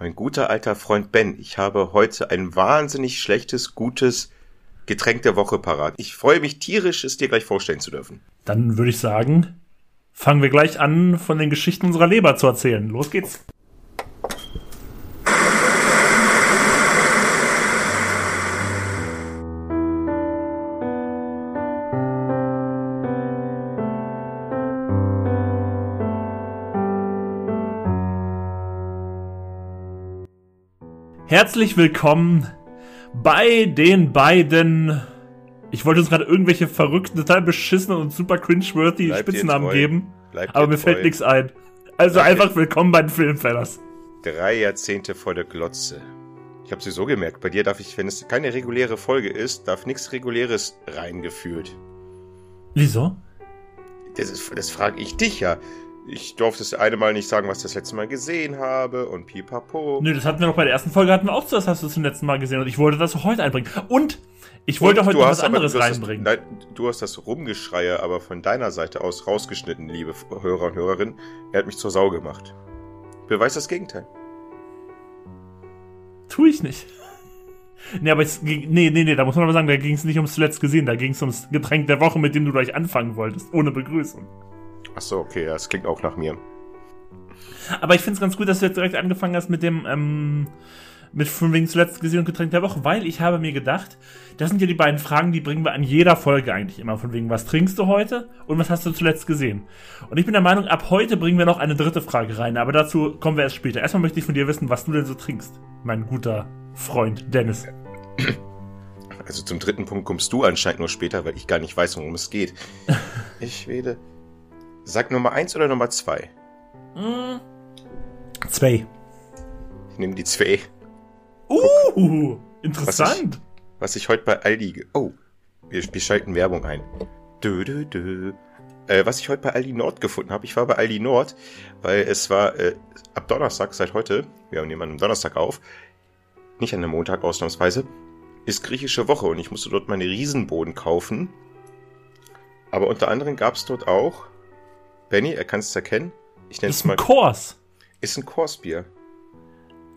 Mein guter alter Freund Ben, ich habe heute ein wahnsinnig schlechtes, gutes Getränk der Woche parat. Ich freue mich tierisch, es dir gleich vorstellen zu dürfen. Dann würde ich sagen, fangen wir gleich an, von den Geschichten unserer Leber zu erzählen. Los geht's. Herzlich willkommen bei den beiden. Ich wollte uns gerade irgendwelche verrückten, total beschissenen und super cringeworthy Spitznamen geben, Bleib aber mir fällt nichts ein. Also Bleib dir- einfach willkommen bei den Filmfellas. Drei Jahrzehnte vor der Glotze. Ich habe sie so gemerkt, bei dir darf ich, wenn es keine reguläre Folge ist, darf nichts Reguläres reingefühlt. Wieso? Das, ist- das frage ich dich ja. Ich durfte das eine Mal nicht sagen, was ich das letzte Mal gesehen habe und pipapo. Nö, das hatten wir doch bei der ersten Folge, hatten wir auch so, das hast du zum letzten Mal gesehen und ich wollte das heute einbringen. Und ich wollte Und heute du noch hast was aber- anderes reinbringen. Das, nein, du hast das Rumgeschreie aber von deiner Seite aus rausgeschnitten, liebe Hörer und Hörerinnen. Er hat mich zur Sau gemacht. Beweis das Gegenteil. Tu ich nicht. Nee, aber es ging, nee, nee, nee, da muss man aber sagen, da ging es nicht ums zuletzt gesehen, da ging es ums Getränk der Woche, mit dem du gleich anfangen wolltest, ohne Begrüßung. Ach so, okay, das klingt auch nach mir. Aber ich finde es ganz gut, dass du jetzt direkt angefangen hast mit dem, ähm, mit von wegen zuletzt gesehen und Getränk der Woche, weil ich habe mir gedacht, das sind ja die beiden Fragen, die bringen wir an jeder Folge eigentlich immer. Von wegen, was trinkst du heute und was hast du zuletzt gesehen? Und ich bin der Meinung, ab heute bringen wir noch eine dritte Frage rein, aber dazu kommen wir erst später. Erstmal möchte ich von dir wissen, was du denn so trinkst, mein guter Freund Dennis. Also zum dritten Punkt kommst du anscheinend nur später, weil ich gar nicht weiß, worum es geht. Ich wähle. Sag Nummer eins oder Nummer zwei? Zwei. Ich nehme die zwei. Uh, interessant. Was ich heute bei Aldi. Oh, wir, wir schalten Werbung ein. Dö, dö, dö. Äh, was ich heute bei Aldi Nord gefunden habe. Ich war bei Aldi Nord, weil es war äh, ab Donnerstag, seit heute, wir nehmen an einem Donnerstag auf, nicht an einem Montag ausnahmsweise, ist griechische Woche und ich musste dort meine Riesenboden kaufen. Aber unter anderem gab es dort auch, Benny, er kann es erkennen, ich nenne es ist ein mal, Kors. ist ein Korsbier.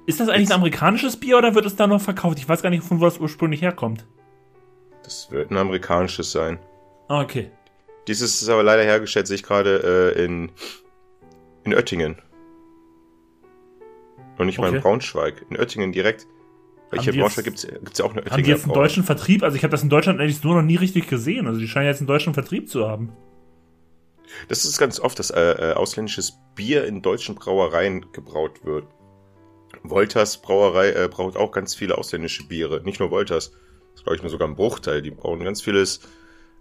Ist das eigentlich Jetzt- ein amerikanisches Bier oder wird es da noch verkauft? Ich weiß gar nicht, von wo das ursprünglich herkommt. Das wird ein amerikanisches sein. Ah, okay. Dieses ist aber leider hergestellt, sehe ich gerade, äh, in, in Oettingen. Und nicht mal Okay. in Braunschweig. In Oettingen direkt. Weil Haben hier in Braunschweig gibt's gibt's ja auch eine Haben die Oettinger jetzt einen deutschen Vertrieb? Also ich habe das in Deutschland eigentlich so noch nie richtig gesehen. Also die scheinen jetzt einen deutschen Vertrieb zu haben. Das ist ganz oft, dass äh, äh, ausländisches Bier in deutschen Brauereien gebraut wird. Wolters Brauerei äh, braut auch ganz viele ausländische Biere. Nicht nur Wolters. Das glaube ich, nur sogar ein Bruchteil. Die brauen ganz vieles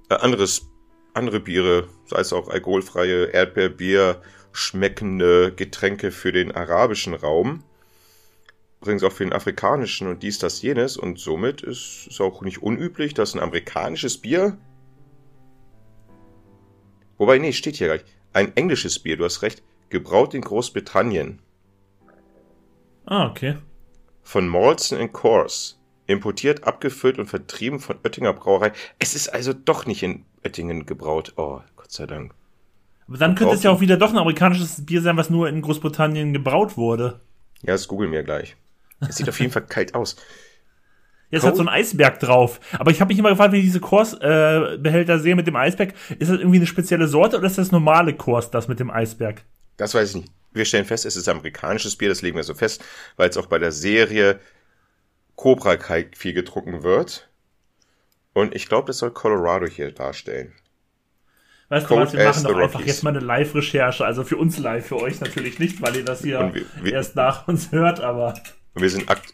äh, anderes, andere Biere, sei es auch alkoholfreie Erdbeerbier, schmeckende Getränke für den arabischen Raum. Übrigens auch für den afrikanischen und dies, das, jenes. Und somit ist es auch nicht unüblich, dass ein amerikanisches Bier Wobei, nee, steht hier gleich. Ein englisches Bier, du hast recht. Gebraut in Großbritannien. Ah, okay. Von Molson Coors. Importiert, abgefüllt und vertrieben von Oettinger Brauerei. Es ist also doch nicht in Oettingen gebraut. Oh, Gott sei Dank. Aber dann könnte es ja auch wieder doch ein amerikanisches Bier sein, was nur in Großbritannien gebraut wurde. Ja, das googeln wir gleich. Es sieht auf jeden Fall kalt aus. Jetzt hat so ein Eisberg drauf. Aber ich habe mich immer gefragt, wenn ich diese Kors-Behälter äh, Behälter sehe mit dem Eisberg, ist das irgendwie eine spezielle Sorte oder ist das normale Kors, das mit dem Eisberg? Das weiß ich nicht. Wir stellen fest, es ist amerikanisches Bier, das legen wir so fest, weil es auch bei der Serie Cobra Kai viel getrunken wird. Und ich glaube, das soll Colorado hier darstellen. Weißt du Cold was, wir machen doch einfach jetzt mal eine Live-Recherche. Also für uns live, für euch natürlich nicht, weil ihr das hier wir- wir- erst nach uns hört, aber Und wir sind akt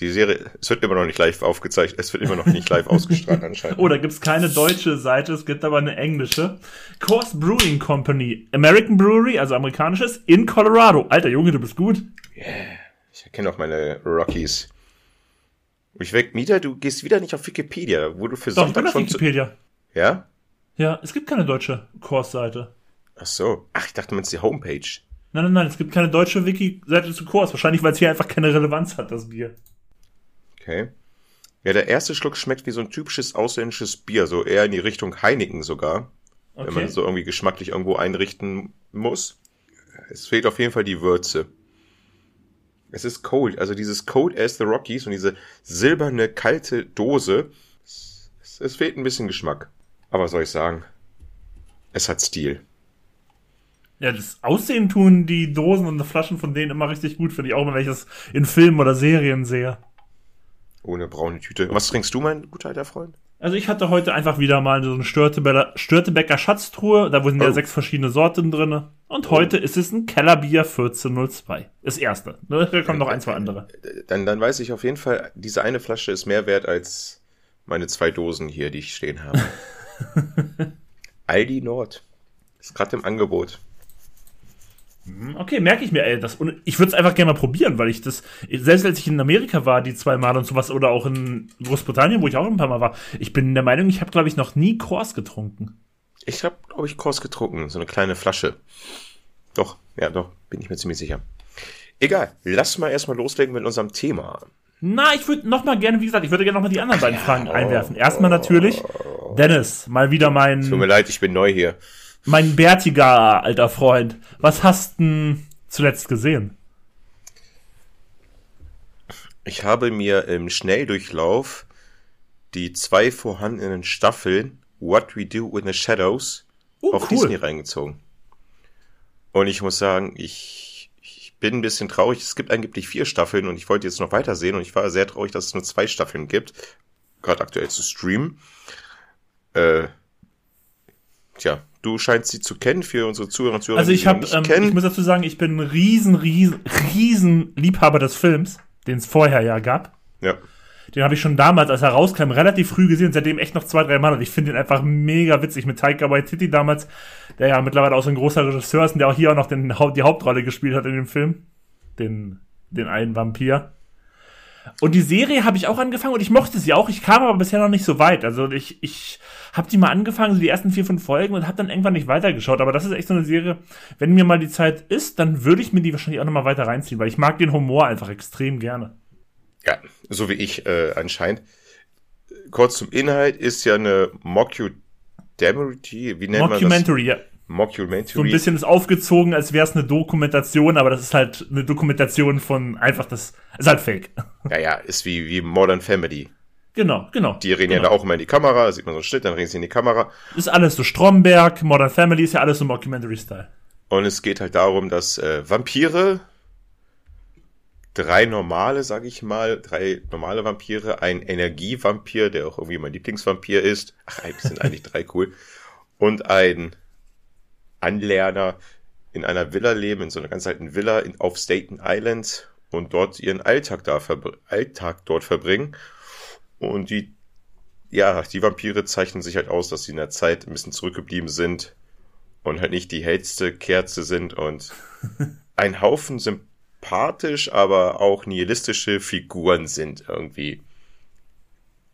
die Serie, es wird immer noch nicht live aufgezeichnet, es wird immer noch nicht live ausgestrahlt anscheinend. Oh, da gibt's keine deutsche Seite, es gibt aber eine englische. Coors Brewing Company, American Brewery, also amerikanisches, in Colorado. Alter Junge, du bist gut. Ich erkenne auch meine Rockies. Ich weg, Mieter, du gehst wieder nicht auf Wikipedia, wo du für Doch, ich bin Sonntag auf schon Wikipedia. Ja? Ja, es gibt keine deutsche Coors-Seite. Ach so. Ach, ich dachte, man ist die Homepage. Nein, nein, nein, es gibt keine deutsche Wiki-Seite zu Coors. Wahrscheinlich, weil es hier einfach keine Relevanz hat, das Bier. Okay. Ja, der erste Schluck schmeckt wie so ein typisches ausländisches Bier, so eher in die Richtung Heineken sogar. Wenn man Okay. so irgendwie geschmacklich irgendwo einrichten muss. Es fehlt auf jeden Fall die Würze. Es ist cold. Also dieses Cold as the Rockies und diese silberne, kalte Dose. Es, es fehlt ein bisschen Geschmack. Aber was soll ich sagen? Es hat Stil. Ja, das Aussehen tun die Dosen und Flaschen von denen immer richtig gut, finde ich auch, wenn ich das in Filmen oder Serien sehe. Ohne braune Tüte. Was trinkst du, mein guter alter Freund? Also ich hatte heute einfach wieder mal so eine Störtebecker, Störtebecker Schatztruhe, da sind oh. ja sechs verschiedene Sorten drin. Und oh. heute ist es ein Kellerbier 1402. Das erste. Ne? Da kommen noch ein, zwei andere. Dann, dann weiß ich auf jeden Fall, diese eine Flasche ist mehr wert als meine zwei Dosen hier, die ich stehen habe. Aldi Nord. Ist gerade im Angebot. Mhm, okay, merke ich mir, ey. Das, und ich würde es einfach gerne mal probieren, weil ich das, selbst als ich in Amerika war, die zwei Mal und sowas, oder auch in Großbritannien, wo ich auch ein paar Mal war, ich bin der Meinung, ich habe, glaube ich, noch nie Kors getrunken. Ich habe, glaube ich, Kors getrunken, so eine kleine Flasche. Doch, ja, doch, bin ich mir ziemlich sicher. Egal, lass mal erstmal loslegen mit unserem Thema. Na, ich würde noch mal gerne, wie gesagt, ich würde gerne noch mal die anderen beiden Fragen oh, einwerfen. Erstmal natürlich, Dennis, mal wieder mein. Tut mir leid, ich bin neu hier. Mein bärtiger alter Freund, was hast du zuletzt gesehen? Ich habe mir im Schnelldurchlauf die zwei vorhandenen Staffeln What We Do in the Shadows uh, auf cool. Disney reingezogen. Und ich muss sagen, ich, ich bin ein bisschen traurig. Es gibt angeblich vier Staffeln und ich wollte jetzt noch weiter sehen und ich war sehr traurig, dass es nur zwei Staffeln gibt. Gerade aktuell zu streamen. Äh, tja, Du scheinst sie zu kennen für unsere Zuhörer und Zuhörer. Also ich habe, ähm, ich muss dazu sagen, ich bin ein riesen, riesen, riesen Liebhaber des Films, den es vorher ja gab. Ja. Den habe ich schon damals, als er rauskam, relativ früh gesehen, seitdem echt noch zwei, drei Mal. Und ich finde ihn einfach mega witzig mit Taika Waititi damals, der ja mittlerweile auch so ein großer Regisseur ist und der auch hier auch noch den, die Hauptrolle gespielt hat in dem Film. Den, den einen Vampir. Und die Serie habe ich auch angefangen und ich mochte sie auch. Ich kam aber bisher noch nicht so weit. Also ich, ich habe die mal angefangen, so die ersten vier, fünf Folgen und habe dann irgendwann nicht weitergeschaut. Aber das ist echt so eine Serie, wenn mir mal die Zeit ist, dann würde ich mir die wahrscheinlich auch nochmal weiter reinziehen, weil ich mag den Humor einfach extrem gerne. Ja, so wie ich äh, anscheinend. Kurz zum Inhalt ist ja eine Mockumentary, wie nennt Mockumentary, man das? ja. Mockumentary. So ein bisschen ist aufgezogen, als wäre es eine Dokumentation, aber das ist halt eine Dokumentation von einfach das, ist halt fake. Ja, ja, ist wie, wie Modern Family. Genau, genau. Die reden genau. ja da auch immer in die Kamera, da sieht man so einen Schnitt, dann reden sie in die Kamera. Ist alles so Stromberg, Modern Family, ist ja alles so Mockumentary-Style. Und es geht halt darum, dass äh, Vampire, drei normale, sag ich mal, drei normale Vampire, ein Energievampir, der auch irgendwie mein Lieblingsvampir ist, ach, sind eigentlich drei cool, und ein Anlerner in einer Villa leben, in so einer ganz alten Villa in, auf Staten Island und dort ihren Alltag da Alltag dort verbringen. Und die, ja, die Vampire zeichnen sich halt aus, dass sie in der Zeit ein bisschen zurückgeblieben sind und halt nicht die hellste Kerze sind und ein Haufen sympathisch, aber auch nihilistische Figuren sind irgendwie.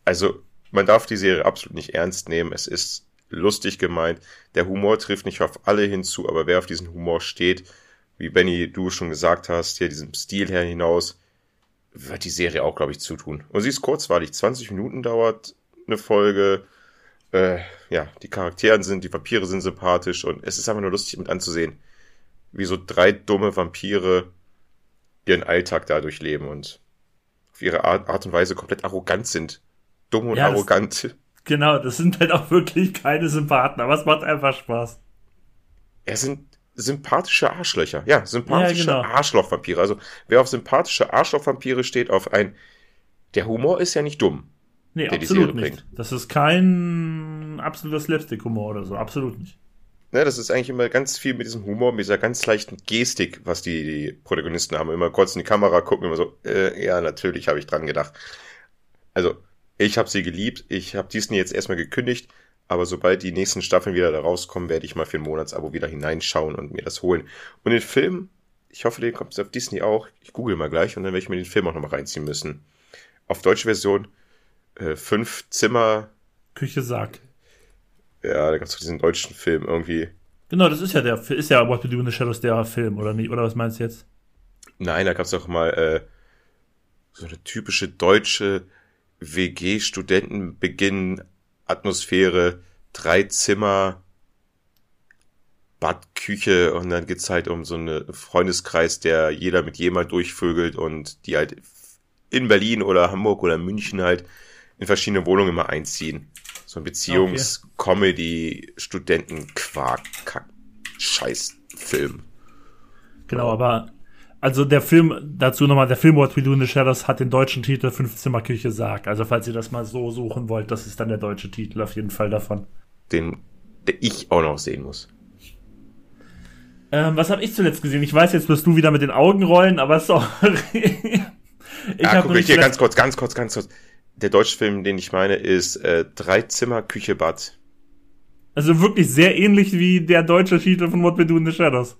Also, man darf die Serie absolut nicht ernst nehmen. Es ist lustig gemeint. Der Humor trifft nicht auf alle hinzu, aber wer auf diesen Humor steht, wie Benny du schon gesagt hast, hier diesem Stil her hinaus, wird die Serie auch, glaube ich, zutun. Und sie ist kurzweilig, 20 Minuten dauert eine Folge. Äh, ja, die Charakteren sind, die Vampire sind sympathisch und es ist einfach nur lustig mit anzusehen, wie so drei dumme Vampire ihren Alltag dadurch leben und auf ihre Art, Art und Weise komplett arrogant sind. Dumm und ja, arrogant. Genau, das sind halt auch wirklich keine Sympathen, aber es macht einfach Spaß. Es sind sympathische Arschlöcher. Ja, sympathische ja, genau. Arschlochvampire. Also, wer auf sympathische Arschlochvampire steht, auf ein. Der Humor ist ja nicht dumm. Nee, absolut nicht. Bringt. Das ist kein absoluter Slapstick-Humor oder so. Absolut nicht. Ne, das ist eigentlich immer ganz viel mit diesem Humor, mit dieser ganz leichten Gestik, was die, die Protagonisten haben. Immer kurz in die Kamera gucken, immer so, äh, ja, natürlich habe ich dran gedacht. Also, ich habe sie geliebt. Ich habe Disney jetzt erstmal gekündigt. Aber sobald die nächsten Staffeln wieder da rauskommen, werde ich mal für ein Monatsabo wieder hineinschauen und mir das holen. Und den Film, ich hoffe, den kommt auf Disney auch. Ich google mal gleich und dann werde ich mir den Film auch nochmal reinziehen müssen. Auf deutsche Version, äh, fünf Zimmer. Küche Sarg. Ja, da gab es diesen deutschen Film irgendwie. Genau, das ist ja der, ist ja What We Do in the Shadows der Film, oder nicht? Oder was meinst du jetzt? Nein, da gab es auch mal äh, so eine typische deutsche WG-Studentenbeginn Atmosphäre, drei Zimmer, Badküche und dann geht's halt um so einen Freundeskreis, der jeder mit jemand durchvögelt und die halt in Berlin oder Hamburg oder München halt in verschiedene Wohnungen immer einziehen. So ein Beziehungs-Comedy, Studenten-Quark, Scheiß-Film. Genau, aber also der Film, dazu nochmal, der Film What We Do in the Shadows hat den deutschen Titel Fünfzimmerküche Sarg. Also falls ihr das mal so suchen wollt, das ist dann der deutsche Titel auf jeden Fall davon. Den, der ich auch noch sehen muss. Ähm, was habe ich zuletzt gesehen? Ich weiß, jetzt wirst du wieder mit den Augen rollen, aber sorry. ich ja, guck, ich hier ganz kurz, ganz kurz, ganz kurz. Der deutsche Film, den ich meine, ist äh, Drei Zimmer, Küche, Bad. Also wirklich sehr ähnlich wie der deutsche Titel von What We Do in the Shadows.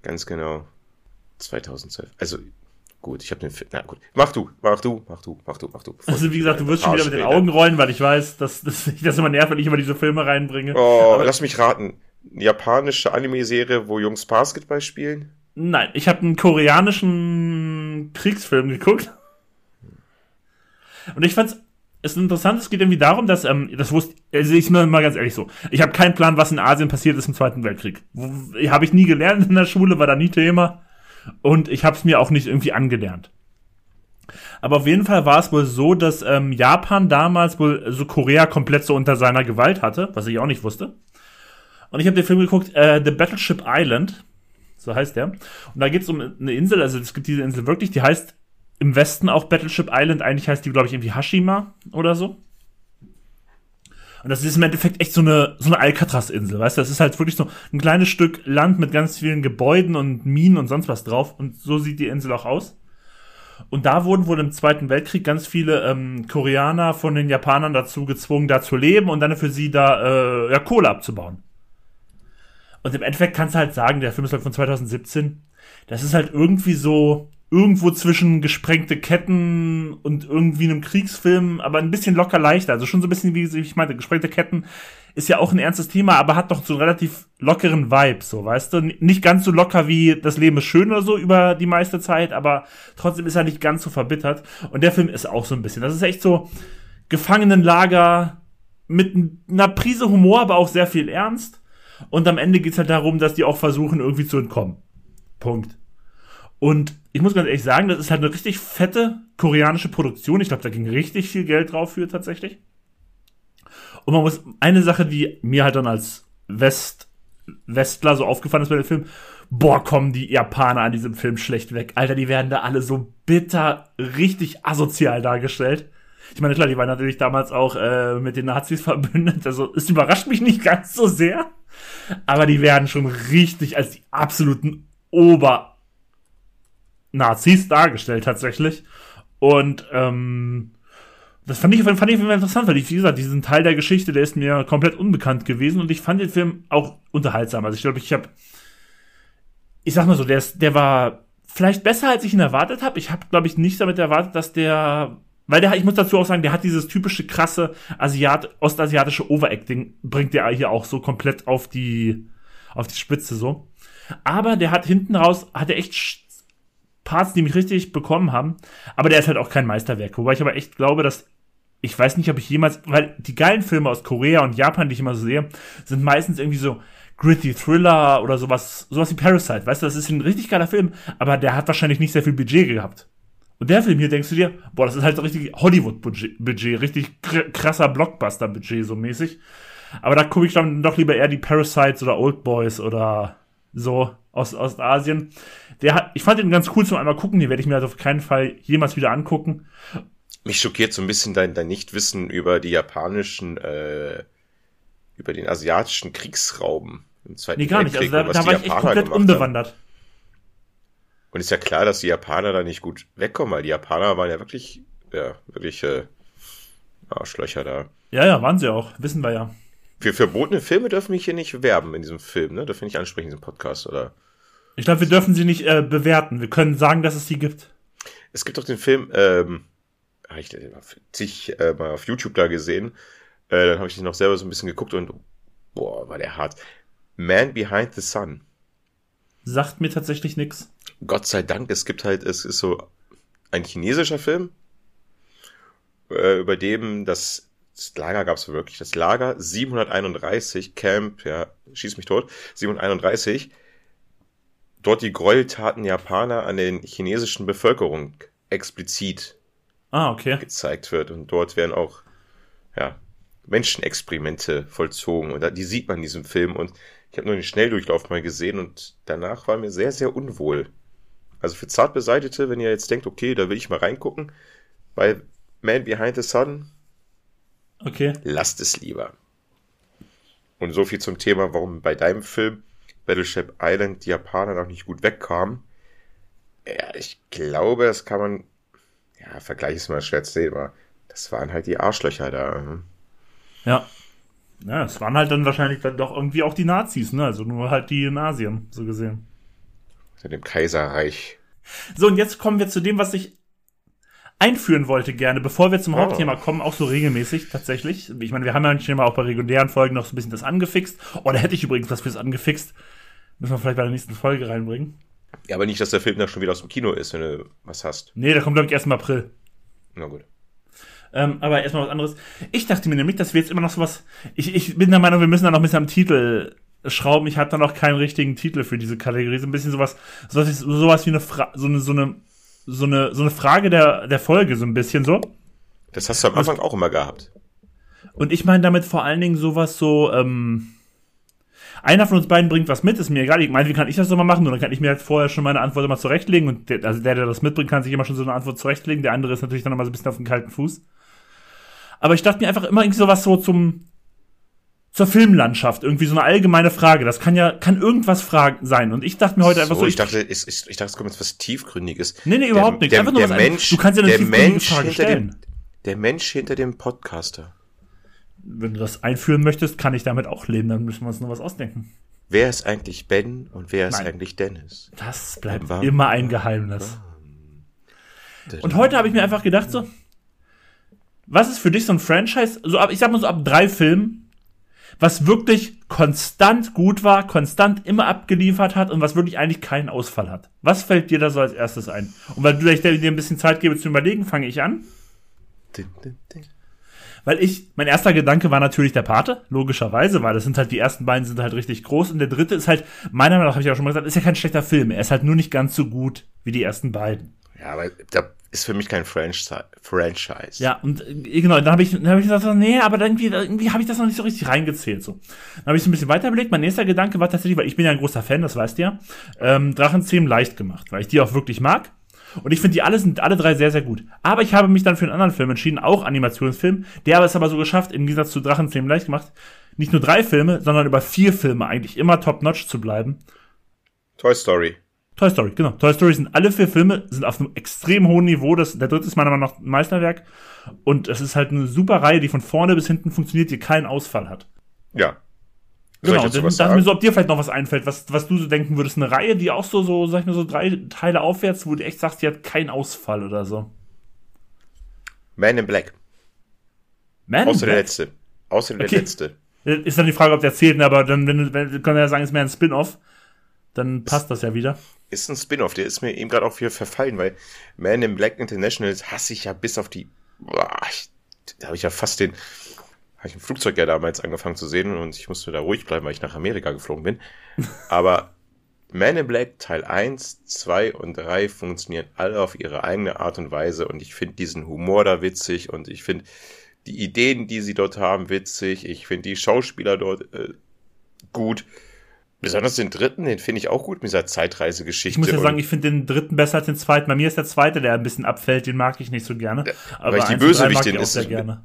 Ganz genau. 2012. Also gut, ich habe den Film. Na gut, mach du, mach du, mach du, mach du, mach du. Also wie gesagt, du wirst schon wieder mit den Augen rollen, weil ich weiß, dass, ich das immer nervt, wenn ich immer diese Filme reinbringe. Oh, Aber lass mich raten. Eine japanische Anime-Serie, wo Jungs Basketball spielen? Nein, ich habe einen koreanischen Kriegsfilm geguckt. Und ich fand's es ist interessant, es geht irgendwie darum, dass, ähm, das wusste, also ich mir mal ganz ehrlich so, ich habe keinen Plan, was in Asien passiert ist im Zweiten Weltkrieg. Habe ich nie gelernt in der Schule, war da nie Thema. Und ich habe es mir auch nicht irgendwie angelernt. Aber auf jeden Fall war es wohl so, dass ähm, Japan damals wohl so Korea komplett so unter seiner Gewalt hatte, was ich auch nicht wusste. Und ich habe den Film geguckt, äh, The Battleship Island, so heißt der. Und da geht es um eine Insel, also es gibt diese Insel wirklich, die heißt im Westen auch Battleship Island. Eigentlich heißt die, glaube ich, irgendwie Hashima oder so. Und das ist im Endeffekt echt so eine, so eine Alcatraz-Insel, weißt du? Das ist halt wirklich so ein kleines Stück Land mit ganz vielen Gebäuden und Minen und sonst was drauf. Und so sieht die Insel auch aus. Und da wurden wohl im Zweiten Weltkrieg ganz viele ähm, Koreaner von den Japanern dazu gezwungen, da zu leben und dann für sie da äh, ja, Kohle abzubauen. Und im Endeffekt kannst du halt sagen, der Film ist halt von 2017, das ist halt irgendwie so, irgendwo zwischen gesprengte Ketten und irgendwie einem Kriegsfilm, aber ein bisschen locker leichter. Also schon so ein bisschen wie ich meinte, gesprengte Ketten ist ja auch ein ernstes Thema, aber hat doch so einen relativ lockeren Vibe, so, weißt du? Nicht ganz so locker wie Das Leben ist schön oder so über die meiste Zeit, aber trotzdem ist er nicht ganz so verbittert. Und der Film ist auch so ein bisschen. Das ist echt so Gefangenenlager mit einer Prise Humor, aber auch sehr viel Ernst. Und am Ende geht's halt darum, dass die auch versuchen, irgendwie zu entkommen. Punkt. Und ich muss ganz ehrlich sagen, das ist halt eine richtig fette koreanische Produktion. Ich glaube, da ging richtig viel Geld drauf für tatsächlich. Und man muss, eine Sache, die mir halt dann als West, Westler so aufgefallen ist bei dem Film, boah, kommen die Japaner an diesem Film schlecht weg. Alter, die werden da alle so bitter, richtig asozial dargestellt. Ich meine, klar, die waren natürlich damals auch äh, mit den Nazis verbündet. Also es überrascht mich nicht ganz so sehr. Aber die werden schon richtig als die absoluten Ober Nazis dargestellt tatsächlich. Und ähm, das fand ich, fand ich interessant, weil ich, wie gesagt, diesen Teil der Geschichte, der ist mir komplett unbekannt gewesen und ich fand den Film auch unterhaltsam. Also ich glaube, ich habe, ich sag mal so, der, ist, der war vielleicht besser, als ich ihn erwartet habe. Ich habe, glaube ich, nicht damit erwartet, dass der, weil der, ich muss dazu auch sagen, der hat dieses typische krasse Asiat, ostasiatische Overacting, bringt der hier auch so komplett auf die, auf die Spitze so. Aber der hat hinten raus, hat er echt Parts, die mich richtig bekommen haben. Aber der ist halt auch kein Meisterwerk. Wobei ich aber echt glaube, dass ich weiß nicht, ob ich jemals, weil die geilen Filme aus Korea und Japan, die ich immer so sehe, sind meistens irgendwie so gritty Thriller oder sowas, sowas wie Parasite. Weißt du, das ist ein richtig geiler Film, aber der hat wahrscheinlich nicht sehr viel Budget gehabt. Und der Film hier denkst du dir, boah, das ist halt so richtig Hollywood-Budget, richtig krasser Blockbuster-Budget so mäßig. Aber da gucke ich dann doch lieber eher die Parasites oder Old Boys oder so aus Ostasien. Der hat, ich fand den ganz cool zum einmal gucken, den werde ich mir also auf keinen Fall jemals wieder angucken. Mich schockiert so ein bisschen dein, dein Nichtwissen über die japanischen, äh, über den asiatischen Kriegsraum im Zweiten nee, gar nicht. Also da, da war ich echt komplett unbewandert. Haben. Und ist ja klar, dass die Japaner da nicht gut wegkommen, weil die Japaner waren ja wirklich, ja, wirklich äh, Arschlöcher da. Ja, ja, waren sie auch, wissen wir ja. Für verbotene Filme dürfen wir hier nicht werben in diesem Film, ne? Dürfen wir nicht ansprechen in diesem Podcast, oder? Ich glaube, wir dürfen sie nicht äh, bewerten. Wir können sagen, dass es sie gibt. Es gibt doch den Film, ähm, habe ich den zig äh, mal auf YouTube da gesehen. Äh, dann habe ich den noch selber so ein bisschen geguckt und boah, war der hart. Man Behind the Sun. Sagt mir tatsächlich nix. Gott sei Dank, es gibt halt, es ist so ein chinesischer Film, äh, über dem das das Lager gab es wirklich. Das Lager 731, Camp, ja, schieß mich tot, 731. Dort die Gräueltaten Japaner an den chinesischen Bevölkerung explizit ah, okay. gezeigt wird. Und dort werden auch, ja, Menschenexperimente vollzogen. Und die sieht man in diesem Film. Und ich habe nur den Schnelldurchlauf mal gesehen und danach war mir sehr, sehr unwohl. Also für Zartbeseitete, wenn ihr jetzt denkt, okay, da will ich mal reingucken, bei Man Behind the Sun, okay. lasst es lieber. Und so viel zum Thema, warum bei deinem Film Battleship Island die Japaner noch nicht gut wegkamen. Ja, ich glaube, das kann man, ja, Vergleich ist mal schwer zu sehen, aber das waren halt die Arschlöcher da. Hm. Ja. Ja, es waren halt dann wahrscheinlich dann doch irgendwie auch die Nazis, ne? Also nur halt die in Asien, so gesehen. In dem Kaiserreich. So, und jetzt kommen wir zu dem, was ich einführen wollte gerne, bevor wir zum Oh. Hauptthema kommen, auch so regelmäßig tatsächlich. Ich meine, wir haben ja schon mal auch bei regulären Folgen noch so ein bisschen das angefixt. Oh, da hätte ich übrigens was fürs angefixt. Müssen wir vielleicht bei der nächsten Folge reinbringen. Ja, aber nicht, dass der Film dann schon wieder aus dem Kino ist, wenn du was hast. Nee, der kommt, glaube ich, erst im April. Na gut. Ähm, aber erstmal was anderes. Ich dachte mir nämlich, dass wir jetzt immer noch sowas. Ich, ich bin der Meinung, wir müssen da noch ein bisschen am Titel schrauben. Ich habe da noch keinen richtigen Titel für diese Kategorie. So ein bisschen sowas, sowas, sowas wie eine, Fra so eine, so eine, so eine, so eine Frage der, der Folge, so ein bisschen so. Das hast du am Anfang auch immer gehabt. Und ich meine damit vor allen Dingen sowas so, ähm, einer von uns beiden bringt was mit, ist mir egal. Ich meine, wie kann ich das doch mal machen? Und dann kann ich mir halt vorher schon meine Antwort immer zurechtlegen. Und der, also der, der das mitbringt, kann sich immer schon so eine Antwort zurechtlegen. Der andere ist natürlich dann immer so ein bisschen auf dem kalten Fuß. Aber ich dachte mir einfach immer irgendwie sowas so zum, zur Filmlandschaft. Irgendwie so eine allgemeine Frage. Das kann ja, kann irgendwas Fragen sein. Und ich dachte mir heute einfach so, ich dachte, ich, ich, ich dachte, es kommt jetzt was Tiefgründiges. Nee, nee, überhaupt nicht. Der, Einfach nur der was Mensch, du kannst ja eine der Mensch Frage hinter stellen. dem, der Mensch hinter dem Podcaster. Wenn du das einführen möchtest, kann ich damit auch leben. Dann müssen wir uns noch was ausdenken. Wer ist eigentlich Ben und wer ist Nein. eigentlich Dennis? Das bleibt Bam, immer ein Geheimnis. Und heute habe ich mir einfach gedacht so, was ist für dich so ein Franchise, so ab, ich sag mal so ab drei Filmen, was wirklich konstant gut war, konstant immer abgeliefert hat und was wirklich eigentlich keinen Ausfall hat. Was fällt dir da so als erstes ein? Und weil du dir dir ein bisschen Zeit gebe zu überlegen, fange ich an. Din, din, din. Weil ich, mein erster Gedanke war natürlich der Pate, logischerweise, weil das sind halt, die ersten beiden sind halt richtig groß und der dritte ist halt, meiner Meinung nach, habe ich auch schon mal gesagt, ist ja kein schlechter Film. Er ist halt nur nicht ganz so gut wie die ersten beiden. Ja, aber da ist für mich kein Franchise. Franchise. Ja, und äh, genau, dann habe ich, dann hab ich gesagt, nee, aber irgendwie, irgendwie habe ich das noch nicht so richtig reingezählt. So. Dann habe ich so ein bisschen weiter überlegt. Mein nächster Gedanke war tatsächlich, weil ich bin ja ein großer Fan, das weißt du ja, ähm, Drachenzähmen leicht gemacht, weil ich die auch wirklich mag. Und ich finde, die alle sind alle drei sehr, sehr gut. Aber ich habe mich dann für einen anderen Film entschieden, auch Animationsfilm. Der hat es aber so geschafft, im Gegensatz zu Drachenzähmen leicht gemacht, nicht nur drei Filme, sondern über vier Filme eigentlich immer top-notch zu bleiben. Toy Story. Toy Story, genau. Toy Story sind alle vier Filme, sind auf einem extrem hohen Niveau. Das, der dritte ist meiner Meinung nach ein Meisterwerk. Und es ist halt eine super Reihe, die von vorne bis hinten funktioniert, die keinen Ausfall hat. Ja. Soll Genau, dann mir so, ob dir vielleicht noch was einfällt, was, was du so denken würdest. Eine Reihe, die auch so, so, sag ich mal, so drei Teile aufwärts, wo du echt sagst, die hat keinen Ausfall oder so. Man in Black. Man, Außer der Black? letzte. Außer der Okay. letzte. Ist dann die Frage, ob der zählt, ne, aber dann, wenn, wenn können wir ja sagen, ist mehr ein Spin-off. Dann passt das ja wieder. Ist ein Spin-off, der ist mir eben gerade auch wieder verfallen, weil Man in Black International hasse ich ja bis auf die. Boah, ich, da habe ich ja fast den. Habe ich im Flugzeug ja damals angefangen zu sehen und ich musste da ruhig bleiben, weil ich nach Amerika geflogen bin. Aber Man in Black Teil 1, 2 und 3 funktionieren alle auf ihre eigene Art und Weise und ich finde diesen Humor da witzig und ich finde die Ideen, die sie dort haben, witzig. Ich finde die Schauspieler dort äh, gut. Besonders den dritten, den finde ich auch gut mit dieser Zeitreisegeschichte. Ich muss ja sagen, ich finde den dritten besser als den zweiten. Bei mir ist der zweite, der ein bisschen abfällt, den mag ich nicht so gerne. Aber ich die Bösewichtin ich auch ist,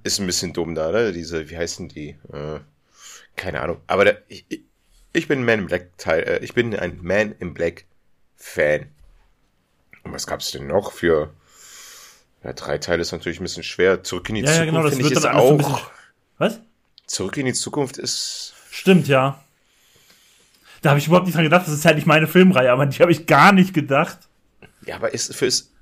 ist ein bisschen dumm da, ne? Diese, wie heißen die? Äh, keine Ahnung. Aber der, ich, ich- bin ein Man in Black Teil, äh, ich bin ein Man in Black Fan. Und was gab's denn noch für? Ja, drei Teile ist natürlich ein bisschen schwer. Zurück in die Ja, ja, Zukunft genau, das finde ich dann alles so auch. bisschen. Was? Zurück in die Zukunft ist. Stimmt, ja. Da habe ich überhaupt nicht dran gedacht. Das ist halt nicht meine Filmreihe, aber die habe ich gar nicht gedacht. Ja, aber ist für ist.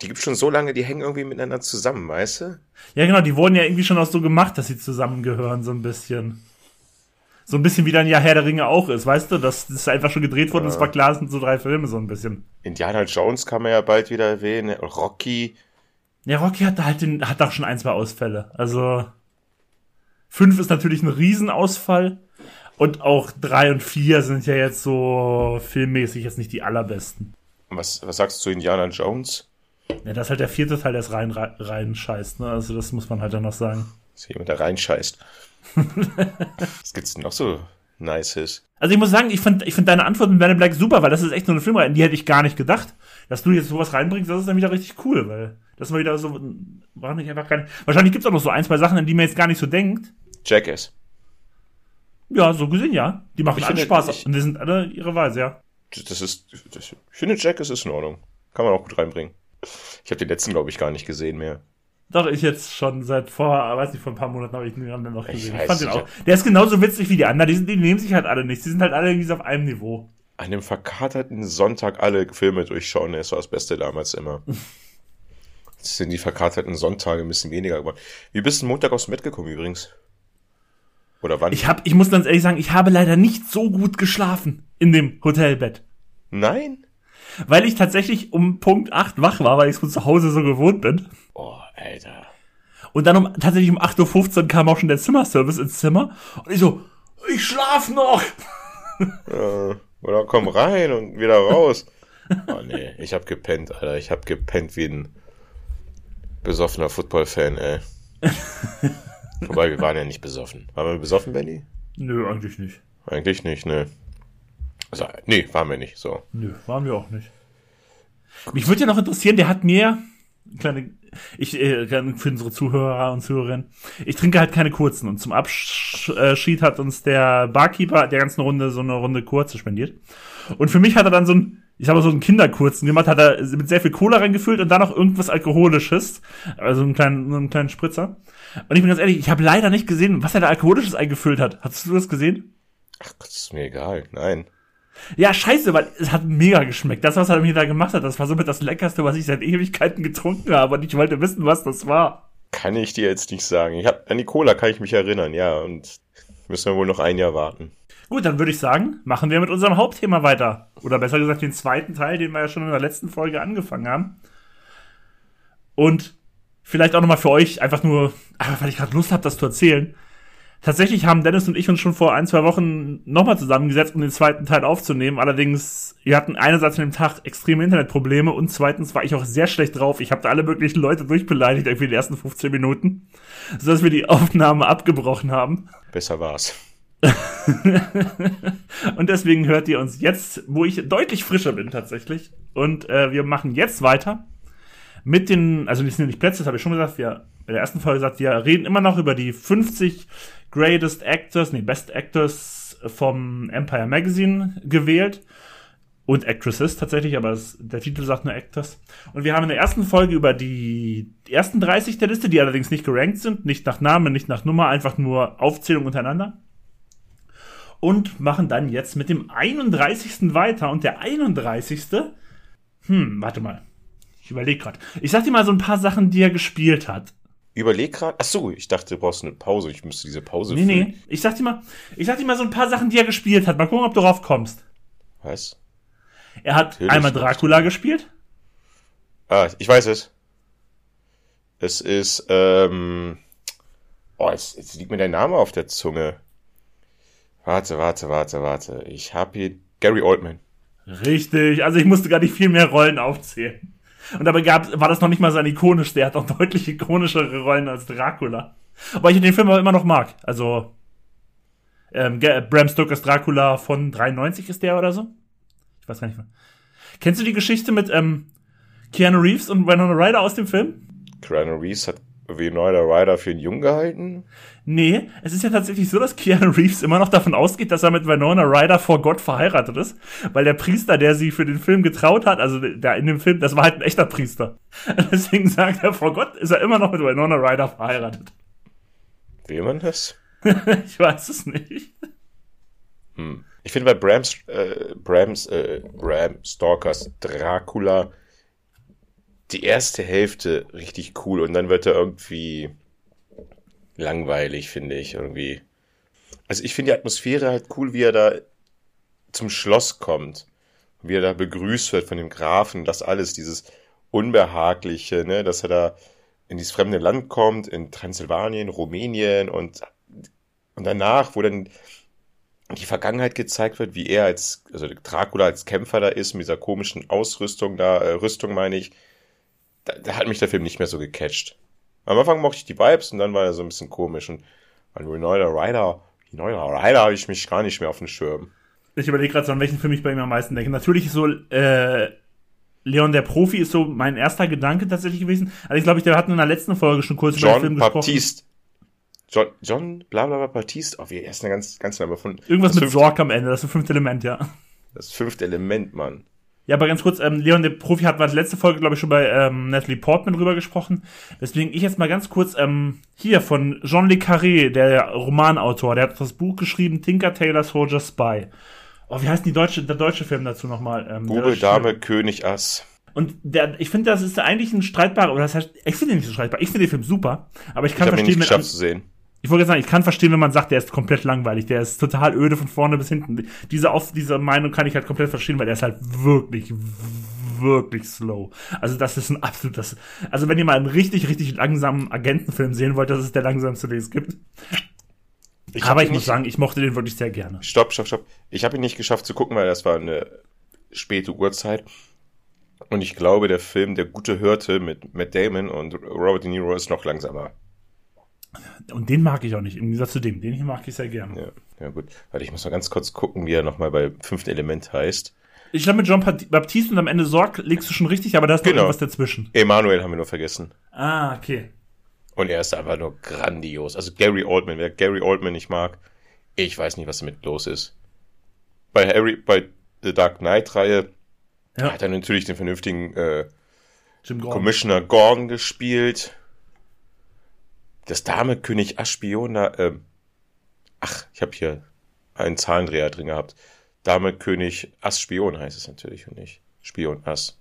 Die gibt's schon so lange, die hängen irgendwie miteinander zusammen, weißt du? Ja, genau, die wurden ja irgendwie schon auch so gemacht, dass sie zusammengehören, so ein bisschen. So ein bisschen wie dann ja Herr der Ringe auch ist, weißt du? Das, das ist einfach schon gedreht worden und es war klar, es sind so drei Filme, so ein bisschen. Indiana Jones kann man ja bald wieder erwähnen. Rocky. Ja, Rocky hat halt den, hat auch schon ein, zwei Ausfälle. Also, 5 ist natürlich ein Riesenausfall. Und auch 3 und 4 sind ja jetzt so filmmäßig jetzt nicht die allerbesten. Was, was sagst du zu Indiana Jones? Ja, das ist halt der vierte Teil, der es rein, rein scheißt, ne? Also das muss man halt dann noch sagen. Dass jemand da reinscheißt. was gibt's denn noch so Nices? Also ich muss sagen, ich finde ich find deine Antwort mit Man Black super, weil das ist echt so eine Filmreihe, die hätte ich gar nicht gedacht. Dass du jetzt sowas reinbringst, das ist dann wieder richtig cool, weil das mal wieder so, war nicht einfach gar Wahrscheinlich gibt's auch noch so ein, zwei Sachen, an die man jetzt gar nicht so denkt. Jackass. Ja, so gesehen, ja. Die machen Ich alle finde, Spaß ich- und die sind alle ihre Weise, ja. Das ist, das, ich finde Jackass ist in Ordnung. Kann man auch gut reinbringen. Ich habe den letzten, glaube ich, gar nicht gesehen mehr. Doch, ich jetzt schon seit vor, weiß nicht, vor ein paar Monaten habe ich den anderen noch Ich gesehen. Ich, weiß fand den auch. Der ist genauso witzig wie die anderen. Die, sind, die nehmen sich halt alle nicht. Die sind halt alle irgendwie so auf einem Niveau. An dem verkaterten Sonntag alle Filme durchschauen, das war das Beste damals immer. Jetzt sind die verkaterten Sonntage ein bisschen weniger geworden. Wie bist du Montag dem Bett gekommen übrigens? Oder wann? Ich hab, ich muss ganz ehrlich sagen, ich habe leider nicht so gut geschlafen in dem Hotelbett. Nein? Weil ich tatsächlich um Punkt 8 wach war, weil ich es zu Hause so gewohnt bin. Oh, Alter. Und dann um, tatsächlich um 8.15 Uhr kam auch schon der Zimmerservice ins Zimmer. Und ich so, ich schlaf noch. Äh, oder komm rein und wieder raus. Oh nee, ich hab gepennt, Alter. Ich hab gepennt wie ein besoffener Football-Fan, ey. Wobei, wir waren ja nicht besoffen. Waren wir besoffen, Benny? Nö, eigentlich nicht. Eigentlich nicht, ne. Also, nee, waren wir nicht, so. Nö, waren wir auch nicht. Mich würde ja noch interessieren, der hat mir, kleine, ich, äh, für unsere Zuhörer und Zuhörerinnen, ich trinke halt keine kurzen und zum Abschied hat uns der Barkeeper der ganzen Runde so eine Runde kurze spendiert. Und für mich hat er dann so ein, ich mal so einen Kinderkurzen gemacht, hat er mit sehr viel Cola reingefüllt und dann noch irgendwas Alkoholisches, also einen kleinen, so einen kleinen Spritzer. Und ich bin ganz ehrlich, ich habe leider nicht gesehen, was er da Alkoholisches eingefüllt hat. Hast du das gesehen? Ach Gott, ist mir egal. Nein. Ja, scheiße, weil es hat mega geschmeckt. Das, was er mir da gemacht hat, das war somit das Leckerste, was ich seit Ewigkeiten getrunken habe. Und ich wollte wissen, was das war. Kann ich dir jetzt nicht sagen. Ich hab, an die Cola kann ich mich erinnern, ja. Und müssen wir wohl noch ein Jahr warten. Gut, dann würde ich sagen, machen wir mit unserem Hauptthema weiter. Oder besser gesagt, den zweiten Teil, den wir ja schon in der letzten Folge angefangen haben. Und vielleicht auch nochmal für euch, einfach nur, einfach weil ich gerade Lust habe, das zu erzählen. Tatsächlich haben Dennis und ich uns schon vor ein, zwei Wochen nochmal zusammengesetzt, um den zweiten Teil aufzunehmen. Allerdings, wir hatten einerseits an dem Tag extreme Internetprobleme und zweitens war ich auch sehr schlecht drauf. Ich habe da alle möglichen Leute durchbeleidigt, irgendwie in den ersten 15 Minuten, sodass wir die Aufnahme abgebrochen haben. Besser war's. Und deswegen hört ihr uns jetzt, wo ich deutlich frischer bin tatsächlich. Und äh, wir machen jetzt weiter mit den, also das sind nicht Plätze, das habe ich schon gesagt, wir in der ersten Folge gesagt, wir reden immer noch über die 50 Greatest Actors, nee, Best Actors vom Empire Magazine gewählt. Und Actresses tatsächlich, aber es, der Titel sagt nur Actors. Und wir haben in der ersten Folge über die, ersten 30 der Liste, die allerdings nicht gerankt sind, nicht nach Namen, nicht nach Nummer, einfach nur Aufzählung untereinander und machen dann jetzt mit dem 31. weiter. Und der 31. Hm, warte mal. Ich überlege gerade. Ich sag dir mal so ein paar Sachen, die er gespielt hat. Überleg grad. Ach so, ich dachte, du brauchst eine Pause. Ich müsste diese Pause Nee, nee. Ich sag dir mal, ich sag dir mal so ein paar Sachen, die er gespielt hat. Mal gucken, ob du drauf kommst. Was? Er hat Natürlich einmal nicht. Dracula gespielt. Ah, ich weiß es. Es ist, ähm. Oh, jetzt, jetzt liegt mir der Name auf der Zunge. Warte, warte, warte, warte. Ich hab hier Gary Oldman. Richtig. Also ich musste gar nicht viel mehr Rollen aufzählen. Und dabei gab, war das noch nicht mal sein ikonisch. Der hat auch deutlich ikonischere Rollen als Dracula. Aber ich den Film aber immer noch mag. Also, ähm, Bram Stokers Dracula von 93 ist der oder so? Ich weiß gar nicht mehr. Kennst du die Geschichte mit ähm, Keanu Reeves und Winona Ryder aus dem Film? Keanu Reeves hat Winona Ryder für einen Jungen gehalten. Nee, es ist ja tatsächlich so, dass Keanu Reeves immer noch davon ausgeht, dass er mit Winona Ryder vor Gott verheiratet ist, weil der Priester, der sie für den Film getraut hat, also der in dem Film, das war halt ein echter Priester. Deswegen sagt er, vor Gott ist er immer noch mit Winona Ryder verheiratet. Will man das? ich weiß es nicht. Hm. Ich finde bei Brams, äh, Brams, äh, Bram Stalkers Dracula die erste Hälfte richtig cool und dann wird er irgendwie langweilig, finde ich, irgendwie. Also ich finde die Atmosphäre halt cool, wie er da zum Schloss kommt. Wie er da begrüßt wird von dem Grafen, das alles, dieses Unbehagliche, ne, dass er da in dieses fremde Land kommt, in Transsilvanien, Rumänien und Und danach, wo dann die Vergangenheit gezeigt wird, wie er als, also Dracula als Kämpfer da ist, mit dieser komischen Ausrüstung da, äh, Rüstung meine ich, da, da hat mich der Film nicht mehr so gecatcht. Am Anfang mochte ich die Vibes und dann war er so ein bisschen komisch und an Winona Ryder, Winona Ryder habe ich mich gar nicht mehr auf den Schirm. Ich überlege gerade so, an welchen Film ich bei ihm am meisten denke. Natürlich ist so, äh, Leon der Profi ist so mein erster Gedanke tatsächlich gewesen. Also ich glaube, ich, der hatten in der letzten Folge schon kurz John über den Film Baptiste. gesprochen. John, John, bla bla bla, Baptiste. Oh, er ist eine ganz, ganz Name von. Irgendwas mit Sorg am Ende, das ist das fünfte Element, ja. Das fünfte Element, Mann. Ja, aber ganz kurz, ähm, Leon der Profi hat die letzte Folge, glaube ich, schon bei ähm, Natalie Portman drüber gesprochen. Deswegen ich jetzt mal ganz kurz ähm, hier von Jean Le Carré, der Romanautor, der hat das Buch geschrieben, Tinker Taylor Soldier Spy. Oh, wie heißt die deutsche, der deutsche Film dazu nochmal? Ähm, Bube, Dame, König, Ass. Und der, ich finde, das ist eigentlich ein streitbarer, oder das heißt, ich finde ihn nicht so streitbar. Ich finde den Film super, aber ich kann ich verstehen, ihn nicht geschafft zu sehen ich wollte sagen, ich kann verstehen, wenn man sagt, der ist komplett langweilig, der ist total öde von vorne bis hinten. Diese, auf, diese Meinung kann ich halt komplett verstehen, weil der ist halt wirklich, wirklich slow. Also das ist ein absolutes, also wenn ihr mal einen richtig, richtig langsamen Agentenfilm sehen wollt, das ist der langsamste, den es gibt. Ich Aber ich muss sagen, ich mochte den wirklich sehr gerne. Stopp, stopp, stopp. Ich habe ihn nicht geschafft zu gucken, weil das war eine späte Uhrzeit. Und ich glaube, der Film Der gute Hirte mit Matt Damon und Robert De Niro ist noch langsamer. Und den mag ich auch nicht, im Gegensatz zu dem. Den hier mag ich sehr gerne. Ja, ja gut. Warte, ich muss mal ganz kurz gucken, wie er nochmal bei fünften Element heißt. Ich glaube, mit John Baptiste und am Ende Sorg legst du schon richtig, aber da ist genau. noch irgendwas dazwischen. Emanuel haben wir nur vergessen. Ah, okay. Und er ist einfach nur grandios. Also Gary Oldman, wer Gary Oldman nicht mag, ich weiß nicht, was damit los ist. Bei Harry, bei The Dark Knight-Reihe ja. hat er natürlich den vernünftigen äh, Gordon. Commissioner Gordon gespielt das Dame König Aspion da, äh, ach, ich habe hier einen Zahlendreher drin gehabt. Dame König Ass Spion heißt es natürlich und nicht Spion Ass.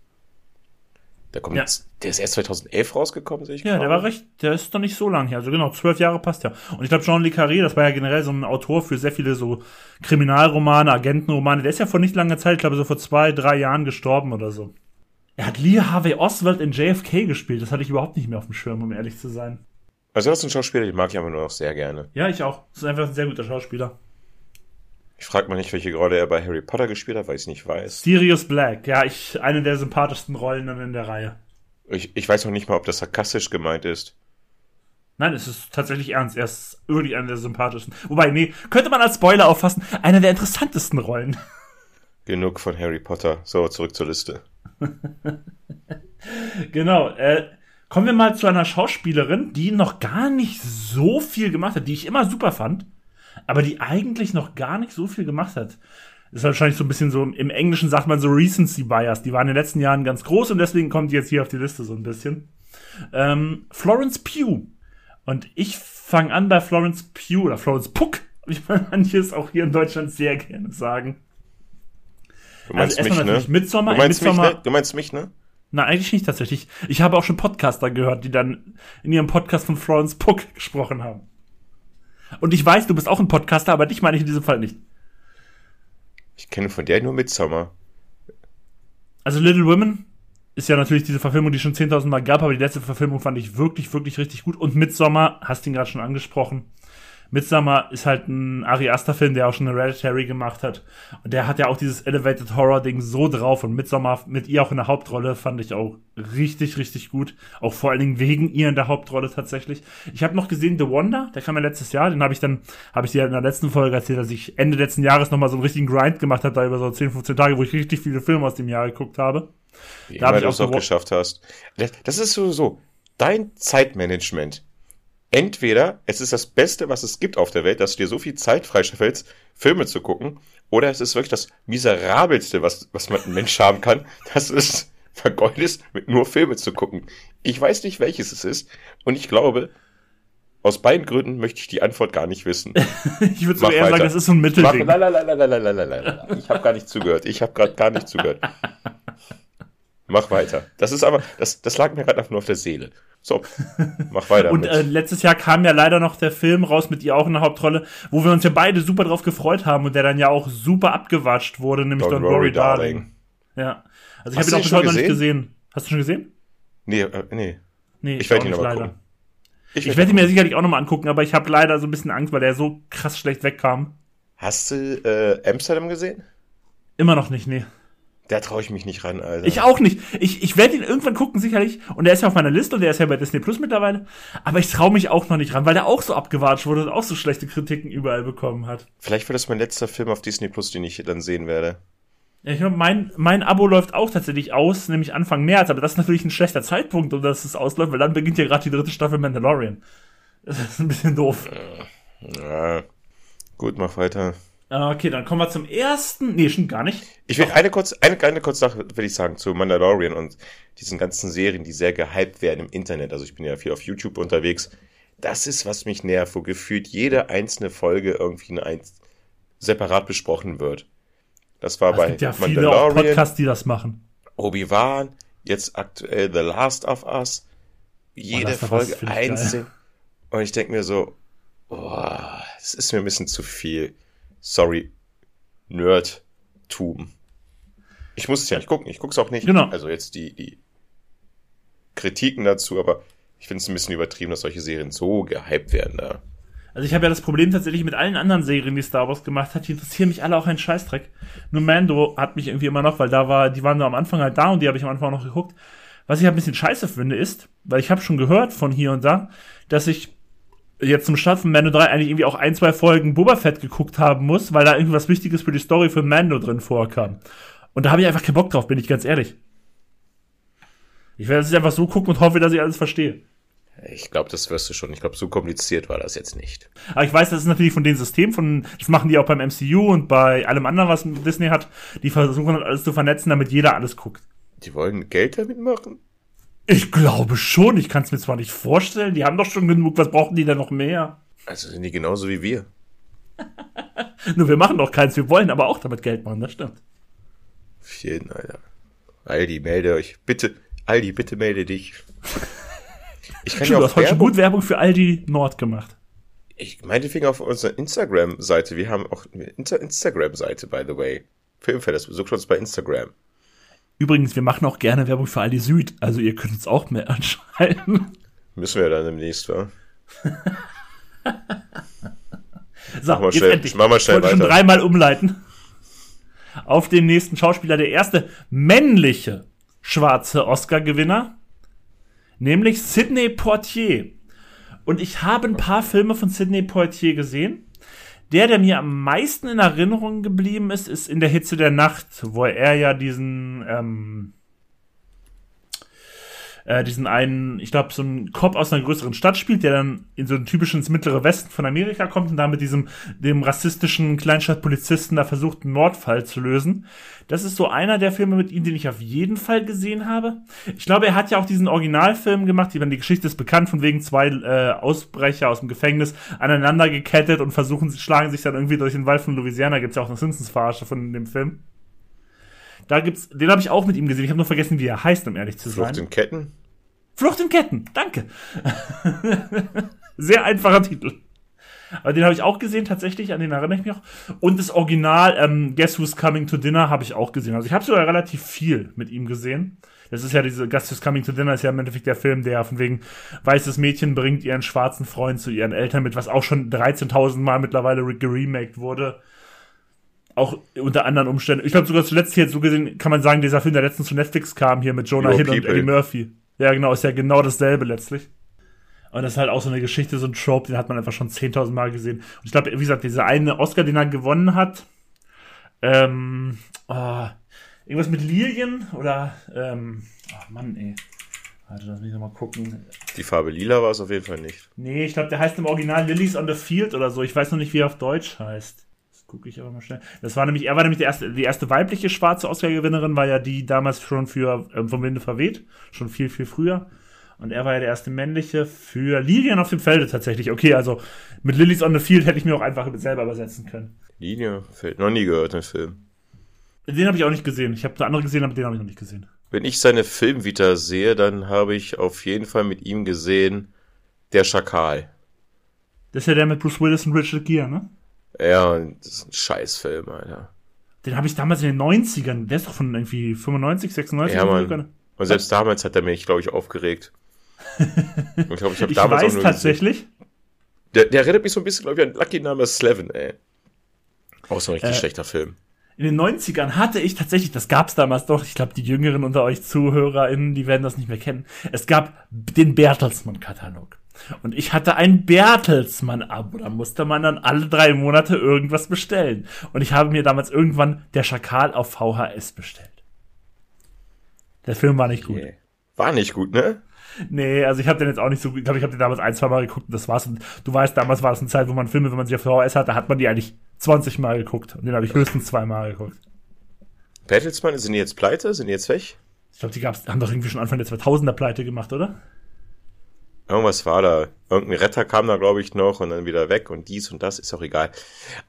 Der kommt, ja. der ist erst 2011 rausgekommen, sehe ich Ja, der war recht, der ist doch nicht so lang her. Also genau, zwölf Jahre passt ja. Und ich glaube, Jean Le Carré, das war ja generell so ein Autor für sehr viele so Kriminalromane, Agentenromane. Der ist ja vor nicht langer Zeit, ich glaube so vor zwei, drei Jahren gestorben oder so. Er hat Lee Harvey Oswald in JFK gespielt. Das hatte ich überhaupt nicht mehr auf dem Schirm, um ehrlich zu sein. Also das ist ein Schauspieler, den mag ich aber nur noch sehr gerne. Ja, ich auch. Das ist einfach ein sehr guter Schauspieler. Ich frage mal nicht, welche Rolle er bei Harry Potter gespielt hat, weil ich es nicht weiß. Sirius Black, ja, ich, eine der sympathischsten Rollen dann in der Reihe. Ich, ich weiß noch nicht mal, ob das sarkastisch gemeint ist. Nein, es ist tatsächlich ernst. Er ist wirklich einer der sympathischsten. Wobei, nee, könnte man als Spoiler auffassen, einer der interessantesten Rollen. Genug von Harry Potter. So, zurück zur Liste. genau, äh, Kommen wir mal zu einer Schauspielerin, die noch gar nicht so viel gemacht hat, die ich immer super fand, aber die eigentlich noch gar nicht so viel gemacht hat. Das ist wahrscheinlich so ein bisschen so, im Englischen sagt man so Recency Bias. Die waren in den letzten Jahren ganz groß und deswegen kommt die jetzt hier auf die Liste so ein bisschen. Ähm, Florence Pugh. Und ich fange an bei Florence Pugh oder Florence Puck, wie man manches auch hier in Deutschland sehr gerne sagen. Du meinst also mich, ne? Midsommar, du meinst, Midsommar, mich, ne? du meinst mich, ne? Na, eigentlich nicht tatsächlich. Ich habe auch schon Podcaster gehört, die dann in ihrem Podcast von Florence Puck gesprochen haben. Und ich weiß, du bist auch ein Podcaster, aber dich meine ich in diesem Fall nicht. Ich kenne von der nur Midsommar. Also Little Women ist ja natürlich diese Verfilmung, die schon 10.000 Mal gab, aber die letzte Verfilmung fand ich wirklich, wirklich richtig gut. Und Midsommar, hast ihn gerade schon angesprochen, Midsommar ist halt ein Ari Aster Film, der auch schon Hereditary gemacht hat. Und der hat ja auch dieses Elevated Horror Ding so drauf. Und Midsommar mit ihr auch in der Hauptrolle fand ich auch richtig, richtig gut. Auch vor allen Dingen wegen ihr in der Hauptrolle tatsächlich. Ich habe noch gesehen The Wonder, der kam ja letztes Jahr. Den habe ich dann, habe ich dir in der letzten Folge erzählt, dass ich Ende letzten Jahres nochmal so einen richtigen Grind gemacht habe, da über so 10, 15 Tage, wo ich richtig viele Filme aus dem Jahr geguckt habe. Wie da habe ich auch, auch geschafft hast. Das ist so, so. Dein Zeitmanagement entweder es ist das Beste, was es gibt auf der Welt, dass du dir so viel Zeit freischaffelst, Filme zu gucken, oder es ist wirklich das miserabelste, was, was man ein Mensch haben kann, dass es vergeudest, mit nur Filme zu gucken. Ich weiß nicht, welches es ist, und ich glaube, aus beiden Gründen möchte ich die Antwort gar nicht wissen. ich würde sogar eher sagen, das ist so ein Mittelding. Mach, la, Ich habe gar nicht zugehört. Ich habe gerade gar nicht zugehört. Mach weiter. Das ist aber, das, das lag mir gerade einfach nur auf der Seele. So, mach weiter. und äh, letztes Jahr kam ja leider noch der Film raus mit ihr auch in der Hauptrolle, wo wir uns ja beide super drauf gefreut haben und der dann ja auch super abgewatscht wurde, nämlich Don't, Don't Worry, Darling. Darling. Ja. Also ich habe ihn auch bis heute noch nicht gesehen. Hast du schon gesehen? Nee, äh, nee. Nee, ich, ich werde ihn aber leider. Gucken. Ich, ich werde ihn mir sicherlich auch nochmal angucken, aber ich habe leider so ein bisschen Angst, weil der so krass schlecht wegkam. Hast du äh, Amsterdam gesehen? Immer noch nicht, nee. Da traue ich mich nicht ran, Alter. Ich auch nicht. Ich, ich werde ihn irgendwann gucken, sicherlich. Und der ist ja auf meiner Liste und der ist ja bei Disney Plus mittlerweile. Aber ich traue mich auch noch nicht ran, weil der auch so abgewatscht wurde und auch so schlechte Kritiken überall bekommen hat. Vielleicht wird das mein letzter Film auf Disney Plus, den ich dann sehen werde. Ja, ich glaube, mein, mein Abo läuft auch tatsächlich aus, nämlich Anfang März. Aber das ist natürlich ein schlechter Zeitpunkt, um dass es ausläuft, weil dann beginnt ja gerade die dritte Staffel Mandalorian. Das ist ein bisschen doof. Ja. Gut, mach weiter. Ah, okay, dann kommen wir zum ersten. Nee, schon gar nicht. Ich will eine kurz, eine, eine kurze Sache will ich sagen zu Mandalorian und diesen ganzen Serien, die sehr gehypt werden im Internet. Also ich bin ja viel auf YouTube unterwegs. Das ist, was mich nervt, wo gefühlt jede einzelne Folge irgendwie ein, separat besprochen wird. Das war Es bei gibt ja viele auch Podcasts, die das machen. Obi-Wan, jetzt aktuell The Last of Us. Jede Us Folge einzeln. Und ich denke mir so, boah, das ist mir ein bisschen zu viel. Sorry, Nerdtum. Ich muss es ja nicht gucken, ich gucke es auch nicht. Genau. Also jetzt die, die Kritiken dazu, aber ich finde es ein bisschen übertrieben, dass solche Serien so gehypt werden da. Also ich habe ja das Problem tatsächlich mit allen anderen Serien, die Star Wars gemacht hat, die interessieren mich alle auch ein Scheißdreck. Nur Mando hat mich irgendwie immer noch, weil da war, die waren nur am Anfang halt da und die habe ich am Anfang auch noch geguckt. Was ich halt ein bisschen scheiße finde ist, weil ich habe schon gehört von hier und da, dass ich jetzt zum Start von Mando 3 eigentlich irgendwie auch ein, zwei Folgen Boba Fett geguckt haben muss, weil da irgendwas Wichtiges für die Story für Mando drin vorkam. Und da habe ich einfach keinen Bock drauf, bin ich ganz ehrlich. Ich werde es einfach so gucken und hoffe, dass ich alles verstehe. Ich glaube, das wirst du schon. Ich glaube, so kompliziert war das jetzt nicht. Aber ich weiß, das ist natürlich von dem System, von, das machen die auch beim MCU und bei allem anderen, was Disney hat. Die versuchen halt alles zu vernetzen, damit jeder alles guckt. Die wollen Geld damit machen? Ich glaube schon, ich kann es mir zwar nicht vorstellen, die haben doch schon genug, was brauchen die denn noch mehr? Also sind die genauso wie wir. Nur wir machen doch keins, wir wollen aber auch damit Geld machen, das stimmt. Auf jeden, Alter. Aldi, melde euch. Bitte, Aldi, bitte melde dich. Ich kann Stimmt, du ja hast auch heute schon gut Werbung für Aldi Nord gemacht. ich meinetwegen auf unserer Instagram-Seite. Wir haben auch eine Insta Instagram-Seite, by the way. Filmfest, besucht uns bei Instagram. Übrigens, wir machen auch gerne Werbung für Aldi Süd, also ihr könnt uns auch mehr anschreiben. Müssen wir dann demnächst, wa? So, Mach mal jetzt schnell- endlich. mach mal schnell ich wollte schon weiter. dreimal umleiten. Auf den nächsten Schauspieler, der erste männliche schwarze Oscar-Gewinner, nämlich Sidney Poitier. Und ich habe ein paar Filme von Sidney Poitier gesehen. Der, der mir am meisten in Erinnerung geblieben ist, ist In der Hitze der Nacht, wo er ja diesen, ähm, äh, diesen einen, ich glaube, so einen Cop aus einer größeren Stadt spielt, der dann in so ein typisches mittlere Westen von Amerika kommt und da mit diesem, dem rassistischen Kleinstadtpolizisten da versucht, einen Mordfall zu lösen. Das ist so einer der Filme mit ihm, den ich auf jeden Fall gesehen habe. Ich glaube, er hat ja auch diesen Originalfilm gemacht, die, die Geschichte ist bekannt, von wegen zwei äh, Ausbrecher aus dem Gefängnis aneinander gekettet und versuchen, schlagen sich dann irgendwie durch den Wald von Louisiana. Gibt's ja auch eine Simpsons-Verarsche von dem Film. Da gibt's, den habe ich auch mit ihm gesehen. Ich habe nur vergessen, wie er heißt, um ehrlich zu sein. Flucht in Ketten? Flucht in Ketten, danke. Sehr einfacher Titel. Aber den habe ich auch gesehen, tatsächlich, an den erinnere ich mich auch. Und das Original, ähm, Guess Who's Coming to Dinner, habe ich auch gesehen. Also ich habe sogar relativ viel mit ihm gesehen. Das ist ja diese Guess Who's Coming to Dinner, ist ja im Endeffekt der Film, der von wegen weißes Mädchen bringt ihren schwarzen Freund zu ihren Eltern mit, was auch schon 13.000 Mal mittlerweile re- geremaked wurde. Auch unter anderen Umständen. Ich glaube sogar zuletzt hier so gesehen, kann man sagen, dieser Film, der letztens zu Netflix kam, hier mit Jonah Your Hill und People. Eddie Murphy. Ja, genau, ist ja genau dasselbe letztlich. Und das ist halt auch so eine Geschichte, so ein Trope, den hat man einfach schon 10.000 Mal gesehen. Und ich glaube, wie gesagt, dieser eine Oscar, den er gewonnen hat, ähm, oh, irgendwas mit Lilien oder, ähm, ach Mann, ey. Warte, lass mich noch mal gucken. Die Farbe lila war es auf jeden Fall nicht. Nee, ich glaube, der heißt im Original Lilies on the Field oder so. Ich weiß noch nicht, wie er auf Deutsch heißt. Das gucke ich aber mal schnell. Das war nämlich, er war nämlich die erste, die erste weibliche schwarze Oscar-Gewinnerin, war ja die damals schon für ähm, vom Winde verweht. Schon viel, viel früher. Und er war ja der erste männliche für Lilien auf dem Felde tatsächlich. Okay, also mit Lilies on the Field hätte ich mir auch einfach selber übersetzen können. Linie fällt noch nie gehört, den Film. Den habe ich auch nicht gesehen. Ich habe andere gesehen, aber den habe ich noch nicht gesehen. Wenn ich seine Filmvita sehe, dann habe ich auf jeden Fall mit ihm gesehen Der Schakal. Das ist ja der mit Bruce Willis und Richard Gere, ne? Ja, das ist ein Scheißfilm, Alter. Den habe ich damals in den 90ern. Der ist doch von irgendwie 95, 96 Ja. Mann. Und selbst damals hat er mich, glaube ich, aufgeregt. ich glaube, ich habe damals weiß auch nur tatsächlich, gesehen. Der, der erinnert mich so ein bisschen, glaube ich, an Lucky Number Slevin, ey. Auch so ein richtig Äh, schlechter Film. in den 90ern hatte ich tatsächlich, das gab's damals doch, ich glaube, die Jüngeren unter euch ZuhörerInnen, die werden das nicht mehr kennen. Es gab den Bertelsmann-Katalog. Und ich hatte ein Bertelsmann-Abo. Da musste man dann alle drei Monate irgendwas bestellen. Und ich habe mir damals irgendwann der Schakal auf VHS bestellt. Der Film war nicht gut. Yeah. War nicht gut, ne? Nee, also ich habe den jetzt auch nicht so gut. Ich glaube, ich habe den damals ein, zwei Mal geguckt und das war's. Und du weißt, damals war das eine Zeit, wo man Filme, wenn man sie auf VHS hatte, hat man die eigentlich 20 Mal geguckt. Und den habe ich höchstens zweimal geguckt. Bertelsmann, sind die jetzt pleite? Sind die jetzt weg? Ich glaube, die gab's, haben doch irgendwie schon Anfang der 2000er Pleite gemacht, oder? Irgendwas war da. Irgendein Retter kam da, glaube ich, noch und dann wieder weg und dies und das, ist auch egal.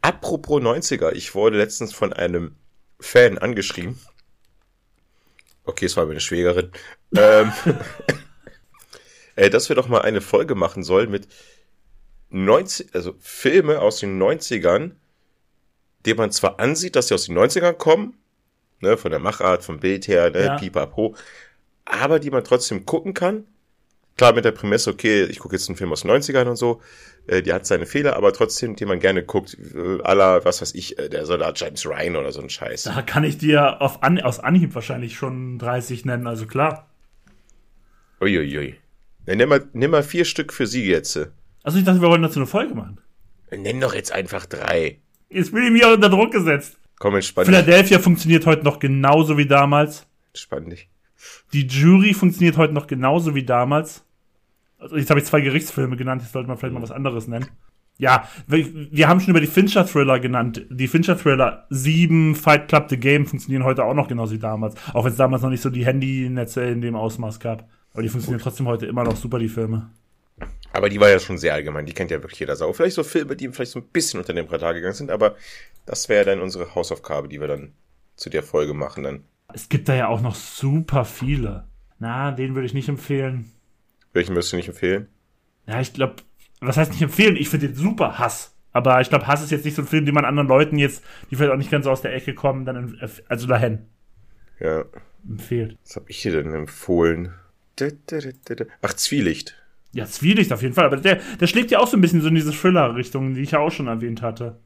Apropos 90er, ich wurde letztens von einem Fan angeschrieben. Okay, es war meine Schwägerin. ähm, äh, dass wir doch mal eine Folge machen sollen mit 90, also Filme aus den 90ern, die man zwar ansieht, dass sie aus den 90ern kommen, ne, von der Machart, vom Bild her, ne, Ja. pipapo, aber die man trotzdem gucken kann. Klar mit der Prämisse, okay, ich gucke jetzt einen Film aus den 90ern und so, äh, die hat seine Fehler, aber trotzdem, die man gerne guckt, äh, aller, was weiß ich, äh, der Soldat James Ryan oder so ein Scheiß. Da kann ich dir auf an, aus Anhieb wahrscheinlich schon 30 nennen, also klar. Uiuiui. Ja, nimm, mal, nimm mal vier Stück für sie jetzt. Also ich dachte, wir wollten dazu eine Folge machen. Nenn doch jetzt einfach drei. Jetzt bin ich mir unter Druck gesetzt. Komm, entspann dich. Philadelphia funktioniert heute noch genauso wie damals. Entspann dich. Die Jury funktioniert heute noch genauso wie damals. Also jetzt habe ich zwei Gerichtsfilme genannt, jetzt sollte man vielleicht mal was anderes nennen. Ja, wir, wir haben schon über die Fincher-Thriller genannt. Die Fincher-Thriller 7, Fight Club, The Game funktionieren heute auch noch genauso wie damals. Auch wenn es damals noch nicht so die Handynetze in dem Ausmaß gab. Aber die funktionieren trotzdem heute immer noch super, die Filme. Aber die war ja schon sehr allgemein, die kennt ja wirklich jeder Sau. Vielleicht so Filme, die vielleicht so ein bisschen unter dem Radar gegangen sind, aber das wäre dann unsere Hausaufgabe, die wir dann zu der Folge machen dann. Es gibt da ja auch noch super viele. Na, den würde ich nicht empfehlen. Welchen würdest du nicht empfehlen? Ja, ich glaube, was heißt nicht empfehlen? Ich finde den super Hass. Aber ich glaube, Hass ist jetzt nicht so ein Film, den man anderen Leuten jetzt, die vielleicht auch nicht ganz so aus der Ecke kommen, dann, empf- also dahin Ja, empfiehlt. was hab ich dir denn empfohlen? Ach, Zwielicht. Ja, Zwielicht auf jeden Fall. Aber der, der schlägt ja auch so ein bisschen so in diese Thriller-Richtung, die ich ja auch schon erwähnt hatte.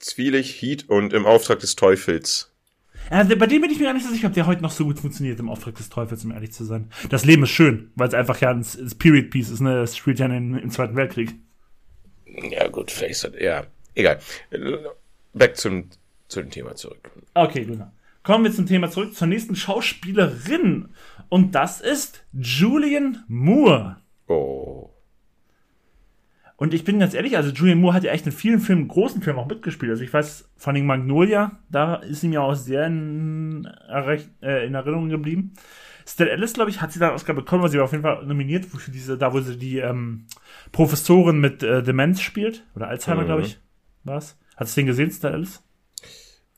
Zwielicht, Heat und im Auftrag des Teufels. Der, bei dem bin ich mir gar nicht so sicher, ob der heute noch so gut funktioniert im Auftrag des Teufels, um ehrlich zu sein. Das Leben ist schön, weil es einfach ja ein S- Spirit Piece ist, ne? Es spielt ja in, im Zweiten Weltkrieg. Ja, gut, vielleicht ist ja, egal. Back zum, zu dem Thema zurück. Okay, genau. Kommen wir zum Thema zurück, zur nächsten Schauspielerin. Und das ist Julian Moore. Oh. Und ich bin ganz ehrlich, also Julian Moore hat ja echt in vielen Filmen, großen Filmen auch mitgespielt. Also ich weiß, von den Magnolia, da ist ihm ja auch sehr in, äh, in Erinnerung geblieben. Stella Ellis, glaube ich, hat sie da einen Oscar bekommen, weil sie war auf jeden Fall nominiert für diese, da wo sie die ähm, Professorin mit äh, Demenz spielt. Oder Alzheimer, Mhm. glaube ich. Was? Hast du den gesehen, Stella Ellis?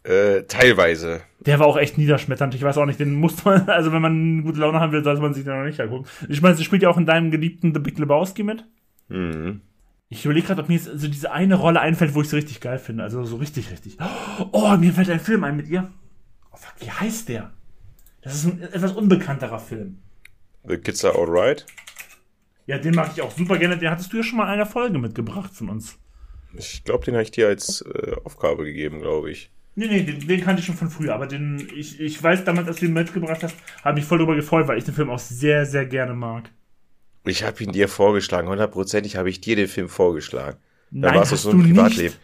Äh, teilweise. Der war auch echt niederschmetternd. Ich weiß auch nicht, den muss man, also wenn man gute Laune haben will, sollte man sich den noch nicht angucken. Ich meine, sie spielt ja auch in deinem geliebten The Big Lebowski mit. Mhm. Ich überlege gerade, ob mir jetzt so diese eine Rolle einfällt, wo ich sie richtig geil finde. Also so richtig, richtig. Oh, mir fällt ein Film ein mit ihr. Oh fuck, wie heißt der? Das ist ein etwas unbekannterer Film. The Kids Are Alright. Ja, den mag ich auch super gerne. Den hattest du ja schon mal in einer Folge mitgebracht von uns. Ich glaube, den habe ich dir als äh, Aufgabe gegeben, glaube ich. Nee, nee, den, den kannte ich schon von früher, aber den, ich, ich weiß damals, als du ihn mitgebracht hast, habe ich voll drüber gefreut, weil ich den Film auch sehr, sehr gerne mag. Ich habe ihn dir vorgeschlagen, hundertprozentig habe ich dir den Film vorgeschlagen. Da Nein, warst du hast so du im nicht. Privatleben.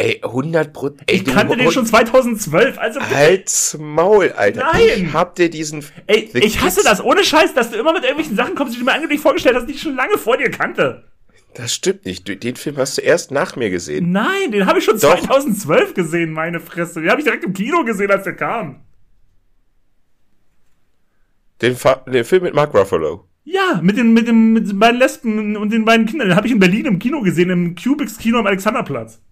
Ey, 100 Prozent. Ich kannte den schon 2012, also. Halt's Maul, Alter. Nein! Ich hab dir diesen. Ey, The ich hasse Kids- das, ohne Scheiß, dass du immer mit irgendwelchen Sachen kommst, die du mir angeblich vorgestellt hast, die ich schon lange vor dir kannte. Das stimmt nicht. Den Film hast du erst nach mir gesehen. Nein, den habe ich schon Doch. 2012 gesehen, meine Fresse. Den habe ich direkt im Kino gesehen, als der kam. Den, Fa den Film mit Mark Ruffalo. Ja, mit den, mit den, mit den beiden Lesben und den beiden Kindern. Den habe ich in Berlin im Kino gesehen, im Cubics Kino am Alexanderplatz.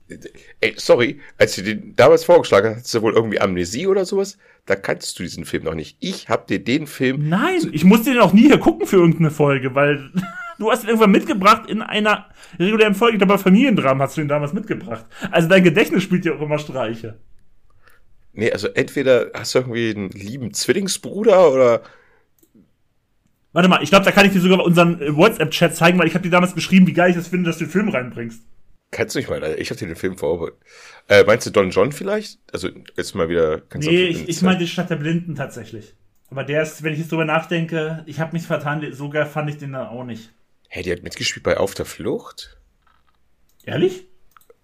Ey, sorry, als du den damals vorgeschlagen hast, hast du wohl irgendwie Amnesie oder sowas? Da kanntest du diesen Film noch nicht. Ich hab dir den Film. Nein, ich musste den auch nie hier gucken für irgendeine Folge, weil du hast ihn irgendwann mitgebracht in einer regulären Folge. Ich glaube, bei Familiendramen hast du ihn damals mitgebracht. Also dein Gedächtnis spielt ja auch immer Streiche. Nee, also entweder hast du irgendwie einen lieben Zwillingsbruder oder. Warte mal, ich glaube, da kann ich dir sogar unseren äh, WhatsApp-Chat zeigen, weil ich habe dir damals geschrieben, wie geil ich das finde, dass du den Film reinbringst. Kannst du nicht mal, Alter. Ich habe dir den Film vor. Äh, meinst du Don John vielleicht? Also jetzt mal wieder. Kannst nee, ich, ich meine die Stadt der Blinden tatsächlich. Aber der ist, wenn ich jetzt drüber nachdenke, ich habe mich vertan, sogar fand ich den dann auch nicht. Hä, hey, die hat mitgespielt bei Auf der Flucht? Ehrlich?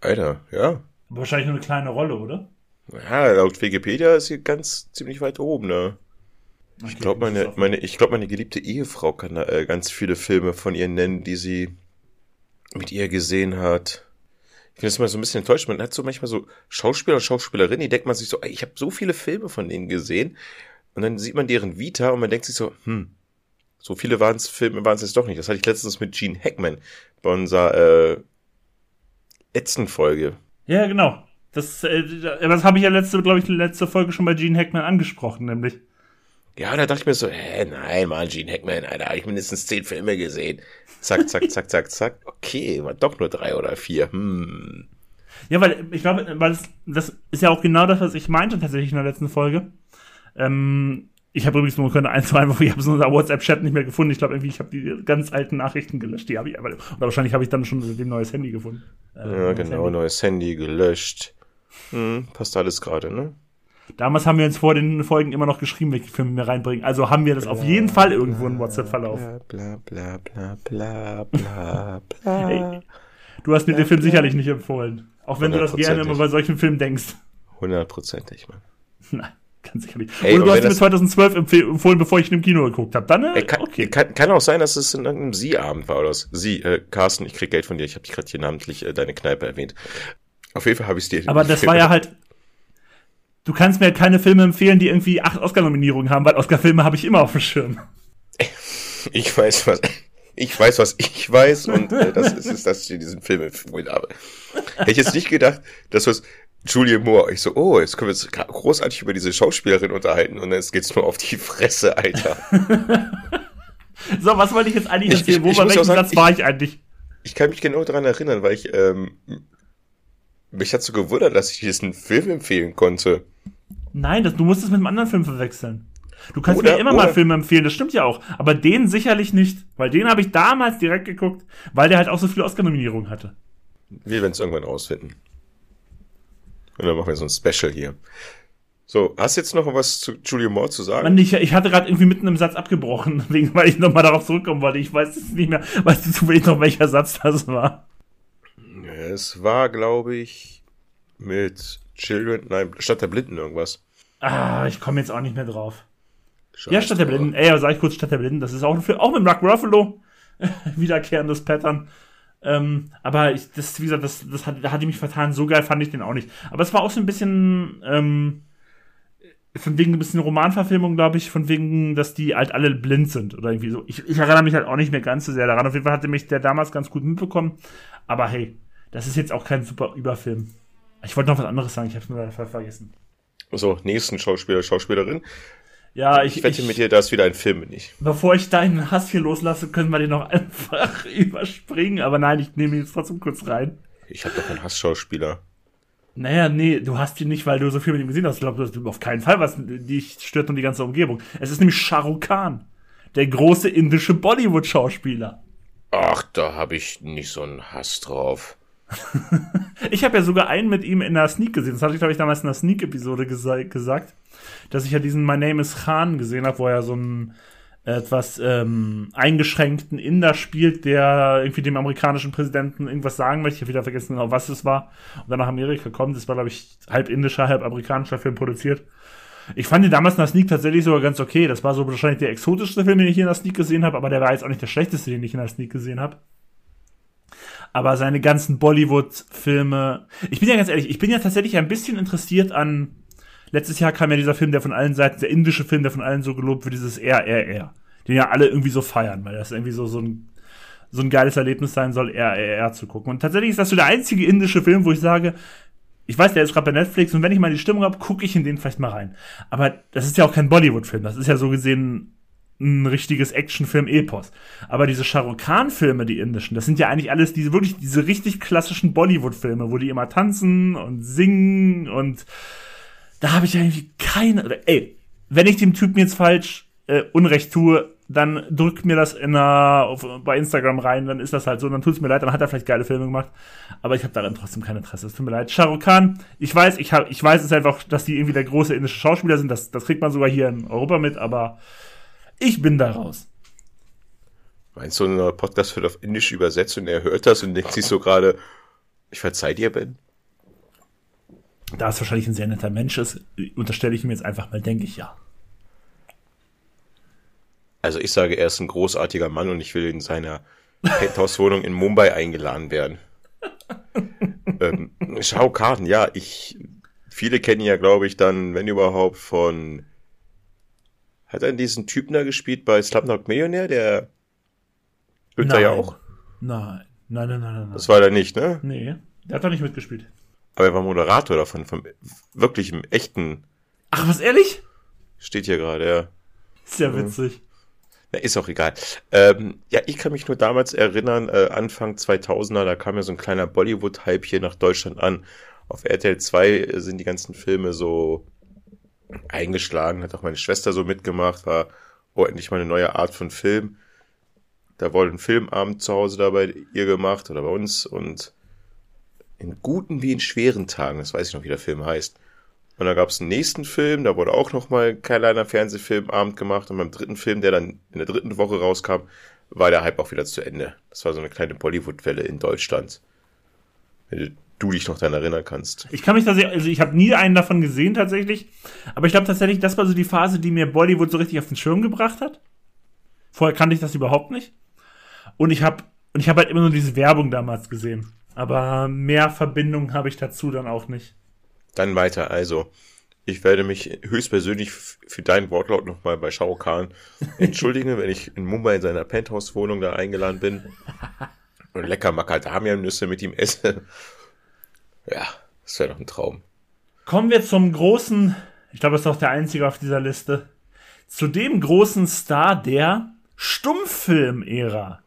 Alter, ja. Aber wahrscheinlich nur eine kleine Rolle, oder? Ja, laut Wikipedia ist sie ganz ziemlich weit oben, ne? Okay, ich glaube, meine, meine, ich glaube, meine geliebte Ehefrau kann da äh, ganz viele Filme von ihr nennen, die sie mit ihr gesehen hat. Ich finde es immer so ein bisschen enttäuscht. Man hat so manchmal so Schauspieler und Schauspielerinnen, die denkt man sich so, ey, ich habe so viele Filme von denen gesehen. Und dann sieht man deren Vita und man denkt sich so, hm, so viele waren es Filme waren es jetzt doch nicht. Das hatte ich letztens mit Gene Hackman bei unserer äh, letzten Folge. Ja, genau. Das, äh, das habe ich ja letzte, glaube ich, letzte Folge schon bei Gene Hackman angesprochen, nämlich. Ja, da dachte ich mir so, hä, nein, mal Gene Hackman, Alter, habe ich mindestens zehn Filme gesehen. Zack, zack, zack, zack, zack. Okay, war doch nur drei oder vier. Hm. Ja, weil ich glaube, weil das, das ist ja auch genau das, was ich meinte tatsächlich in der letzten Folge. Ähm, ich habe übrigens nur können ein, zwei Mal, ich habe so unser WhatsApp-Chat nicht mehr gefunden. Ich glaube irgendwie, ich habe die ganz alten Nachrichten gelöscht. Die habe ich aber, oder wahrscheinlich habe ich dann schon ein neues Handy gefunden. Äh, ja, genau, Handy. neues Handy gelöscht. Hm, passt alles gerade, ne? Damals haben wir uns vor den Folgen immer noch geschrieben, welche Filme wir reinbringen. Also haben wir das bla, auf jeden Fall irgendwo in WhatsApp-Verlauf. Bla, bla, bla, bla, bla, bla, Ey, du hast mir den Film sicherlich nicht empfohlen. Auch wenn du das gerne immer bei solchen Filmen denkst. Hundertprozentig, Mann. Nein. Ganz sicherlich. Ey, Oder du hast mir 2012 empfohlen, bevor ich ihn im Kino geguckt habe. Dann, äh, kann, okay. Kann, kann, auch sein, dass es in einem Sie-Abend war oder so. Sie, äh, Carsten, ich krieg Geld von dir. Ich habe dich gerade hier namentlich äh, deine Kneipe erwähnt. Auf jeden Fall habe ich es dir. Aber das war ja halt du kannst mir keine Filme empfehlen, die irgendwie acht Oscar-Nominierungen haben, weil Oscar-Filme habe ich immer auf dem Schirm. Ich weiß, was ich weiß, was ich weiß, und äh, das ist es, dass ich diesen Film empfohlen habe. Hätte ich jetzt nicht gedacht, dass was Julia Moore. Ich so, oh, jetzt können wir uns großartig über diese Schauspielerin unterhalten und jetzt geht's nur auf die Fresse, Alter. so, was wollte ich jetzt eigentlich erzählen? Wo bei welchem Satz war ich eigentlich? Ich kann mich genau daran erinnern, weil ich ähm, mich hat so gewundert, dass ich diesen Film empfehlen konnte. Nein, das, du musst es mit einem anderen Film verwechseln. Du kannst oder, mir immer oder. mal Filme empfehlen, das stimmt ja auch. Aber den sicherlich nicht, weil den habe ich damals direkt geguckt, weil der halt auch so viele Oscar-Nominierungen hatte. Wir werden es irgendwann rausfinden. Und dann machen wir so ein Special hier. So, hast du jetzt noch was zu Julia Moore zu sagen? Mann, ich, ich hatte gerade irgendwie mitten im Satz abgebrochen, wegen, weil ich nochmal darauf zurückkommen wollte. Ich weiß jetzt nicht mehr, weißt du zufällig noch, welcher Satz das war? Es war, glaube ich, mit Children, nein, Stadt der Blinden irgendwas. Ah, ich komme jetzt auch nicht mehr drauf. Scheiße, ja, Stadt der Blinden. Ey, sag ich kurz Stadt der Blinden. Das ist auch, für, auch mit Mark Ruffalo. Wiederkehrendes Pattern. Ähm, aber ich, das, wie gesagt, das, das hat, da hatte mich vertan. So geil fand ich den auch nicht. Aber es war auch so ein bisschen, ähm, von wegen ein bisschen Romanverfilmung, glaube ich, von wegen, dass die halt alle blind sind oder irgendwie so. Ich, ich erinnere mich halt auch nicht mehr ganz so sehr daran. Auf jeden Fall hatte mich der damals ganz gut mitbekommen. Aber hey, das ist jetzt auch kein super Überfilm. Ich wollte noch was anderes sagen, ich habe es nur vergessen. So, nächsten Schauspieler, Schauspielerin. Ja, ich, ich wette ich, mit dir, da ist wieder ein Film nicht. Bevor ich deinen Hass hier loslasse, können wir den noch einfach überspringen. Aber nein, ich nehme ihn jetzt trotzdem kurz rein. Ich habe doch einen Hassschauspieler. Naja, nee, du hast ihn nicht, weil du so viel mit ihm gesehen hast. Ich glaube, du hast auf keinen Fall was dich stört und die ganze Umgebung. Es ist nämlich Shah Rukh Khan, der große indische Bollywood-Schauspieler. Ach, da habe ich nicht so einen Hass drauf. Ich habe ja sogar einen mit ihm in der Sneak gesehen. Das hatte ich, glaube ich, damals in der Sneak-Episode gesa gesagt, dass ich ja diesen My Name is Khan gesehen habe, wo er so einen etwas ähm, eingeschränkten Inder spielt, der irgendwie dem amerikanischen Präsidenten irgendwas sagen möchte. Ich habe wieder vergessen, genau was es war. Und dann nach Amerika kommt. Das war, glaube ich, halb indischer, halb amerikanischer Film produziert. Ich fand ihn damals in der Sneak tatsächlich sogar ganz okay. Das war so wahrscheinlich der exotischste Film, den ich hier in der Sneak gesehen habe, aber der war jetzt auch nicht der schlechteste, den ich in der Sneak gesehen habe aber seine ganzen Bollywood-Filme. Ich bin ja ganz ehrlich, ich bin ja tatsächlich ein bisschen interessiert an. Letztes Jahr kam ja dieser Film, der von allen Seiten, der indische Film, der von allen so gelobt wird, dieses RRR. Den ja alle irgendwie so feiern, weil das irgendwie so, so ein, so ein geiles Erlebnis sein soll, RRR zu gucken. Und tatsächlich ist das so der einzige indische Film, wo ich sage, ich weiß, der ist gerade bei Netflix und wenn ich mal die Stimmung habe, gucke ich in den vielleicht mal rein. Aber das ist ja auch kein Bollywood-Film. Das ist ja so gesehen ein richtiges Actionfilm-Epos. Aber diese Shahrukh Khan-Filme, die indischen, das sind ja eigentlich alles diese wirklich diese richtig klassischen Bollywood-Filme, wo die immer tanzen und singen und da habe ich ja irgendwie keine. Ey, wenn ich dem Typen jetzt falsch äh, Unrecht tue, dann drückt mir das in einer, auf, bei Instagram rein, dann ist das halt so, dann tut es mir leid, dann hat er vielleicht geile Filme gemacht, aber ich habe daran trotzdem kein Interesse. Es tut mir leid. Shah Rukh Khan, ich weiß, ich, hab, ich weiß es einfach, dass die irgendwie der große indische Schauspieler sind, das, das kriegt man sogar hier in Europa mit, aber ich bin da raus. Meinst du, ein Podcast wird auf Indisch übersetzt und er hört das und denkt sich so gerade, ich verzeih dir, Ben? Da es wahrscheinlich ein sehr netter Mensch ist, unterstelle ich ihm jetzt einfach mal, denke ich ja. Also ich sage, er ist ein großartiger Mann und ich will in seiner Penthouse-Wohnung in Mumbai eingeladen werden. ähm, Shao Kahn, ja, ich, viele kennen ja, glaube ich, dann, wenn überhaupt, von, hat er diesen Typen da gespielt bei Slumdog Millionär, der da ja auch? Nein, nein, nein, nein, nein. Das war er nicht, ne? Nee, der hat doch nicht mitgespielt. Aber er war Moderator davon, vom wirklich im echten. Ach, was, ehrlich? Steht hier gerade, ja. Ist ja witzig. Na, ist auch egal. Ähm, ja, ich kann mich nur damals erinnern, äh, Anfang 2000er, da kam ja so ein kleiner Bollywood-Hype hier nach Deutschland an. Auf RTL 2 sind die ganzen Filme so eingeschlagen, hat auch meine Schwester so mitgemacht, war oh, endlich mal eine neue Art von Film. Da wurde ein Filmabend zu Hause da bei ihr gemacht oder bei uns und in guten wie in schweren Tagen, das weiß ich noch, wie der Film heißt. Und dann gab es einen nächsten Film, da wurde auch nochmal ein kleiner Fernsehfilmabend gemacht. Und beim dritten Film, der dann in der dritten Woche rauskam, war der Hype auch wieder zu Ende. Das war so eine kleine Bollywood-Welle in Deutschland. Wenn du dich noch daran erinnern kannst. Ich kann mich tatsächlich, also ich habe nie einen davon gesehen tatsächlich, aber ich glaube tatsächlich, das war so die Phase, die mir Bollywood so richtig auf den Schirm gebracht hat. Vorher kannte ich das überhaupt nicht. Und ich habe und ich habe halt immer nur diese Werbung damals gesehen. Aber mehr Verbindung habe ich dazu dann auch nicht. Dann weiter, also. Ich werde mich höchstpersönlich für deinen Wortlaut nochmal bei Shao Kahn entschuldigen, wenn ich in Mumbai in seiner Penthouse-Wohnung da eingeladen bin und lecker Macadamia-Nüsse mit ihm esse. Ja, das wäre doch ein Traum. Kommen wir zum großen, ich glaube, das ist auch der einzige auf dieser Liste, zu dem großen Star der Stummfilm-Ära.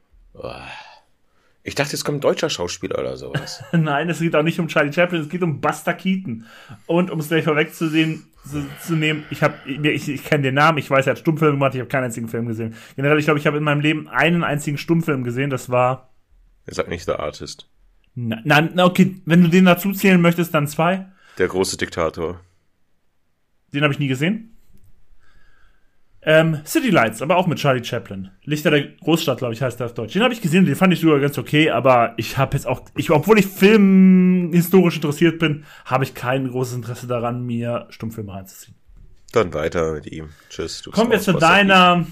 Ich dachte, es kommt ein deutscher Schauspieler oder sowas. Nein, es geht auch nicht um Charlie Chaplin, es geht um Buster Keaton. Und um es gleich vorwegzusehen, zu, zu nehmen, ich habe, ich, ich kenne den Namen, ich weiß, er hat Stummfilme gemacht, ich habe keinen einzigen Film gesehen. Generell, ich glaube, ich habe in meinem Leben einen einzigen Stummfilm gesehen, das war. Er sagt nicht der Artist. Na, na, okay, wenn du den dazu zählen möchtest, dann zwei. Der große Diktator. Den habe ich nie gesehen. Ähm, City Lights, aber auch mit Charlie Chaplin. Lichter der Großstadt, glaube ich, heißt der auf Deutsch. Den habe ich gesehen, den fand ich sogar ganz okay, aber ich habe jetzt auch, ich, obwohl ich filmhistorisch interessiert bin, habe ich kein großes Interesse daran, mir Stummfilme reinzuziehen. Dann weiter mit ihm. Tschüss. Du Kommen wir zu deiner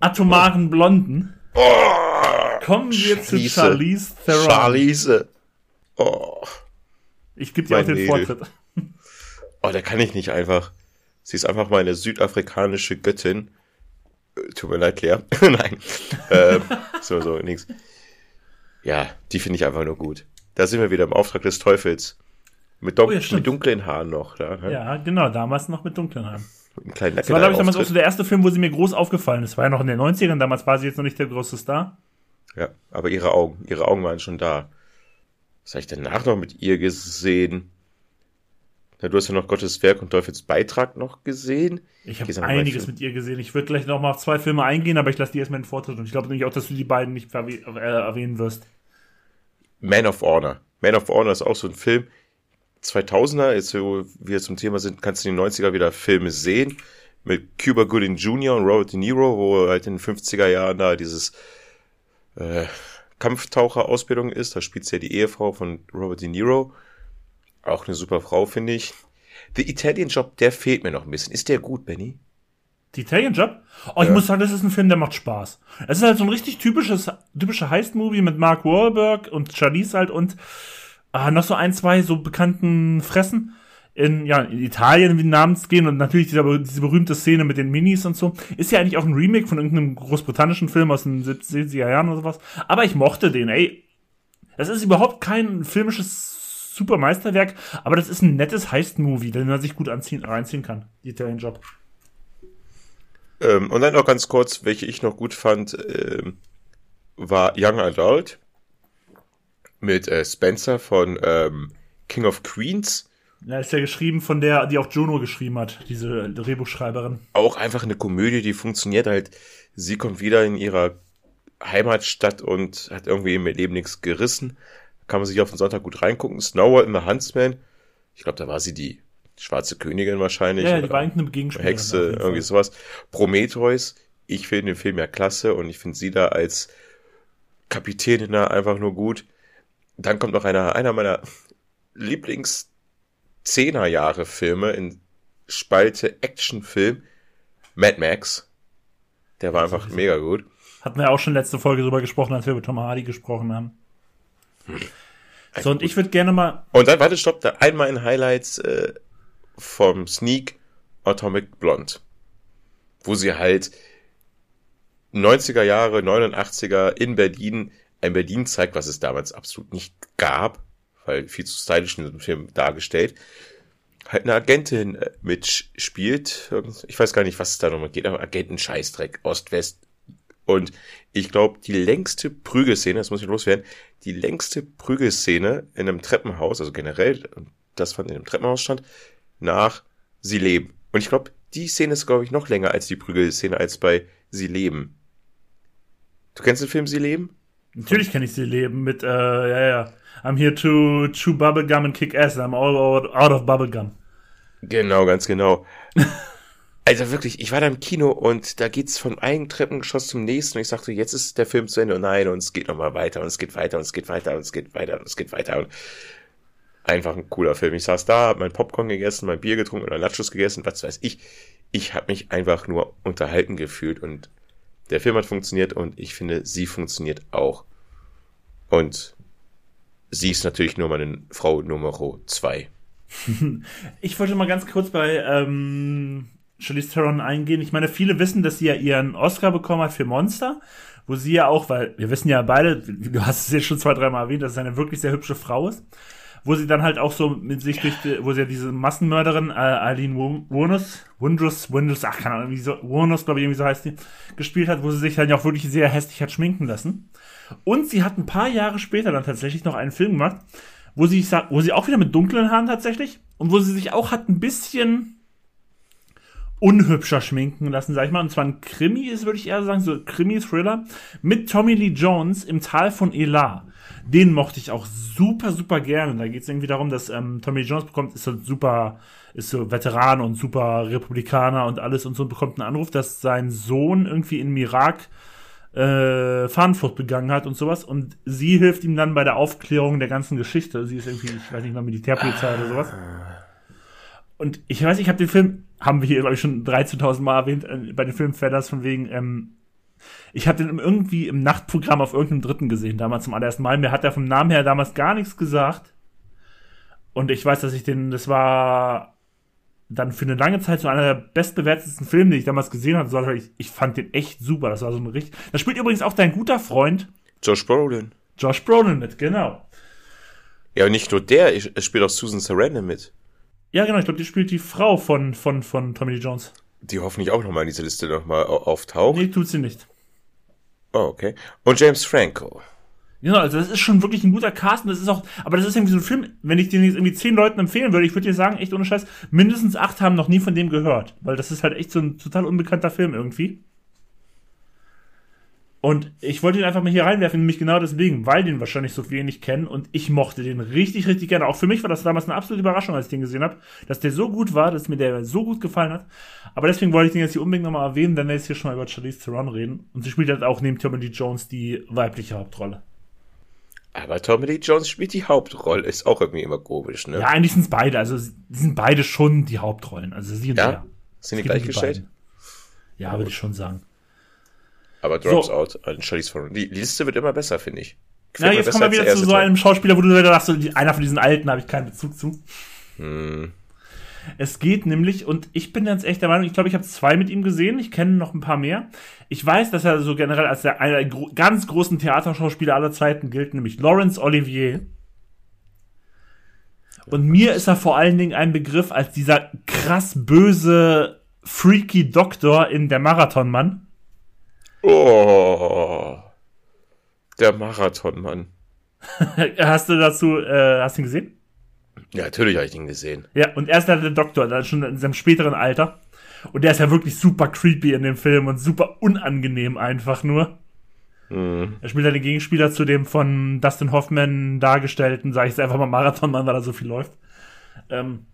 atomaren Blonden. Oh, Kommen wir Charlize. zu Charlize Theron. Charlize. Oh. Ich gebe dir auch den Mädel. Vortritt. Oh, da kann ich nicht einfach. Sie ist einfach mal eine südafrikanische Göttin. Äh, tut mir leid, Claire. Nein. ähm, so, so, nix. Ja, die finde ich einfach nur gut. Da sind wir wieder im Auftrag des Teufels. Mit, oh, ja, mit dunklen Haaren noch. Da, ne? Ja, genau, damals noch mit dunklen Haaren. Mit einem kleinen das war, glaube ich, damals auch so der erste Film, wo sie mir groß aufgefallen ist. War ja noch in den 90ern, damals war sie jetzt noch nicht der große Star. Ja, aber ihre Augen, ihre Augen waren schon da. Was habe ich danach noch mit ihr gesehen? Ja, du hast ja noch Gottes Werk und Teufels Beitrag noch gesehen. Ich habe einiges mit ihr gesehen. Ich würde gleich noch mal auf zwei Filme eingehen, aber ich lasse dir erstmal den Vortritt. Und ich glaube nämlich auch, dass du die beiden nicht äh, erwähnen wirst. Man of Honor. Man of Honor ist auch so ein Film. 2000er, jetzt wo wir zum Thema sind, kannst du in den 90er wieder Filme sehen. Mit Cuba Gooding Jr. und Robert De Niro, wo halt in den 50er Jahren da dieses äh, Kampftaucher-Ausbildung ist. Da spielt sie ja die Ehefrau von Robert De Niro. Auch eine super Frau, finde ich. The Italian Job, der fehlt mir noch ein bisschen. Ist der gut, Benny? The Italian Job? Oh, ich ja. muss sagen, das ist ein Film, der macht Spaß. Es ist halt so ein richtig typisches, typischer Heist-Movie mit Mark Wahlberg und Charlize halt und ah, noch so ein, zwei so bekannten Fressen in, ja, in Italien wie namens gehen und natürlich diese, diese berühmte Szene mit den Minis und so. Ist ja eigentlich auch ein Remake von irgendeinem großbritannischen Film aus den 70er Jahren oder sowas. Aber ich mochte den, ey. Das ist überhaupt kein filmisches super Meisterwerk, aber das ist ein nettes Heist-Movie, den man sich gut anziehen, reinziehen kann. Italian Job. Ähm, und dann noch ganz kurz, welche ich noch gut fand, ähm, war Young Adult mit äh, Spencer von ähm, King of Queens Ja, ist ja geschrieben von der, die auch Juno geschrieben hat, diese Drehbuchschreiberin. Auch einfach eine Komödie, die funktioniert halt. Sie kommt wieder in ihrer Heimatstadt und hat irgendwie im Leben nichts gerissen. Kann man sich auf den Sonntag gut reingucken. Snow in the Huntsman. Ich glaube, da war sie die schwarze Königin wahrscheinlich. Ja, die war eine Gegenspielerin. Hexe, irgendwie sowas. Prometheus. Ich finde den Film ja klasse und ich finde sie da als Kapitänin da einfach nur gut. Dann kommt noch einer, einer meiner Lieblings Zehnerjahre Filme in Spalte Actionfilm Mad Max. Der war einfach mega gut. Hatten wir auch schon letzte Folge drüber gesprochen, als wir über Tom Hardy gesprochen haben. So, und ich würde gerne mal. Und dann, warte, stopp, da einmal in Highlights äh, vom Sneak Atomic Blonde. Wo sie halt 90er Jahre, 89er in Berlin, ein Berlin zeigt, was es damals absolut nicht gab weil viel zu stylisch in diesem Film dargestellt, halt eine Agentin äh, mitspielt. Ich weiß gar nicht, was es da nochmal geht, aber Agenten-Scheißdreck, Ost-West. Und ich glaube, die längste Prügelszene, das muss ich loswerden, die längste Prügelszene in einem Treppenhaus, also generell, das fand in einem Treppenhaus stand, nach Sie leben. Und ich glaube, die Szene ist, glaube ich, noch länger als die Prügelszene, als bei Sie leben. Du kennst den Film Sie leben? Natürlich kenne ich Sie leben mit, äh, ja, ja. I'm here to chew bubblegum and kick ass. I'm all out of bubblegum. Genau, ganz genau. also wirklich, ich war da im Kino und da geht's von einem Treppengeschoss zum nächsten und ich sagte, jetzt ist der Film zu Ende und nein, und es geht nochmal weiter und es geht weiter und es geht weiter und es geht weiter und es geht weiter und einfach ein cooler Film. Ich saß da, hab mein Popcorn gegessen, mein Bier getrunken oder Nachos gegessen, was weiß ich. Ich habe mich einfach nur unterhalten gefühlt und der Film hat funktioniert und ich finde, sie funktioniert auch. Und sie ist natürlich nur meine Frau Nummer zwei. ich wollte mal ganz kurz bei ähm, Charlize Theron eingehen. Ich meine, viele wissen, dass sie ja ihren Oscar bekommen hat für Monster, wo sie ja auch, weil wir wissen ja beide, du hast es jetzt schon zwei, dreimal erwähnt, dass sie eine wirklich sehr hübsche Frau ist, wo sie dann halt auch so mit sich durch, wo sie ja diese Massenmörderin äh, Eileen Wuornos, Wondrous, Wondrous, ach keine Ahnung, so, Wuornos, glaube ich, irgendwie so heißt die, gespielt hat, wo sie sich dann ja auch wirklich sehr hässlich hat schminken lassen. Und sie hat ein paar Jahre später dann tatsächlich noch einen Film gemacht, wo sie, wo sie auch wieder mit dunklen Haaren tatsächlich und wo sie sich auch hat ein bisschen unhübscher schminken lassen, sag ich mal. Und zwar ein Krimi ist, würde ich eher sagen, so Krimi-Thriller mit Tommy Lee Jones im Tal von Elar. Den mochte ich auch super, super gerne. Da geht es irgendwie darum, dass ähm, Tommy Lee Jones bekommt, ist so super, ist so Veteran und super Republikaner und alles und so und bekommt einen Anruf, dass sein Sohn irgendwie in Irak äh, Fahnenflucht begangen hat und sowas. Und sie hilft ihm dann bei der Aufklärung der ganzen Geschichte. Sie ist irgendwie, ich weiß nicht mal, Militärpolizei oder sowas. Und ich weiß, ich habe den Film, haben wir hier, glaube ich, schon 13.000 Mal erwähnt, äh, bei den Filmfellers von wegen, ähm, ich habe den irgendwie im Nachtprogramm auf irgendeinem Dritten gesehen, damals zum allerersten Mal. Mir hat er vom Namen her damals gar nichts gesagt. Und ich weiß, dass ich den, das war dann für eine lange Zeit so einer der bestbewertetsten Filme, die ich damals gesehen habe. So, ich, ich fand den echt super. Das war so ein richtig. Da spielt übrigens auch dein guter Freund Josh Brolin. Josh Brolin mit, genau. Ja, und nicht nur der, es spielt auch Susan Sarandon mit. Ja, genau, ich glaube, die spielt die Frau von, von, von Tommy Lee Jones. Die hoffentlich auch nochmal in dieser Liste nochmal auftaucht. Nee, tut sie nicht. Oh, okay. Und James Franco. Ja, also das ist schon wirklich ein guter Cast und das ist auch, aber das ist irgendwie so ein Film, wenn ich den jetzt irgendwie zehn Leuten empfehlen würde, ich würde dir sagen, echt ohne Scheiß, mindestens acht haben noch nie von dem gehört, weil das ist halt echt so ein total unbekannter Film irgendwie. Und ich wollte ihn einfach mal hier reinwerfen, nämlich genau deswegen, weil den wahrscheinlich so wenig kennen und ich mochte den richtig, richtig gerne. Auch für mich war das damals eine absolute Überraschung, als ich den gesehen habe, dass der so gut war, dass mir der so gut gefallen hat. Aber deswegen wollte ich den jetzt hier unbedingt nochmal erwähnen, wenn wir jetzt hier schon mal über Charlize Theron reden. Und sie spielt halt auch neben Tommy Lee Jones die weibliche Hauptrolle. Aber Tommy Lee Jones spielt die Hauptrolle, ist auch irgendwie immer komisch, ne? Ja, eigentlich sind es beide, also sie sind beide schon die Hauptrollen. Also sie und ja? er. Sind die gleichgestellt? Ja, würde ich schon sagen. Aber Drops so. Out an Charlize Theron. Die Liste wird immer besser, finde ich. Gefällt ja, jetzt kommen wir wieder zu so einem Schauspieler, wo du wieder sagst, einer von diesen Alten habe ich keinen Bezug zu. Hm. Es geht nämlich, und ich bin ganz echt der Meinung, ich glaube, ich habe zwei mit ihm gesehen, ich kenne noch ein paar mehr. Ich weiß, dass er so generell als der einer der gro ganz großen Theaterschauspieler aller Zeiten gilt, nämlich Laurence Olivier. Und mir ist er vor allen Dingen ein Begriff als dieser krass böse, freaky Doktor in der Marathonmann. Oh, der Marathonmann. hast du dazu, äh, hast du ihn gesehen? Ja, natürlich habe ich ihn gesehen. Ja, und er ist der Doktor, dann schon in seinem späteren Alter. Und der ist ja wirklich super creepy in dem Film und super unangenehm einfach nur. Mhm. Er spielt ja den Gegenspieler zu dem von Dustin Hoffman dargestellten, sage ich jetzt einfach mal Marathonmann, weil er so viel läuft. Ähm,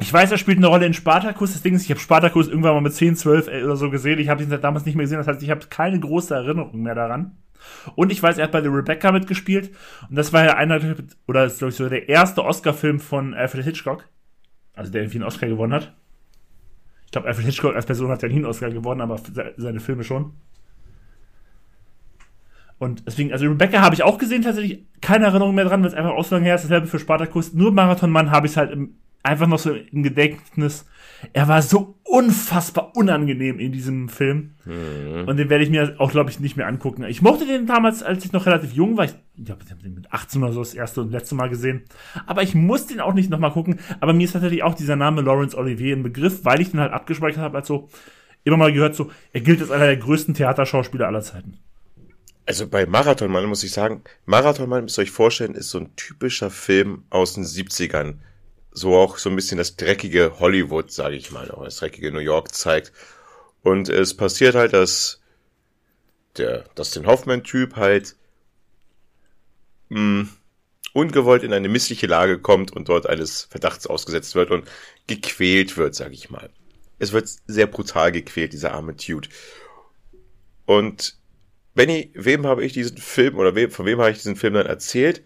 ich weiß, er spielt eine Rolle in Spartacus. Das Ding ist, ich habe Spartacus irgendwann mal mit 10, 12 oder so gesehen. Ich habe ihn seit damals nicht mehr gesehen. Das heißt, ich habe keine große Erinnerung mehr daran. Und ich weiß, er hat bei The Rebecca mitgespielt. Und das war ja einer, oder ist, glaube ich, so der erste Oscar-Film von Alfred Hitchcock. Also der irgendwie einen Oscar gewonnen hat. Ich glaube, Alfred Hitchcock als Person hat ja nie einen Oscar gewonnen, aber seine Filme schon. Und deswegen, also Rebecca habe ich auch gesehen, tatsächlich keine Erinnerung mehr dran, weil es einfach aus so lange her ist. Dasselbe für Spartacus. Nur Marathonmann habe ich halt im, einfach noch so im Gedächtnis. Er war so unfassbar unangenehm in diesem Film. Mhm. Und den werde ich mir auch, glaube ich, nicht mehr angucken. Ich mochte den damals, als ich noch relativ jung war. Ich, ich glaube, ich habe den mit 18 oder so das erste und letzte Mal gesehen. Aber ich muss den auch nicht nochmal gucken. Aber mir ist tatsächlich auch dieser Name Laurence Olivier ein Begriff, weil ich den halt abgespeichert habe, als so immer mal gehört, so, er gilt als einer der größten Theaterschauspieler aller Zeiten. Also bei Marathonmann muss ich sagen, Marathonmann, müsst ihr euch vorstellen, ist so ein typischer Film aus den 70ern. So auch so ein bisschen das dreckige Hollywood, sage ich mal, auch das dreckige New York zeigt. Und es passiert halt, dass der Dustin Hoffman-Typ halt mh, ungewollt in eine missliche Lage kommt und dort eines Verdachts ausgesetzt wird und gequält wird, sage ich mal. Es wird sehr brutal gequält, dieser arme Dude. Und Benny, wem habe ich diesen Film oder wem, von wem habe ich diesen Film dann erzählt?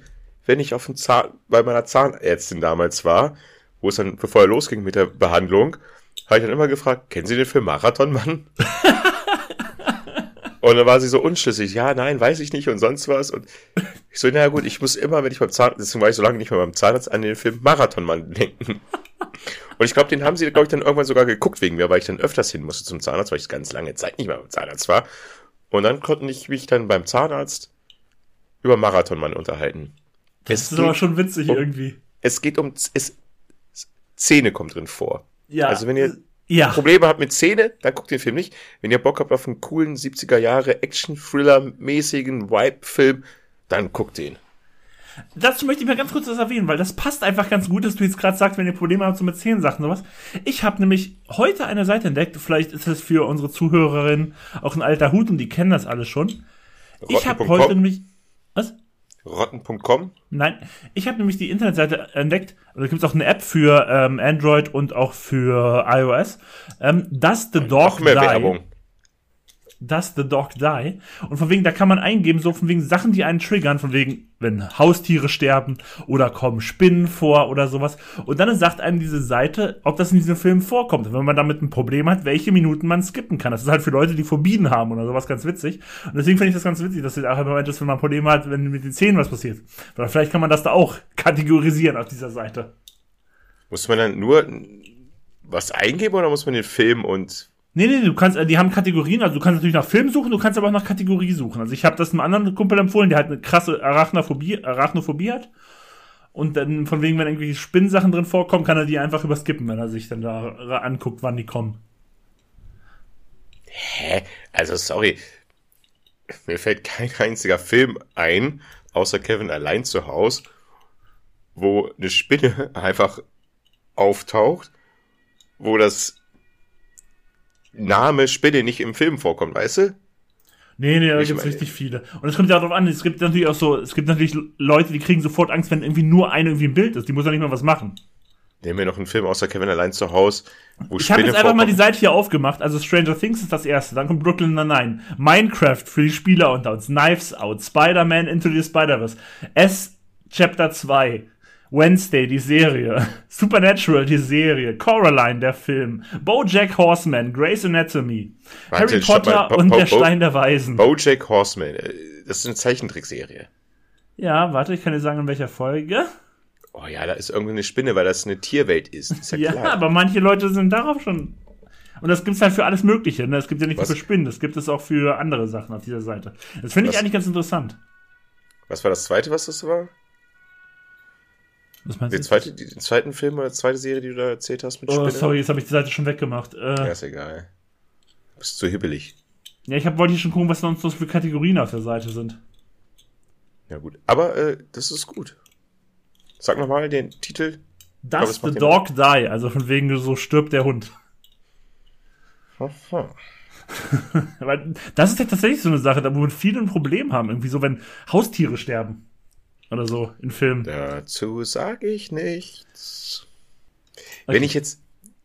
Wenn ich auf dem Zahn, bei meiner Zahnärztin damals war, wo es dann, bevor er losging mit der Behandlung, habe ich dann immer gefragt, kennen Sie den Film Marathonmann? und dann war sie so unschlüssig, ja, nein, weiß ich nicht und sonst was. Und ich so, naja gut, ich muss immer, wenn ich beim Zahnarzt, deswegen war ich so lange nicht mehr beim Zahnarzt, an den Film Marathonmann denken. Und ich glaube, den haben sie, glaube ich, dann irgendwann sogar geguckt wegen mir, weil ich dann öfters hin musste zum Zahnarzt, weil ich ganz lange Zeit nicht mehr beim Zahnarzt war. Und dann konnte ich mich dann beim Zahnarzt über Marathonmann unterhalten. Das es ist aber schon witzig um, irgendwie. Es geht um es, Zähne kommt drin vor. Ja. Also wenn ihr ja. Probleme habt mit Zähne, dann guckt den Film nicht. Wenn ihr Bock habt auf einen coolen 70er Jahre Action-Thriller-mäßigen Vibe-Film, dann guckt den. Dazu möchte ich mal ganz kurz was erwähnen, weil das passt einfach ganz gut, dass du jetzt gerade sagst, wenn ihr Probleme habt so mit Zähnensachen sowas. Ich habe nämlich heute eine Seite entdeckt, vielleicht ist das für unsere Zuhörerinnen auch ein alter Hut und die kennen das alles schon. Ich habe heute nämlich was? Rotten.com? Nein, ich habe nämlich die Internetseite entdeckt, da gibt es auch eine App für ähm, Android und auch für iOS. Ähm, Does the Dog Noch mehr Die? Werbung. Does the Dog Die? Und von wegen, da kann man eingeben, so von wegen Sachen, die einen triggern, von wegen, wenn Haustiere sterben oder kommen Spinnen vor oder sowas. Und dann sagt einem diese Seite, ob das in diesem Film vorkommt. Und wenn man damit ein Problem hat, welche Minuten man skippen kann. Das ist halt für Leute, die Phobien haben oder sowas ganz witzig. Und deswegen finde ich das ganz witzig, dass es auch im Moment ist, wenn man Probleme hat, wenn mit den Zähnen was passiert. Oder vielleicht kann man das da auch kategorisieren auf dieser Seite. Muss man dann nur was eingeben oder muss man den Film und Nee, nee, du kannst, äh, die haben Kategorien, also du kannst natürlich nach Film suchen, du kannst aber auch nach Kategorie suchen. Also ich habe das einem anderen Kumpel empfohlen, der halt eine krasse Arachnophobie, Arachnophobie hat. Und dann von wegen, wenn irgendwelche Spinnsachen drin vorkommen, kann er die einfach überskippen, wenn er sich dann da anguckt, wann die kommen. Hä? Also sorry. Mir fällt kein einziger Film ein, außer Kevin allein zu Haus, wo eine Spinne einfach auftaucht, wo das Name Spinne nicht im Film vorkommt, weißt du? Nee, nee, da gibt's meine- richtig viele. Und es kommt ja darauf an, es gibt natürlich auch so, es gibt natürlich Leute, die kriegen sofort Angst, wenn irgendwie nur eine irgendwie ein Bild ist. Die muss ja nicht mal was machen. Nehmen wir noch einen Film außer Kevin allein zu Haus, wo Ich habe jetzt einfach mal die. Seite hier aufgemacht. Also Stranger Things ist das erste, dann kommt Brooklyn Nine-Nine, Minecraft für die Spieler unter uns, Knives Out, Spider-Man Into the Spider-Verse, S Chapter 2, Wednesday, die Serie, Supernatural, die Serie, Coraline, der Film, BoJack Horseman, Grey's Anatomy, Warte, Harry Potter mal. Und der Stein der Weisen. Bojack Horseman. äh, Das ist eine Zeichentrickserie. ja, warte, ich kann dir sagen, in welcher Folge. Oh ja, da ist irgendwie eine Spinne, weil das eine Tierwelt ist. ist ja, Ja, aber manche Leute sind darauf schon. Und das gibt's halt für alles Mögliche. Ne? Das gibt ja nicht Was? nur für Spinnen, das gibt es auch für andere Sachen auf dieser Seite. Das finde ich Was? eigentlich ganz interessant. Was war das zweite, was das war? Was meinst du? zweite, die, den zweiten Film oder zweite Serie, die du da erzählt hast mit Oh, Spinne? sorry, jetzt habe ich die Seite schon weggemacht. Äh, Ja, ja, ist egal. Du bist zu hibbelig. ich hab, wollte hier schon gucken, was sonst noch für Kategorien auf der Seite sind. Ja gut. Aber äh, das ist gut. Sag nochmal den Titel. Does the dog die? Also von wegen so stirbt der Hund. Weil das ist ja tatsächlich so eine Sache, da wo wir viele ein Problem haben. Irgendwie so, wenn Haustiere sterben. Oder so in Filmen. Dazu sage ich nichts. Okay. Wenn ich jetzt.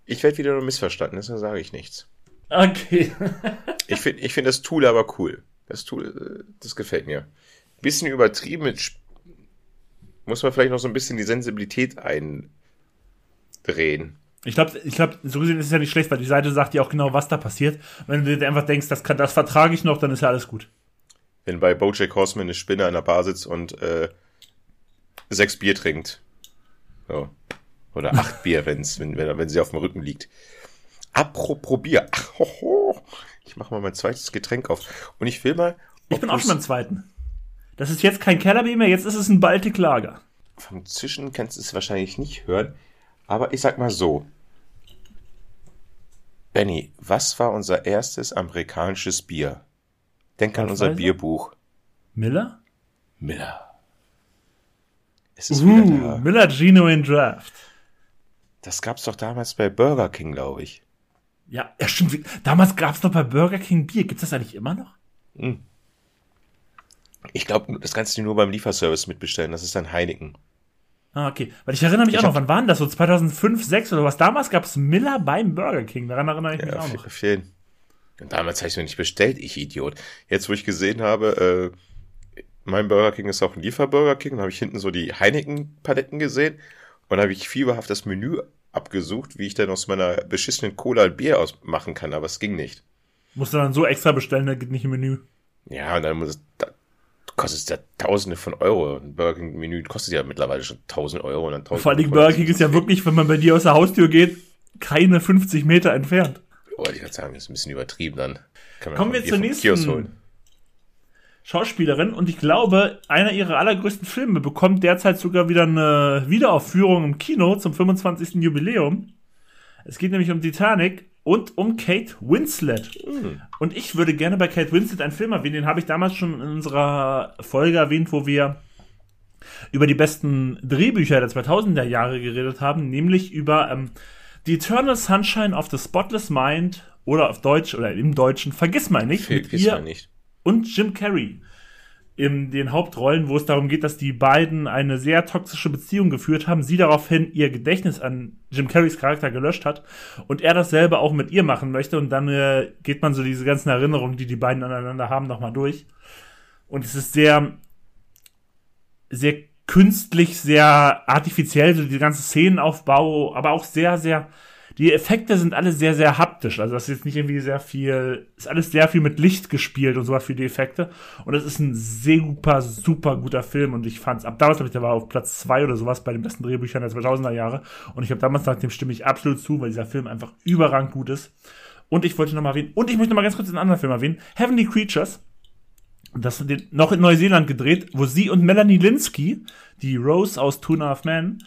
Ich werde wieder nur missverstanden, deswegen sage ich nichts. Okay. ich finde ich find das Tool aber cool. Das Tool, äh, das gefällt mir. Bisschen übertrieben mit. Muss man vielleicht noch so ein bisschen die Sensibilität eindrehen. Ich glaube, ich glaub, so gesehen ist es ja nicht schlecht, weil die Seite sagt ja auch genau, was da passiert. Wenn du dir einfach denkst, das, kann, das vertrage ich noch, dann ist ja alles gut. Wenn bei Bojack Horseman eine Spinne an der Bar sitzt und äh, sechs Bier trinkt. So. Oder acht Bier, wenn's, wenn, wenn, wenn sie auf dem Rücken liegt. Apropos Bier. Ach, hoho. Ich mache mal mein zweites Getränk auf. Und ich will mal. Ich bin auch schon beim zweiten. Das ist jetzt kein Kellerbier mehr, jetzt ist es ein Baltic Lager. Vom Zischen kannst du es wahrscheinlich nicht hören. Aber ich sag mal so. Benny, was war unser erstes amerikanisches Bier? Denk an unser Bierbuch. Miller? Miller. Es ist uh, wieder da. Miller Genuine Draft. Das gab's doch damals bei Burger King, glaube ich. Ja, ja, stimmt. Damals gab's doch bei Burger King Bier. Gibt's das eigentlich immer noch? Hm. Ich glaube, das kannst du nur beim Lieferservice mitbestellen. Das ist dann Heineken. Ah, okay. Weil ich erinnere mich ich auch noch, wann waren das? So 2005, 6 oder was? Damals gab's Miller beim Burger King. Daran erinnere ich ja, mich auch noch. Vielen. Und damals habe ich mir nicht bestellt, ich Idiot. Jetzt, wo ich gesehen habe, äh, mein Burger King ist auch ein Lieferburger King. Dann habe ich hinten so die Heineken-Paletten gesehen und habe ich fieberhaft das Menü abgesucht, wie ich dann aus meiner beschissenen Cola ein Bier ausmachen kann, aber es ging nicht. Musst du dann so extra bestellen, da geht nicht im Menü. Ja, und dann muss es, da kostet es ja Tausende von Euro. Ein Burger King Menü kostet ja mittlerweile schon Tausend Euro. Und dann 1000 Vor allem Burger King ist ja wirklich, wenn man bei dir aus der Haustür geht, keine 50 Meter entfernt. Oh, ich würde sagen, das ist ein bisschen übertrieben dann. Kommen wir zur nächsten Schauspielerin und ich glaube, einer ihrer allergrößten Filme bekommt derzeit sogar wieder eine Wiederaufführung im Kino zum 25. Jubiläum. Es geht nämlich um Titanic und um Kate Winslet. Mhm. Und ich würde gerne bei Kate Winslet einen Film erwähnen, den habe ich damals schon in unserer Folge erwähnt, wo wir über die besten Drehbücher der 2000er Jahre geredet haben, nämlich über ähm, The Eternal Sunshine of the Spotless Mind oder auf Deutsch oder im Deutschen Vergiss mal nicht. Vergiss mal nicht und Jim Carrey in den Hauptrollen, wo es darum geht, dass die beiden eine sehr toxische Beziehung geführt haben, sie daraufhin ihr Gedächtnis an Jim Carreys Charakter gelöscht hat und er dasselbe auch mit ihr machen möchte und dann äh, geht man so diese ganzen Erinnerungen, die die beiden aneinander haben, nochmal durch. Und es ist sehr, sehr künstlich, sehr artifiziell, so die ganze Szenenaufbau, aber auch sehr, sehr die Effekte sind alle sehr, sehr haptisch. Also das ist jetzt nicht irgendwie sehr viel, ist alles sehr viel mit Licht gespielt und sowas für die Effekte. Und das ist ein super, super guter Film. Und ich fand's, ab damals habe ich, der war auf Platz zwei oder sowas bei den besten Drehbüchern der 2000er Jahre. Und ich habe damals gesagt, dem stimme ich absolut zu, weil dieser Film einfach überragend gut ist. Und ich wollte noch mal erwähnen, und ich möchte noch mal ganz kurz einen anderen Film erwähnen, Heavenly Creatures. Das noch in Neuseeland gedreht, wo sie und Melanie Linsky, die Rose aus Two and a Half Men,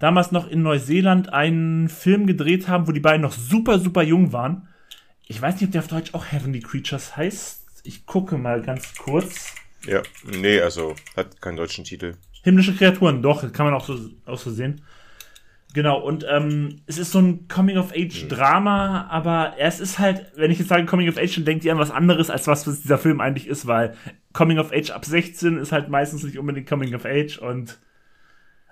damals noch in Neuseeland einen Film gedreht haben, wo die beiden noch super, super jung waren. Ich weiß nicht, ob der auf Deutsch auch Heavenly Creatures heißt. Ich gucke mal ganz kurz. Ja, nee, also hat keinen deutschen Titel. Himmlische Kreaturen, doch, kann man auch so, auch so sehen. Genau, und ähm, es ist so ein Coming-of-Age-Drama, mhm. aber es ist halt, wenn ich jetzt sage Coming-of-Age, dann denkt ihr an was anderes, als was dieser Film eigentlich ist, weil Coming-of-Age ab 16 ist halt meistens nicht unbedingt Coming-of-Age und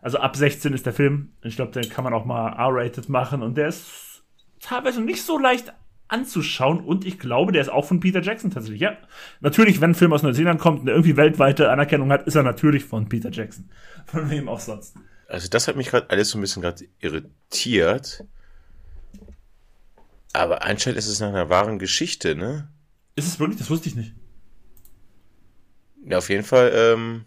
also ab 16 ist der Film. Ich glaube, den kann man auch mal R-rated machen und der ist teilweise nicht so leicht anzuschauen und ich glaube, der ist auch von Peter Jackson tatsächlich. Ja, natürlich, wenn ein Film aus Neuseeland kommt und der irgendwie weltweite Anerkennung hat, ist er natürlich von Peter Jackson. Von wem auch sonst. Also das hat mich gerade alles so ein bisschen gerade irritiert. Aber anscheinend ist es nach einer wahren Geschichte, ne? Ist es wirklich? Das wusste ich nicht. Ja, auf jeden Fall ähm,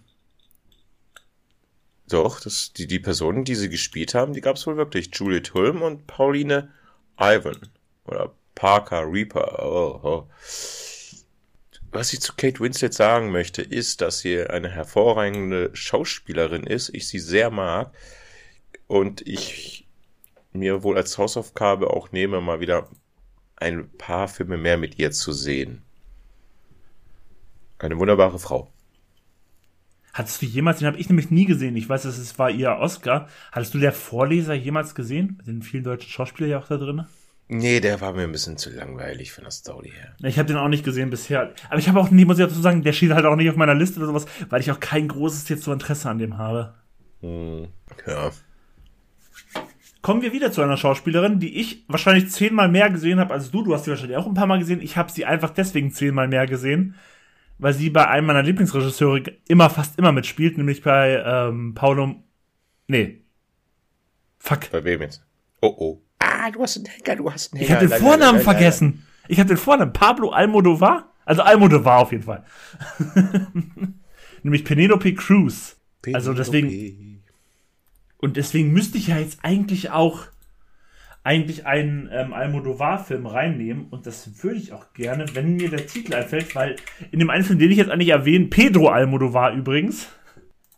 doch, das, die, die Personen, die sie gespielt haben, die gab es wohl wirklich. Juliet Hulm und Pauline Ivan. Oder Parker Reaper. Oh, oh. Was ich zu Kate Winslet sagen möchte, ist, dass sie eine hervorragende Schauspielerin ist. Ich sie sehr mag. Und ich mir wohl als Hausaufgabe auch nehme, mal wieder ein paar Filme mehr mit ihr zu sehen. Eine wunderbare Frau. Hattest du jemals, den habe ich nämlich nie gesehen. Ich weiß, es war ihr Oscar. Hattest du der Vorleser jemals gesehen? Mit den vielen deutschen Schauspielern ja auch da drin? Nee, der war mir ein bisschen zu langweilig von der Story her. Ich habe den auch nicht gesehen bisher. Aber ich habe auch nie, muss ich dazu sagen, der steht halt auch nicht auf meiner Liste oder sowas, weil ich auch kein großes jetzt so Interesse an dem habe. Hm, ja. Kommen wir wieder zu einer Schauspielerin, die ich wahrscheinlich zehnmal mehr gesehen habe als du. Du hast sie wahrscheinlich auch ein paar Mal gesehen. Ich habe sie einfach deswegen zehnmal mehr gesehen, weil sie bei einem meiner Lieblingsregisseure immer, fast immer mitspielt, nämlich bei ähm, Paulo. Nee. Fuck. Bei wem jetzt? Oh oh. Ah, du hast einen Hacker, du hast einen Hacker. Ich habe den Vornamen nein, vergessen. Ich habe den Vornamen. Pablo Almodovar? Also Almodovar auf jeden Fall. nämlich Penelope Cruz. Penelope. Also deswegen. Und deswegen müsste ich ja jetzt eigentlich auch eigentlich einen ähm, Almodovar-Film reinnehmen und das würde ich auch gerne, wenn mir der Titel einfällt, weil in dem einen Film, den ich jetzt eigentlich erwähne, Pedro Almodovar übrigens,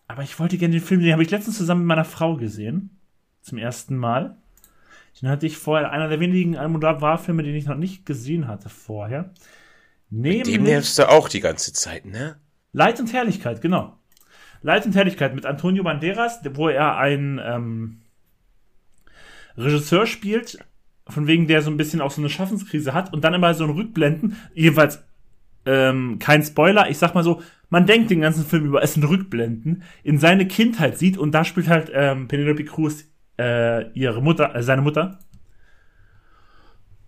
aber ich wollte gerne den Film, den habe ich letztens zusammen mit meiner Frau gesehen, zum ersten Mal. Den hatte ich vorher, einer der wenigen Almodovar-Filme, den ich noch nicht gesehen hatte vorher. Mit dem nimmst du auch die ganze Zeit, ne? Leid und Herrlichkeit, genau. Leid und Herrlichkeit mit Antonio Banderas, wo er ein ähm, Regisseur spielt, von wegen der so ein bisschen auch so eine Schaffenskrise hat und dann immer so ein Rückblenden, jedenfalls ähm, kein Spoiler, ich sag mal so, man denkt den ganzen Film über, es sind Rückblenden, in seine Kindheit sieht und da spielt halt ähm, Penelope Cruz äh, ihre Mutter, äh, seine Mutter.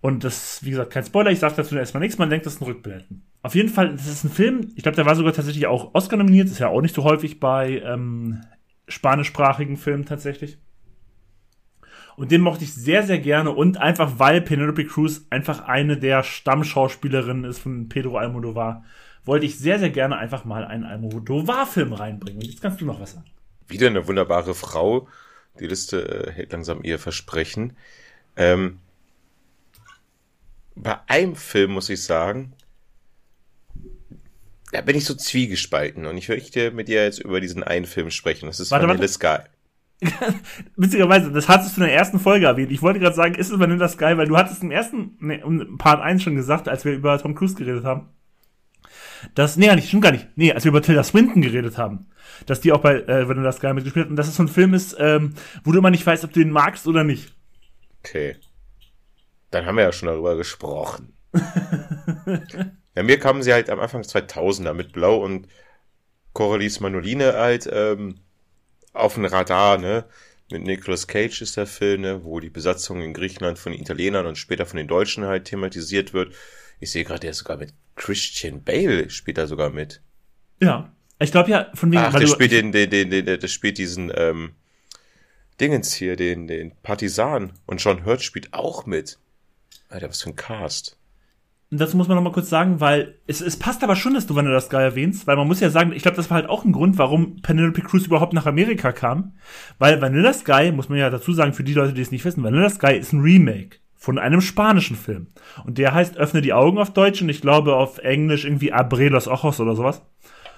Und das, wie gesagt, kein Spoiler, ich sag dazu erstmal nichts, man denkt, das sind Rückblenden. Auf jeden Fall, das ist ein Film, ich glaube, der war sogar tatsächlich auch Oscar nominiert, ist ja auch nicht so häufig bei ähm, spanischsprachigen Filmen tatsächlich. Und den mochte ich sehr, sehr gerne. Und einfach, weil Penelope Cruz einfach eine der Stammschauspielerinnen ist von Pedro Almodovar, wollte ich sehr, sehr gerne einfach mal einen Almodovar-Film reinbringen. Und jetzt kannst du noch was sagen. Wieder eine wunderbare Frau. Die Liste äh, hält langsam ihr Versprechen. Ähm, bei einem Film muss ich sagen, da bin ich so zwiegespalten und ich möchte mit dir jetzt über diesen einen Film sprechen. Das ist warte, Vanilla warte. Sky. Witzigerweise, das hattest du in der ersten Folge erwähnt. Ich wollte gerade sagen, ist es Vanilla Sky, weil du hattest im ersten, nee, Part 1 schon gesagt, als wir über Tom Cruise geredet haben. Das, nee, nicht, stimmt gar nicht. Nee, als wir über Tilda Swinton geredet haben. Dass die auch bei äh, Vanilla Sky mitgespielt hat und dass es so ein Film ist, ähm, wo du immer nicht weißt, ob du ihn magst oder nicht. Okay. Dann haben wir ja schon darüber gesprochen. ja, mir kamen sie halt am Anfang 2000er mit Blau und Coralies Manoline halt, ähm, auf dem Radar, ne? Mit Nicolas Cage ist der Film, ne? wo die Besatzung in Griechenland von den Italienern und später von den Deutschen halt thematisiert wird. Ich sehe gerade, der ist sogar mit Christian Bale spielt da sogar mit. Ja. Ich glaube ja, von wegen. Ach, der spielt den, den, den, den, der spielt diesen, ähm, Dingens hier, den, den Partisan. Und John Hurt spielt auch mit. Alter, was für ein Cast. Und dazu muss man noch mal kurz sagen, weil es, es passt aber schon, dass du Vanilla Sky erwähnst, weil man muss ja sagen, ich glaube, das war halt auch ein Grund, warum Penelope Cruz überhaupt nach Amerika kam. Weil Vanilla Sky, muss man ja dazu sagen, für die Leute, die es nicht wissen, Vanilla Sky ist ein Remake von einem spanischen Film. Und der heißt Öffne die Augen auf Deutsch und ich glaube auf Englisch irgendwie Abre los Ojos oder sowas.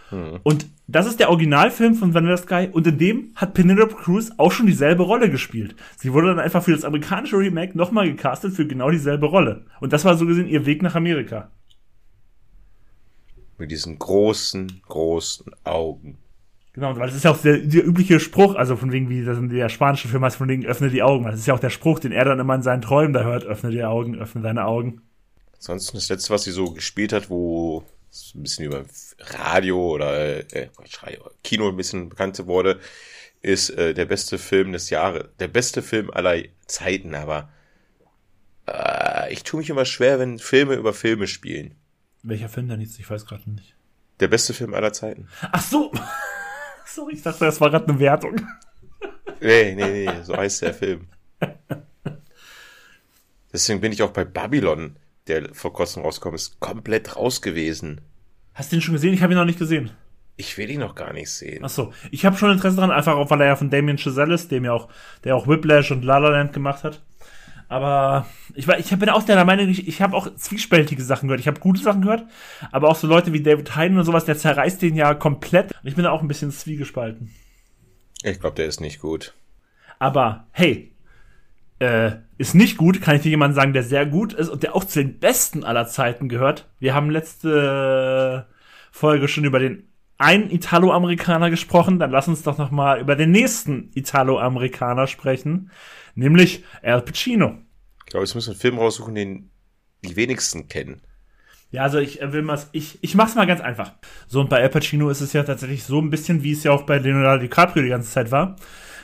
Hm. Und das ist der Originalfilm von Vanilla Sky und in dem hat Penelope Cruz auch schon dieselbe Rolle gespielt. Sie wurde dann einfach für das amerikanische Remake nochmal gecastet für genau dieselbe Rolle. Und das war so gesehen ihr Weg nach Amerika. Mit diesen großen, großen Augen. Genau, weil das ist ja auch der, der übliche Spruch, also von wegen, wie das in der spanischen Film heißt, von wegen, öffne die Augen. Das ist ja auch der Spruch, den er dann immer in seinen Träumen da hört, öffne die Augen, öffne deine Augen. Ansonsten das letzte, was sie so gespielt hat, wo ein bisschen über Radio oder äh, Kino ein bisschen bekannt wurde, ist äh, der beste Film des Jahres, der beste Film aller Zeiten, aber äh, ich tue mich immer schwer, wenn Filme über Filme spielen. Welcher Film denn jetzt? Ich weiß gerade nicht. Der beste Film aller Zeiten. Ach so! Sorry, ich dachte, das war gerade eine Wertung. nee, nee, nee, so heißt der Film. Deswegen bin ich auch bei Babylon der vor kurzem rauskommt, ist komplett raus gewesen. Hast du den schon gesehen? Ich habe ihn noch nicht gesehen. Ich will ihn noch gar nicht sehen. Ach so, ich habe schon Interesse dran, einfach auch, weil er ja von Damien Chazelle ist, dem ja auch, der auch Whiplash und La La Land gemacht hat. Aber ich war, ich bin auch der Meinung, ich, ich habe auch zwiespältige Sachen gehört. Ich habe gute Sachen gehört, aber auch so Leute wie David Heiden und sowas, der zerreißt den ja komplett. Und ich bin da auch ein bisschen zwiegespalten. Ich glaube, der ist nicht gut. Aber hey, äh, ist nicht gut, kann ich dir jemanden sagen, der sehr gut ist und der auch zu den besten aller Zeiten gehört. Wir haben letzte Folge schon über den einen Italo-Amerikaner gesprochen, dann lass uns doch noch mal über den nächsten Italo-Amerikaner sprechen, nämlich Al Pacino. Ich glaube, jetzt müssen wir einen Film raussuchen, den die wenigsten kennen. Ja, also ich will mal, ich, ich mach's mal ganz einfach. So, und bei Al Pacino ist es ja tatsächlich so ein bisschen, wie es ja auch bei Leonardo DiCaprio die ganze Zeit war.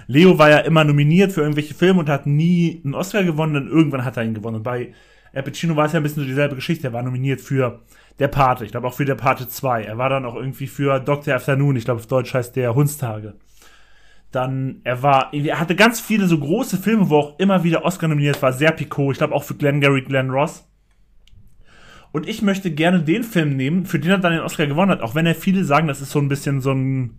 Leo war ja immer nominiert für irgendwelche Filme und hat nie einen Oscar gewonnen und irgendwann hat er ihn gewonnen. Und bei Al Pacino war es ja ein bisschen so dieselbe Geschichte. Er war nominiert für Der Pate, ich glaube auch für Der Pate 2. Er war dann auch irgendwie für Dr. Afternoon, ich glaube auf Deutsch heißt der Hundstage. Dann, er war, er hatte ganz viele so große Filme, wo auch immer wieder Oscar nominiert war. Sehr Picot, ich glaube auch für Glenn Gary, Glenn Ross. Und ich möchte gerne den Film nehmen, für den er dann den Oscar gewonnen hat, auch wenn er viele sagen, das ist so ein bisschen so ein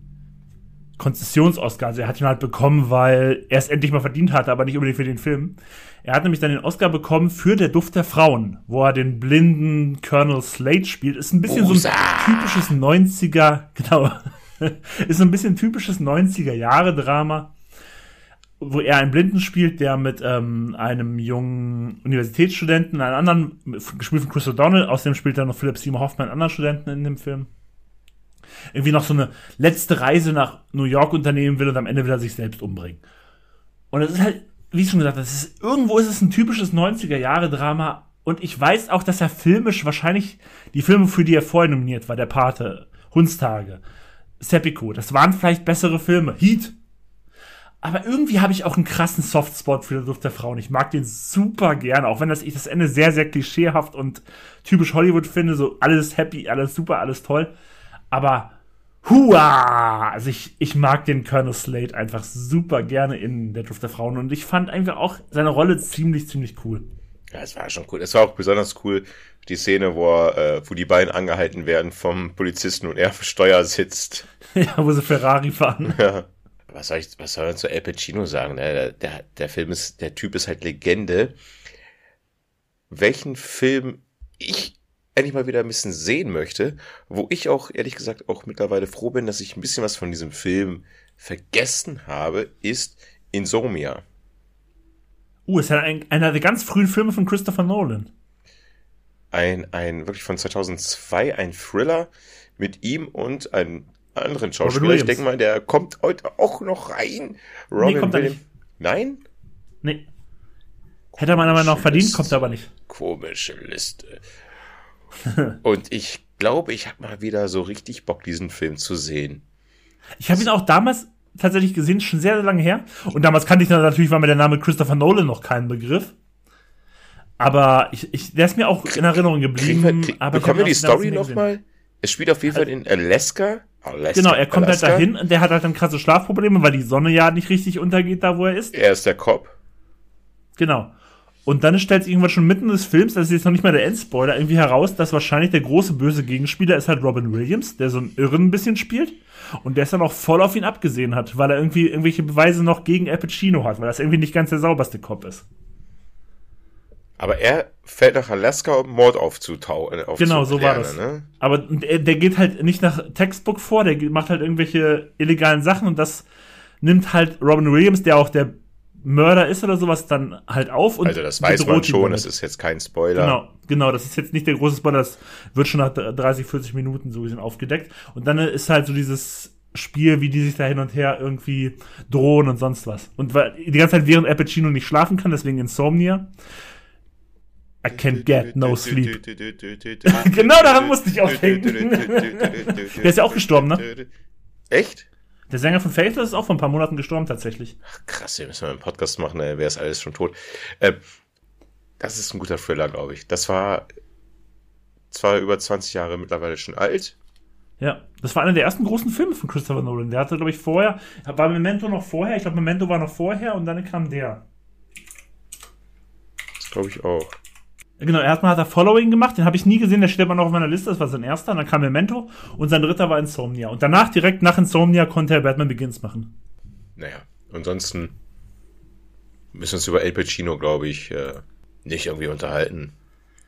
Konzessions-Oscar. Also er hat ihn halt bekommen, weil er es endlich mal verdient hatte, aber nicht unbedingt für den Film. Er hat nämlich dann den Oscar bekommen für Der Duft der Frauen, wo er den blinden Colonel Slade spielt. Ist ein bisschen Rosa. so ein typisches 90er, genau. ist ein bisschen typisches 90er Jahre Drama wo er einen Blinden spielt, der mit ähm, einem jungen Universitätsstudenten, einem anderen, gespielt von Chris O'Donnell, außerdem spielt er noch Philip Seymour Hoffman, einen anderen Studenten in dem Film, irgendwie noch so eine letzte Reise nach New York unternehmen will und am Ende will er sich selbst umbringen. Und es ist halt, wie schon gesagt, das ist, irgendwo ist es ein typisches 90er-Jahre-Drama und ich weiß auch, dass er filmisch wahrscheinlich die Filme, für die er vorher nominiert war, Der Pate, Hundstage, Seppico, das waren vielleicht bessere Filme. Heat, aber irgendwie habe ich auch einen krassen Softspot für die Duft der Frauen. Ich mag den super gerne, auch wenn das, ich das Ende sehr, sehr klischeehaft und typisch Hollywood finde. So alles happy, alles super, alles toll. Aber hua! Also ich, ich mag den Colonel Slade einfach super gerne in der Duft der Frauen. Und ich fand einfach auch seine Rolle ziemlich, ziemlich cool. Ja, es war schon cool. Es war auch besonders cool, die Szene, wo, er, äh, wo die beiden angehalten werden vom Polizisten und er auf Steuer sitzt. ja, wo sie Ferrari fahren. Ja was soll ich, was soll man zu Al Pacino sagen? Der, der, der Film ist, der Typ ist halt Legende. Welchen Film ich endlich mal wieder ein bisschen sehen möchte, wo ich auch ehrlich gesagt auch mittlerweile froh bin, dass ich ein bisschen was von diesem Film vergessen habe, ist Insomnia. Uh, ist ja ein, einer der ganz frühen Filme von Christopher Nolan. Ein, ein, wirklich von 2002, ein Thriller mit ihm und einem anderen Schauspieler. Ich denke mal, der kommt heute auch noch rein. Robin nee, kommt Williams. nicht. Nein? Nee. Hätte er meiner Meinung nach verdient, kommt er aber nicht. Komische Liste. Und ich glaube, ich habe mal wieder so richtig Bock, diesen Film zu sehen. Ich habe ihn auch damals tatsächlich gesehen, schon sehr, sehr lange her. Und damals kannte ich natürlich, war mir der Name Christopher Nolan noch kein Begriff. Aber ich, ich, der ist mir auch in Erinnerung geblieben. Wir, krieg, aber bekommen wir die Story nochmal? Es spielt auf jeden Fall in Alaska. Alaska. Genau, er kommt halt Alaska. halt dahin und der hat halt dann krasse Schlafprobleme, weil die Sonne ja nicht richtig untergeht, da wo er ist. Er ist der Cop. Genau. Und dann stellt sich irgendwann schon mitten des Films, das ist jetzt noch nicht mal der Endspoiler, irgendwie heraus, dass wahrscheinlich der große böse Gegenspieler ist halt Robin Williams, der so einen Irren ein bisschen spielt. Und der es dann auch voll auf ihn abgesehen hat, weil er irgendwie irgendwelche Beweise noch gegen Al Pacino hat, weil das irgendwie nicht ganz der sauberste Cop ist. Aber er fällt nach Alaska, um Mord aufzutauen. Äh, genau, so war das. Ne? Aber der, der geht halt nicht nach Textbook vor, der macht halt irgendwelche illegalen Sachen und das nimmt halt Robin Williams, der auch der Mörder ist oder sowas, dann halt auf. Und also das weiß man schon, das ist jetzt kein Spoiler. Genau, genau, das ist jetzt nicht der große Spoiler, das wird schon nach 30, 40 Minuten so gesehen aufgedeckt. Und dann ist halt so dieses Spiel, wie die sich da hin und her irgendwie drohen und sonst was. Und weil die ganze Zeit während Al Pacino nicht schlafen kann, deswegen Insomnia, I can't get no sleep. genau daran musste ich auch denken. Der ist ja auch gestorben, ne? Echt? Der Sänger von Faithless ist auch vor ein paar Monaten gestorben, tatsächlich. Ach, krass, wir müssen mal einen Podcast machen, ey, wäre es alles schon tot. Äh, das ist ein guter Thriller, glaube ich. Das war zwar über 20 Jahre mittlerweile schon alt. Ja, das war einer der ersten großen Filme von Christopher Nolan. Der hatte, glaube ich, vorher, war Memento noch vorher, ich glaube, Memento war noch vorher und dann kam der. Das glaube ich auch. Genau, erstmal hat er Following gemacht, den habe ich nie gesehen, der steht immer noch auf meiner Liste, das war sein erster, und dann kam Memento und sein dritter war Insomnia. Und danach, direkt nach Insomnia, konnte er Batman Begins machen. Naja, ansonsten müssen wir uns über El Pacino, glaube ich, äh, nicht irgendwie unterhalten.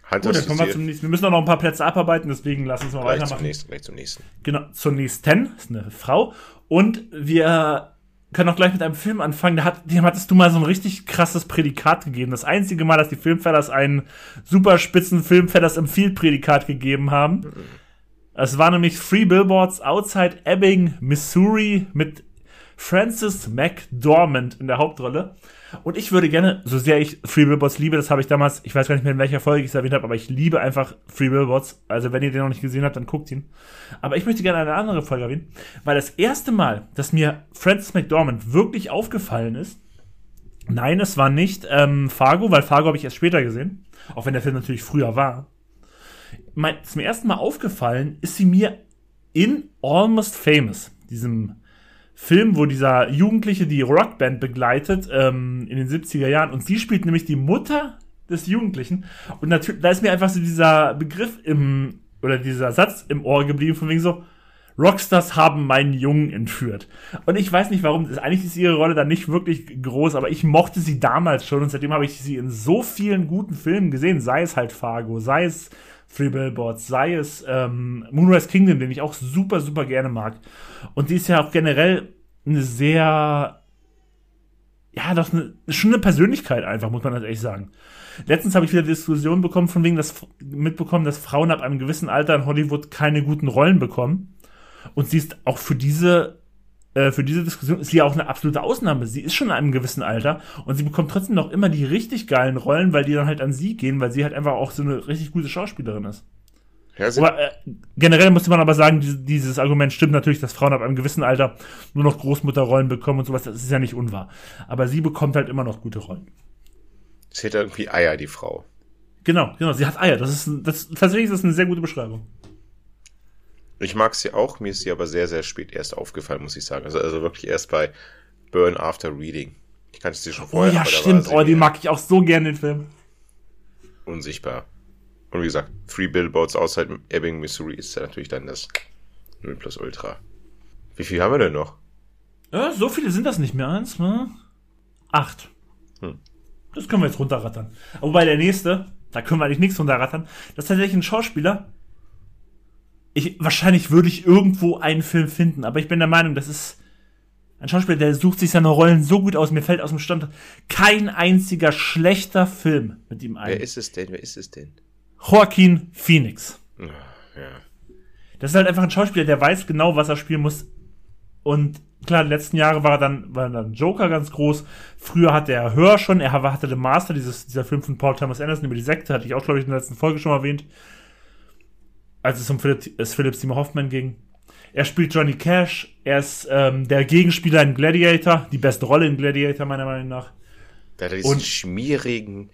Gut, dann kommen wir zum nächsten. Wir müssen auch noch ein paar Plätze abarbeiten, deswegen lass uns mal gleich weitermachen. Zum nächsten, gleich zum nächsten. Genau, zur nächsten, ist eine Frau. Und wir können auch gleich mit einem Film anfangen. Da hat, dem hattest du mal so ein richtig krasses Prädikat gegeben. Das einzige Mal, dass die Filmfellers einen super spitzen Filmfellers Field Prädikat gegeben haben. Es war nämlich Three Billboards Outside Ebbing, Missouri mit Francis McDormand in der Hauptrolle. Und ich würde gerne, so sehr ich Free Billboards liebe, das habe ich damals, ich weiß gar nicht mehr in welcher Folge ich es erwähnt habe, aber ich liebe einfach Free Billboards. Also wenn ihr den noch nicht gesehen habt, dann guckt ihn. Aber ich möchte gerne eine andere Folge erwähnen, weil das erste Mal, dass mir Francis McDormand wirklich aufgefallen ist, nein, es war nicht ähm, Fargo, weil Fargo habe ich erst später gesehen, auch wenn der Film natürlich früher war. Mein, zum ersten Mal aufgefallen ist sie mir in Almost Famous, diesem Film, wo dieser Jugendliche die Rockband begleitet ähm, in den 70er Jahren und sie spielt nämlich die Mutter des Jugendlichen und natürlich, da ist mir einfach so dieser Begriff im, oder dieser Satz im Ohr geblieben, von wegen so, Rockstars haben meinen Jungen entführt. Und ich weiß nicht warum, eigentlich ist ihre Rolle da nicht wirklich groß, aber ich mochte sie damals schon und seitdem habe ich sie in so vielen guten Filmen gesehen, sei es halt Fargo, sei es Free Billboards, sei es ähm, Moonrise Kingdom, den ich auch super, super gerne mag. Und die ist ja auch generell eine sehr, ja, doch eine, schon eine Persönlichkeit einfach, muss man das echt sagen. Letztens habe ich wieder Diskussionen bekommen, von wegen, dass mitbekommen, dass Frauen ab einem gewissen Alter in Hollywood keine guten Rollen bekommen. Und sie ist auch für diese äh, für diese Diskussion ist sie auch eine absolute Ausnahme. Sie ist schon in einem gewissen Alter und sie bekommt trotzdem noch immer die richtig geilen Rollen, weil die dann halt an sie gehen, weil sie halt einfach auch so eine richtig gute Schauspielerin ist. Ja, aber, äh, generell musste man aber sagen, dieses, dieses Argument stimmt natürlich, dass Frauen ab einem gewissen Alter nur noch Großmutterrollen bekommen und sowas. Das ist ja nicht unwahr. Aber sie bekommt halt immer noch gute Rollen. Sie hat irgendwie Eier, die Frau. Genau, genau. Sie hat Eier. Das ist, das, tatsächlich ist das eine sehr gute Beschreibung. Ich mag sie auch, mir ist sie aber sehr, sehr spät erst aufgefallen, muss ich sagen. Also, also wirklich erst bei Burn After Reading. Ich kannte sie schon oh vorher. Oh ja, stimmt. Oh, die mag ich auch so gerne, den Film. Unsichtbar. Und wie gesagt, Three Billboards outside Ebbing, Missouri ist ja natürlich dann das 0 plus Ultra. Wie viel haben wir denn noch? Ja, so viele sind das nicht mehr. Eins, ne? Acht. Hm. Das können wir jetzt runterrattern. Aber bei der nächste, da können wir eigentlich nichts runterrattern. Das ist tatsächlich ein Schauspieler, ich, wahrscheinlich würde ich irgendwo einen Film finden, aber ich bin der Meinung, das ist ein Schauspieler, der sucht sich seine Rollen so gut aus. Mir fällt aus dem Stand kein einziger schlechter Film mit ihm ein. Wer ist es denn? Wer ist es denn? Joaquin Phoenix. Ja. Das ist halt einfach ein Schauspieler, der weiß genau, was er spielen muss. Und klar, die letzten Jahre war er dann, war dann Joker ganz groß. Früher hatte er Hör schon, er hatte The Master, dieses, dieser Film von Paul Thomas Anderson über die Sekte, hatte ich auch, glaube ich, in der letzten Folge schon mal erwähnt als es um Philipp, es Philipp Seymour Hoffman ging. Er spielt Johnny Cash. Er ist ähm, der Gegenspieler in Gladiator. Die beste Rolle in Gladiator, meiner Meinung nach. Da hat er diesen Und, schmierigen